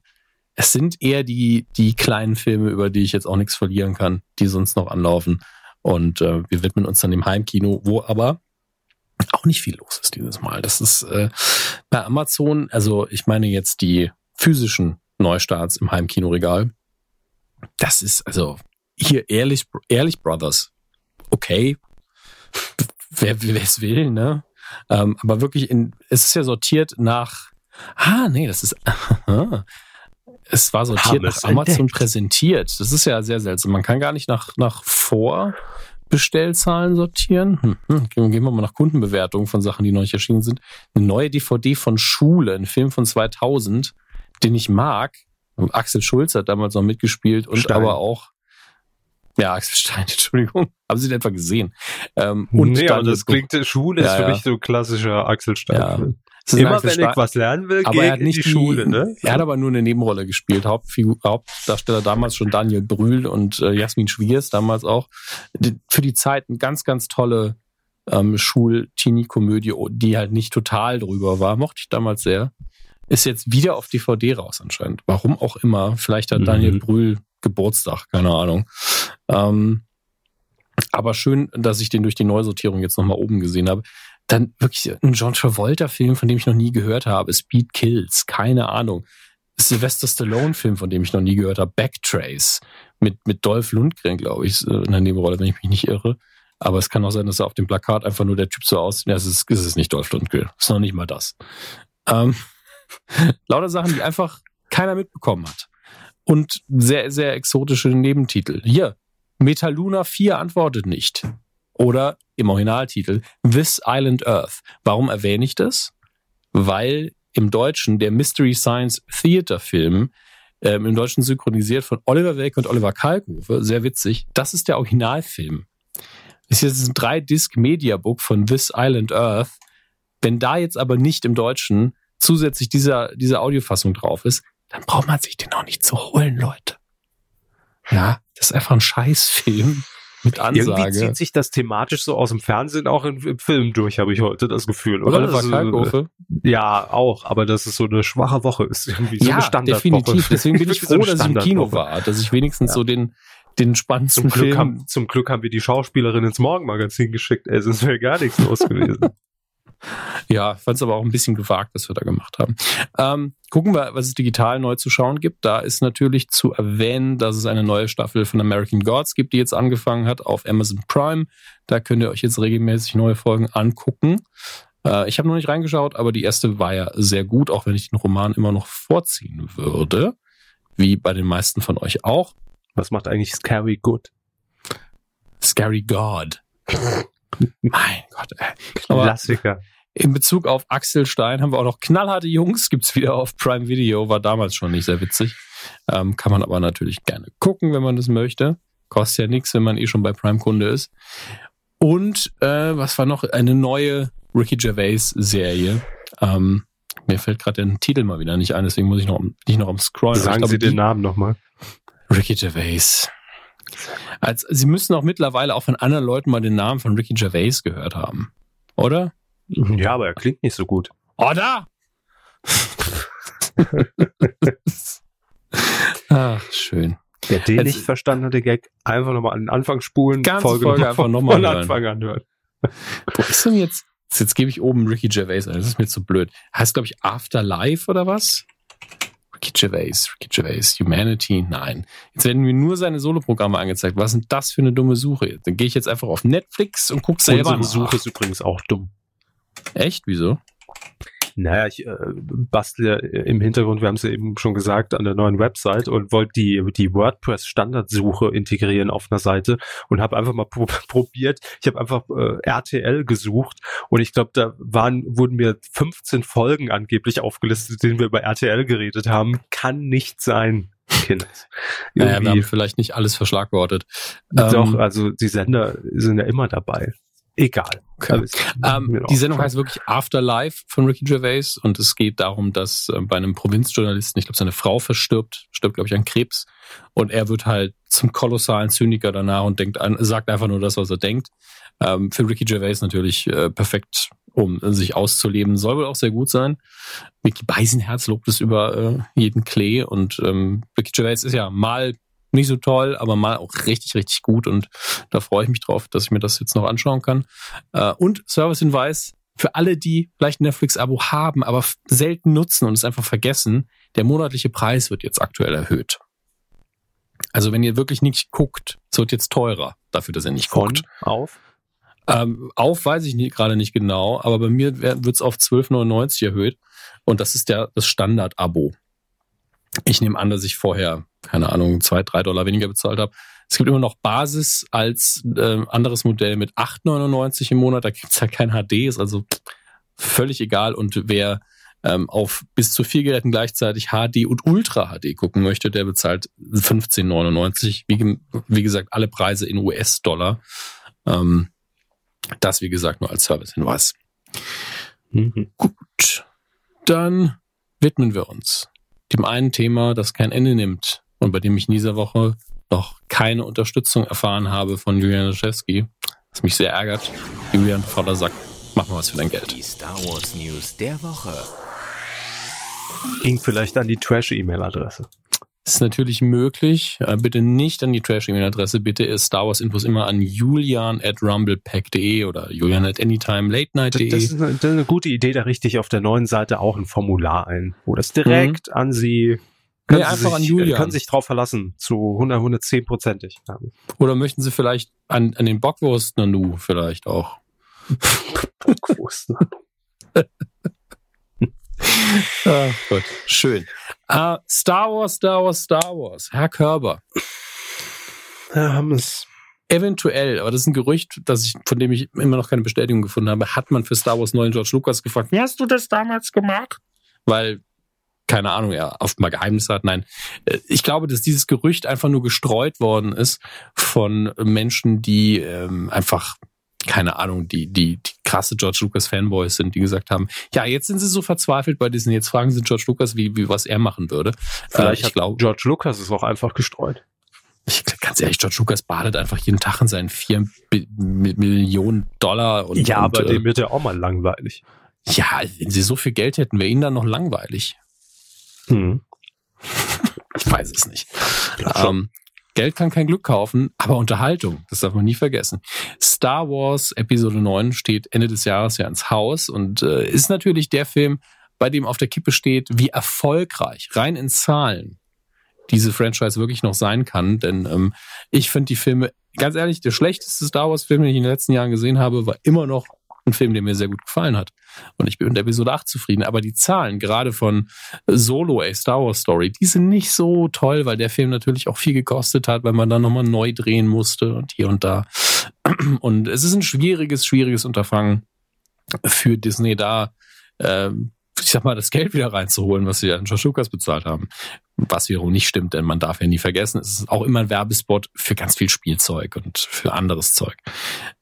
es sind eher die, die kleinen Filme, über die ich jetzt auch nichts verlieren kann, die sonst noch anlaufen. Und äh, wir widmen uns dann dem Heimkino, wo aber auch nicht viel los ist dieses Mal. Das ist äh, bei Amazon, also ich meine jetzt die physischen Neustarts im Heimkinoregal, das ist, also, hier ehrlich, ehrlich Brothers. Okay. Wer, es will, ne? Ähm, aber wirklich in, es ist ja sortiert nach, ah, nee, das ist, es war sortiert nach Amazon entdeckt. präsentiert. Das ist ja sehr seltsam. Man kann gar nicht nach, nach Vorbestellzahlen sortieren. Hm, hm. Gehen wir mal nach Kundenbewertungen von Sachen, die nicht erschienen sind. Eine neue DVD von Schule, ein Film von 2000, den ich mag, Axel Schulz hat damals noch mitgespielt und Stein. aber auch ja, Axel Stein, Entschuldigung. Haben Sie den etwa gesehen? Ähm, und nee, aber das klingt, Schule ja, ist für mich so klassischer Axel Stein. Ja. Immer wenn ich was lernen will, aber er hat nicht die, die Schule. Ne? Er hat aber nur eine Nebenrolle gespielt. Hauptfigur, Hauptdarsteller damals schon Daniel Brühl und äh, Jasmin Schwiers damals auch. Die, für die Zeit eine ganz, ganz tolle ähm, Schul-Teenie-Komödie, die halt nicht total drüber war. Mochte ich damals sehr. Ist jetzt wieder auf DVD raus anscheinend. Warum auch immer. Vielleicht hat mhm. Daniel Brühl Geburtstag, keine Ahnung. Ähm, aber schön, dass ich den durch die Neusortierung jetzt nochmal oben gesehen habe. Dann wirklich ein John Travolta-Film, von dem ich noch nie gehört habe. Speed Kills, keine Ahnung. Sylvester Stallone-Film, von dem ich noch nie gehört habe. Backtrace mit, mit Dolph Lundgren, glaube ich, in der Nebenrolle, wenn ich mich nicht irre. Aber es kann auch sein, dass er auf dem Plakat einfach nur der Typ so aussieht. Ja, es ist, es ist nicht Dolph Lundgren. Es ist noch nicht mal das. Ähm, Lauter Sachen, die einfach keiner mitbekommen hat. Und sehr, sehr exotische Nebentitel. Hier, Metaluna 4 antwortet nicht. Oder im Originaltitel This Island Earth. Warum erwähne ich das? Weil im Deutschen der Mystery Science Theater Film ähm, im Deutschen synchronisiert von Oliver Welke und Oliver Kalkofe, sehr witzig. Das ist der Originalfilm. Das ist jetzt ein 3-Disc-Mediabook von This Island Earth. Wenn da jetzt aber nicht im Deutschen zusätzlich dieser, diese Audiofassung drauf ist, dann braucht man sich den auch nicht zu holen, Leute. Ja, das ist einfach ein Scheißfilm mit Ansage. Irgendwie zieht sich das thematisch so aus dem Fernsehen auch im, im Film durch, habe ich heute das Gefühl, oder? Oliver Kalkofe? Ja, auch, aber das ist so eine schwache Woche, ist irgendwie so ja, eine Standardwoche. definitiv. Deswegen bin ich froh, dass ich im Kino war, dass ich wenigstens ja. so den den spannendsten zum Glück Film. Haben, zum Glück haben wir die Schauspielerin ins Morgenmagazin geschickt, ey, sonst wäre gar nichts los gewesen. Ja, fand es aber auch ein bisschen gewagt, was wir da gemacht haben. Ähm, gucken wir, was es digital neu zu schauen gibt. Da ist natürlich zu erwähnen, dass es eine neue Staffel von American Gods gibt, die jetzt angefangen hat auf Amazon Prime. Da könnt ihr euch jetzt regelmäßig neue Folgen angucken. Äh, ich habe noch nicht reingeschaut, aber die erste war ja sehr gut, auch wenn ich den Roman immer noch vorziehen würde. Wie bei den meisten von euch auch. Was macht eigentlich Scary Good? Scary God. Mein Gott. Ey. Aber Klassiker. in Bezug auf Axel Stein haben wir auch noch knallharte Jungs, gibt's wieder auf Prime Video, war damals schon nicht sehr witzig. Ähm, kann man aber natürlich gerne gucken, wenn man das möchte. Kostet ja nichts, wenn man eh schon bei Prime-Kunde ist. Und äh, was war noch? Eine neue Ricky Gervais-Serie. Ähm, mir fällt gerade der Titel mal wieder nicht ein, deswegen muss ich noch, nicht noch am Scrollen. Sagen glaube, Sie den Namen nochmal. Ricky Gervais. Als, Sie müssen auch mittlerweile auch von anderen Leuten mal den Namen von Ricky Gervais gehört haben. Oder? Ja, aber er klingt nicht so gut. Oder? Ach, schön. Wer den Also- nicht verstanden hat, der Gag, einfach nochmal an den Anfang spulen, Ganze Folge, Folge einfach nochmal von. Anfang an hören. Wo ist denn jetzt? Jetzt gebe ich oben Ricky Gervais ein. Das ist mir zu blöd. Heißt, glaube ich, Afterlife oder was? Ricky Gervais, Ricky Gervais, Humanity, nein. Jetzt werden mir nur seine Soloprogramme angezeigt. Was ist denn das für eine dumme Suche? Dann gehe ich jetzt einfach auf Netflix und gucke selber Unsere. Suche ist übrigens auch dumm. Echt? Wieso? Naja, ich äh, bastle ja im Hintergrund, wir haben es ja eben schon gesagt, an der neuen Website und wollte die, die WordPress-Standardsuche integrieren auf einer Seite und habe einfach mal pro probiert. Ich habe einfach äh, RTL gesucht und ich glaube, da waren, wurden mir 15 Folgen angeblich aufgelistet, denen wir über RTL geredet haben. Kann nicht sein, Kind. Naja, wir haben vielleicht nicht alles verschlagwortet. Doch, Ähm, also die Sender sind ja immer dabei. Egal. Okay. Es- Ähm, die Sendung heißt wirklich Afterlife von Ricky Gervais und es geht darum, dass äh, bei einem Provinzjournalisten, ich glaube, seine Frau verstirbt, stirbt, glaube ich, an Krebs und er wird halt zum kolossalen Zyniker danach und denkt an, sagt einfach nur das, was er denkt. Ähm, für Ricky Gervais natürlich äh, perfekt, um sich auszuleben, soll wohl auch sehr gut sein. Mickey Beisenherz lobt es über äh, jeden Klee und ähm, Ricky Gervais ist ja mal nicht so toll, aber mal auch richtig, richtig gut und da freue ich mich drauf, dass ich mir das jetzt noch anschauen kann. Äh, und Servicehinweis für alle, die vielleicht ein Netflix-Abo haben, aber selten nutzen und es einfach vergessen, der monatliche Preis wird jetzt aktuell erhöht. Also wenn ihr wirklich nicht guckt, es wird jetzt teurer dafür, dass ihr nicht von guckt. auf. Ähm, auf weiß ich gerade nicht genau, aber bei mir wird es auf 12,99 erhöht und das ist der, das Standard-Abo. Ich nehme an, dass ich vorher, keine Ahnung, zwei, drei Dollar weniger bezahlt habe. Es gibt immer noch Basis als äh, anderes Modell mit 8,99 im Monat. Da gibt's ja kein HD, ist also völlig egal. Und wer ähm, auf bis zu vier Geräten gleichzeitig HD und Ultra HD gucken möchte, der bezahlt 15,99. Wie, wie gesagt, alle Preise in US-Dollar. Ähm, das, wie gesagt, nur als Servicehinweis. Mhm. Gut, dann widmen wir uns dem einen Thema, das kein Ende nimmt und bei dem ich in dieser Woche noch keine Unterstützung erfahren habe von Julian Laschewski, was mich sehr ärgert. Julian, bevor er sagt, mach mal was für dein Geld. Die Star Wars News der Woche. Ging vielleicht an die Trash-E-Mail-Adresse. Das ist natürlich möglich. Äh, bitte nicht an die Trash-E-Mail-Adresse. Bitte ist Star Wars Infos immer an julian at rumblepack.de oder julian at Das, anytimelatennight.de. das, eine, das ist eine gute Idee, da richte ich auf der neuen Seite auch ein Formular ein, wo das direkt an Sie Nee, Sie einfach sich, an Julian. können sich drauf verlassen, zu 100, 110 prozentig. Ja. Oder möchten Sie vielleicht an, an den Bockwurst Nanu vielleicht auch? Bockwurst. Ah, gut, schön. Äh, Star Wars, Star Wars, Star Wars. Herr Körber. Ja, haben es. Eventuell, aber das ist ein Gerücht, das ich, von dem ich immer noch keine Bestätigung gefunden habe, hat man für Star Wars neuen George Lucas gefragt, wie hast du das damals gemacht? Weil, keine Ahnung, er oft mal Geheimnisse hat. Nein, Äh, ich glaube, dass dieses Gerücht einfach nur gestreut worden ist von Menschen, die ähm, einfach, keine Ahnung, die, die, die krasse George Lucas Fanboys sind, die gesagt haben, ja, jetzt sind sie so verzweifelt bei Disney, jetzt fragen sie George Lucas, wie, wie was er machen würde. Vielleicht Äh, hat George Lucas es auch einfach gestreut. ich, ganz ehrlich, George Lucas badet einfach jeden Tag in seinen vier Mi- Millionen Dollar. Und, ja, und, aber äh, dem wird ja auch mal langweilig. ja, wenn sie so viel Geld hätten, wäre ihnen dann noch langweilig. Hm. Ich weiß es nicht. Ähm, Geld kann kein Glück kaufen, aber Unterhaltung, das darf man nie vergessen. Star Wars Episode 9 steht Ende des Jahres ja ins Haus und äh, ist natürlich der Film, bei dem auf der Kippe steht, wie erfolgreich, rein in Zahlen, diese Franchise wirklich noch sein kann. Denn ähm, ich finde die Filme, ganz ehrlich, der schlechteste Star Wars-Film, den ich in den letzten Jahren gesehen habe, war immer noch ein Film, der mir sehr gut gefallen hat. Und ich bin mit Episode 8 zufrieden. Aber die Zahlen, gerade von Solo, a Star Wars Story, die sind nicht so toll, weil der Film natürlich auch viel gekostet hat, weil man dann nochmal neu drehen musste und hier und da. Und es ist ein schwieriges, schwieriges Unterfangen für Disney da, ähm, ich sag mal, das Geld wieder reinzuholen, was sie an Lucas bezahlt haben. Was wiederum nicht stimmt, denn man darf ja nie vergessen, es ist auch immer ein Werbespot für ganz viel Spielzeug und für anderes Zeug.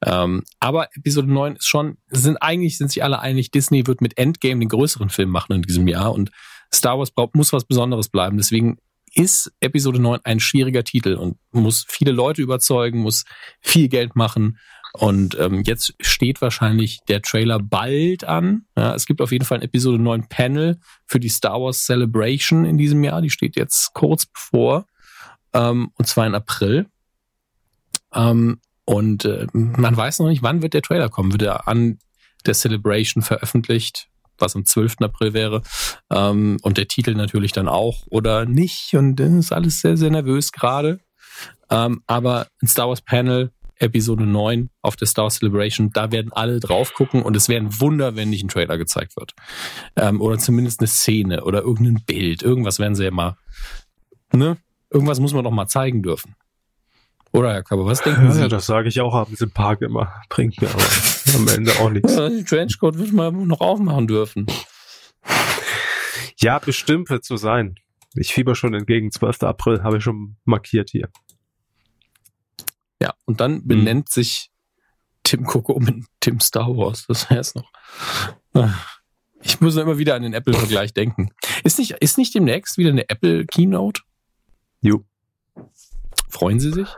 Ähm, aber Episode 9 ist schon, sind eigentlich, sind sich alle einig, Disney wird mit Endgame den größeren Film machen in diesem Jahr und Star Wars braucht, muss was Besonderes bleiben. Deswegen ist Episode 9 ein schwieriger Titel und muss viele Leute überzeugen, muss viel Geld machen. Und ähm, jetzt steht wahrscheinlich der Trailer bald an. Ja, es gibt auf jeden Fall ein Episode 9 Panel für die Star Wars Celebration in diesem Jahr. Die steht jetzt kurz bevor. Ähm, und zwar in April. Ähm, und äh, man weiß noch nicht, wann wird der Trailer kommen. Wird er an der Celebration veröffentlicht, was am 12. April wäre. Ähm, und der Titel natürlich dann auch oder nicht. Und das ist alles sehr, sehr nervös gerade. Ähm, aber ein Star Wars Panel Episode 9 auf der Star Celebration, da werden alle drauf gucken und es wäre ein Wunder, wenn nicht ein Trailer gezeigt wird. Ähm, oder zumindest eine Szene oder irgendein Bild. Irgendwas werden sie ja mal, ne? Irgendwas muss man doch mal zeigen dürfen. Oder Herr Körber, was denken ja, Sie? Ja, das sage ich auch abends im Park immer. Bringt mir aber am Ende auch nichts. Ja, den Trenchcoat wird man noch aufmachen dürfen. Ja, bestimmt wird so sein. Ich fieber schon entgegen. 12. April habe ich schon markiert hier. Ja, und dann benennt hm. sich Tim Cook um in Tim Star Wars. Das heißt noch. Ich muss immer wieder an den Apple-Vergleich denken. Ist nicht, ist nicht demnächst wieder eine Apple Keynote? Jo. Freuen Sie sich?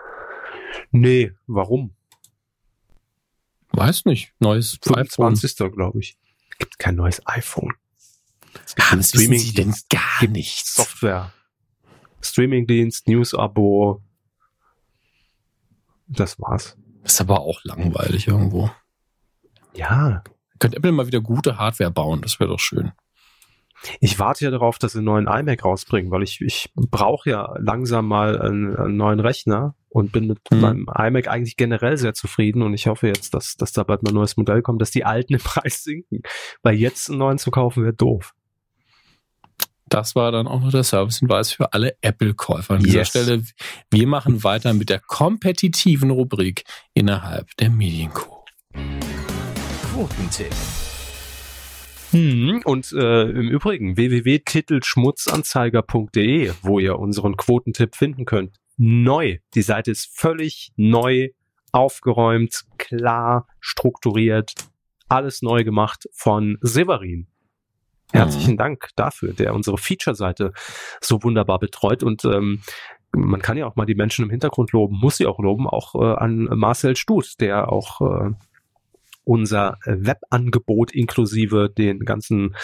Nee, warum? Weiß nicht. Neues 25. glaube ich. Gibt kein neues iPhone. Es gibt ah, Streaming Sie denn gar nichts. Software. Streamingdienst, News-Abo, das war's. ist aber auch langweilig irgendwo. Ja. Könnte Apple mal wieder gute Hardware bauen, das wäre doch schön. Ich warte ja darauf, dass sie einen neuen iMac rausbringen, weil ich, ich brauche ja langsam mal einen, einen, neuen Rechner und bin mit hm. meinem iMac eigentlich generell sehr zufrieden und ich hoffe jetzt, dass, dass da bald mal ein neues Modell kommt, dass die alten im Preis sinken. Weil jetzt einen neuen zu kaufen wäre doof. Das war dann auch noch der Servicehinweis für alle Apple-Käufer. An dieser yes. Stelle, wir machen weiter mit der kompetitiven Rubrik innerhalb der Medienco. Quotentipp. Hm, und äh, im Übrigen www.titelschmutzanzeiger.de, wo ihr unseren Quotentipp finden könnt. Neu. Die Seite ist völlig neu, aufgeräumt, klar, strukturiert, alles neu gemacht von Severin. Herzlichen mhm. Dank dafür, der unsere Feature-Seite so wunderbar betreut und ähm, man kann ja auch mal die Menschen im Hintergrund loben, muss sie auch loben, auch äh, an Marcel Stut, der auch äh, unser Webangebot inklusive den ganzen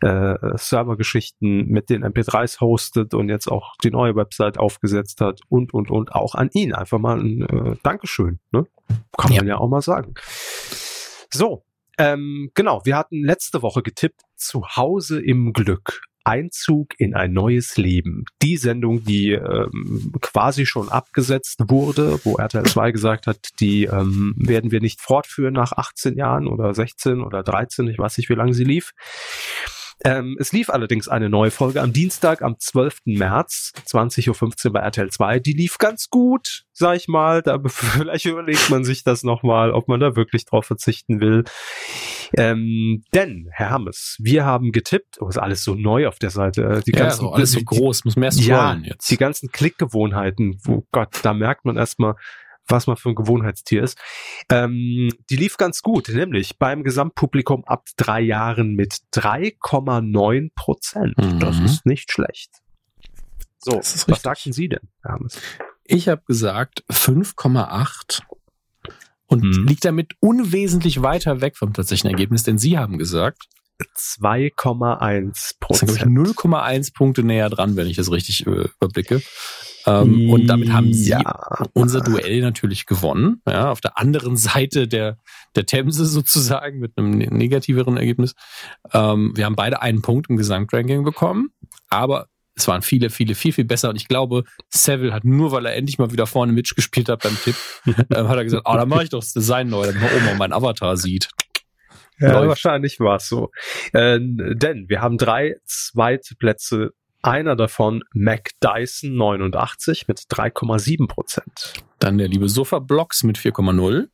äh, Servergeschichten mit den MP3s hostet und jetzt auch die neue Website aufgesetzt hat und und und auch an ihn einfach mal ein äh, Dankeschön, ne? Kann ja. man ja auch mal sagen. So, ähm, genau, wir hatten letzte Woche getippt, zu Hause im Glück. Einzug in ein neues Leben. Die Sendung, die ähm, quasi schon abgesetzt wurde, wo RTL 2 gesagt hat, die ähm, werden wir nicht fortführen nach 18 Jahren oder 16 oder 13, ich weiß nicht, wie lange sie lief. Ähm, es lief allerdings eine neue Folge am Dienstag, am 12. März, 20.15 Uhr bei RTL 2. Die lief ganz gut, sag ich mal. Da vielleicht überlegt man sich das nochmal, ob man da wirklich drauf verzichten will. Ähm, denn, Herr Hammes, wir haben getippt, oh, ist alles so neu auf der Seite. Die ja, ganzen, so alles so groß, muss mehr scrollen ja, jetzt. Die ganzen Klickgewohnheiten, wo Gott, da merkt man erstmal, was man für ein Gewohnheitstier ist. Ähm, die lief ganz gut, nämlich beim Gesamtpublikum ab drei Jahren mit 3,9 Prozent. Mhm. Das ist nicht schlecht. So, was sagten Sie denn, Hermes? Ich habe gesagt 5,8 und mhm. liegt damit unwesentlich weiter weg vom tatsächlichen Ergebnis, denn Sie haben gesagt 2,1 Prozent. Das 0,1 Punkte näher dran, wenn ich das richtig äh, überblicke. Ähm, und damit haben sie ja. unser Duell natürlich gewonnen. Ja, auf der anderen Seite der, der Themse sozusagen mit einem ne-, negativeren Ergebnis. Ähm, wir haben beide einen Punkt im Gesamtranking bekommen, aber es waren viele, viele, viel, viel besser. Und ich glaube, Seville hat nur, weil er endlich mal wieder vorne mitgespielt hat beim Tipp, äh, hat er gesagt, oh, da mache ich doch das Design neu, damit man oben mal meinen Avatar sieht. Ja, wahrscheinlich war es so. Äh, denn wir haben drei zweite Plätze. Einer davon Mac Dyson 89 mit 3,7 Prozent. Dann der liebe Sofa Blocks mit 4,0.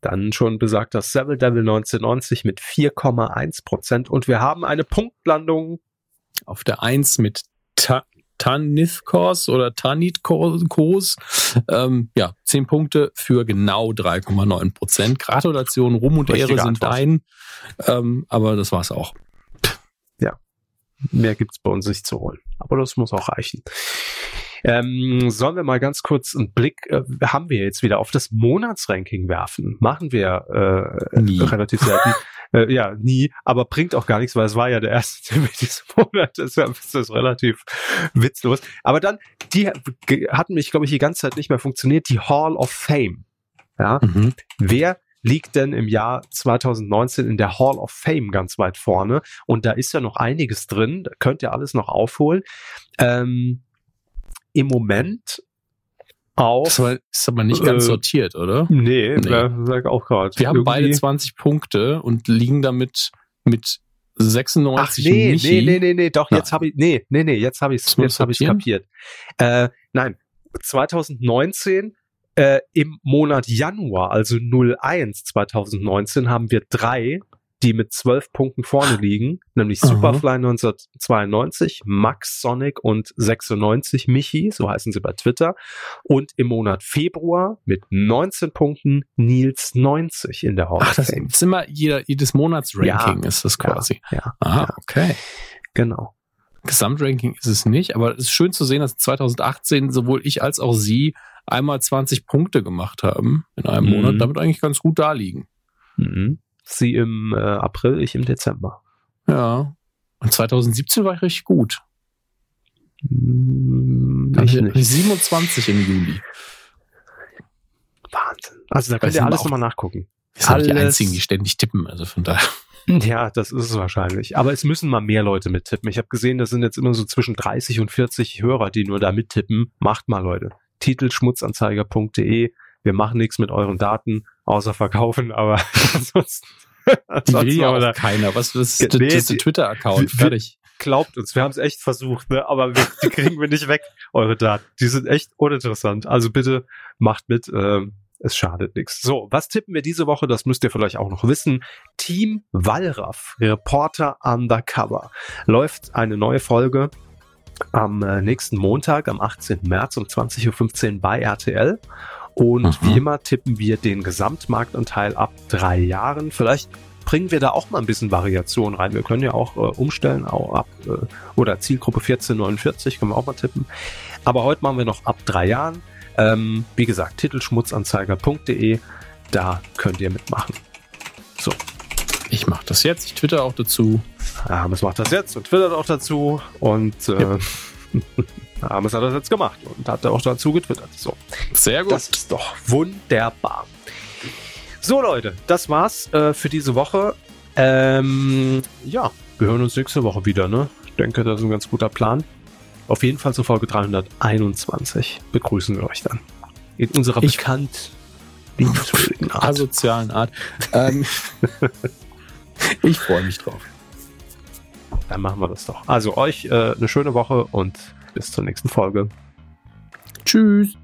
Dann schon besagter Seville Devil 1990 mit 4,1 Prozent. Und wir haben eine Punktlandung. Auf der 1 mit Ta Tanithkos oder Tanitkos. Ähm, ja, 10 Punkte für genau 3,9 Prozent. Gratulation, Ruhm und Richtige Ehre sind Antwort. dein. Ähm, aber das war's auch. Mehr gibt's bei uns nicht zu holen. Aber das muss auch reichen. Ähm, sollen wir mal ganz kurz einen Blick, äh, haben wir jetzt wieder auf das Monatsranking werfen? Machen wir äh, relativ selten. äh, ja, nie, aber bringt auch gar nichts, weil es war ja der erste Termin dieses Monats, deshalb ist das relativ witzlos. Aber dann, die hatten mich, glaube ich, die ganze Zeit nicht mehr funktioniert, die Hall of Fame. Ja, Mhm. wer liegt denn im Jahr 2019 in der Hall of Fame ganz weit vorne? Und da ist ja noch einiges drin, da könnt ihr alles noch aufholen. Ähm, Im Moment auf. Das war, ist aber nicht ganz Äh, sortiert, oder? nee, Nee. sag auch gerade. Wir haben beide Irgendwie- 20 Punkte und liegen damit mit 96 Ach nee, Michi. nee, nee, nee, nee, doch, Nein. jetzt habe ich, nee, nee, nee, jetzt habe ich man jetzt habe ich kapiert. Äh, nein, 2019 äh, im Monat Januar, also 01 2019, haben wir drei, die mit zwölf Punkten vorne liegen, nämlich. Superfly 1992, Max Sonic und 96 Michi, so heißen sie bei Twitter. Und im Monat Februar mit 19 Punkten Nils 90 in der Hall Ach, das ist immer jeder, jedes Monatsranking Ja. ist das quasi. Ja, Ah, ja. okay. genau. Gesamtranking ist es nicht, aber es ist schön zu sehen, dass 2018 sowohl ich als auch sie einmal 20 Punkte gemacht haben in einem Mhm. Monat, damit eigentlich ganz gut da liegen. Mhm. Sie im äh, April, ich im Dezember. Ja. Und 2017 war ich richtig gut. Hm, ich nicht. 27 im Juli. Wahnsinn. Also da könnt Das ihr alles nochmal nachgucken. Wir sind die einzigen, die ständig tippen, also von daher. Ja, das ist es wahrscheinlich. Aber es müssen mal mehr Leute mittippen. Ich habe gesehen, das sind jetzt immer so zwischen 30 und 40 Hörer, die nur da mittippen. Macht mal, Leute. Titelschmutzanzeiger.de. Wir machen nichts mit euren Daten, außer verkaufen, aber ansonsten, ansonsten ja auch keiner. Was das ist, Nee, das ist Twitter-Account. Fertig. glaubt uns, wir haben es echt versucht, ne? aber wir, die kriegen wir nicht weg, eure Daten. Die sind echt uninteressant. Also bitte macht mit, ähm, es schadet nichts. So, was tippen wir diese Woche? Das müsst ihr vielleicht auch noch wissen. Team Wallraff, Reporter Undercover. Läuft eine neue Folge am äh, nächsten Montag, am 18. März um 20.15 Uhr bei RTL. Und Mhm. wie immer tippen wir den Gesamtmarktanteil ab drei Jahren. Vielleicht bringen wir da auch mal ein bisschen Variation rein. Wir können ja auch äh, umstellen, auch ab äh, oder Zielgruppe 1449 können wir auch mal tippen. Aber heute machen wir noch ab drei Jahren. Ähm, wie gesagt, titelschmutzanzeiger.de, da könnt ihr mitmachen. So, Ich mache das jetzt. Ich twitter auch dazu. Hermes macht das jetzt und twittert auch dazu und äh, Hermes hat das jetzt gemacht und hat auch dazu getwittert. So. Sehr gut. Das ist doch wunderbar. So, Leute, das war's äh, für diese Woche. Ähm, ja, wir hören uns nächste Woche wieder, ne? Ich denke, das ist ein ganz guter Plan. Auf jeden Fall zur Folge 321 begrüßen wir euch dann. In unserer Ich- bekannt liebenswürdigen Art. asozialen Art. ähm, ich freue mich drauf. Dann machen wir das doch. Also euch äh, eine schöne Woche und bis zur nächsten Folge. Tschüss.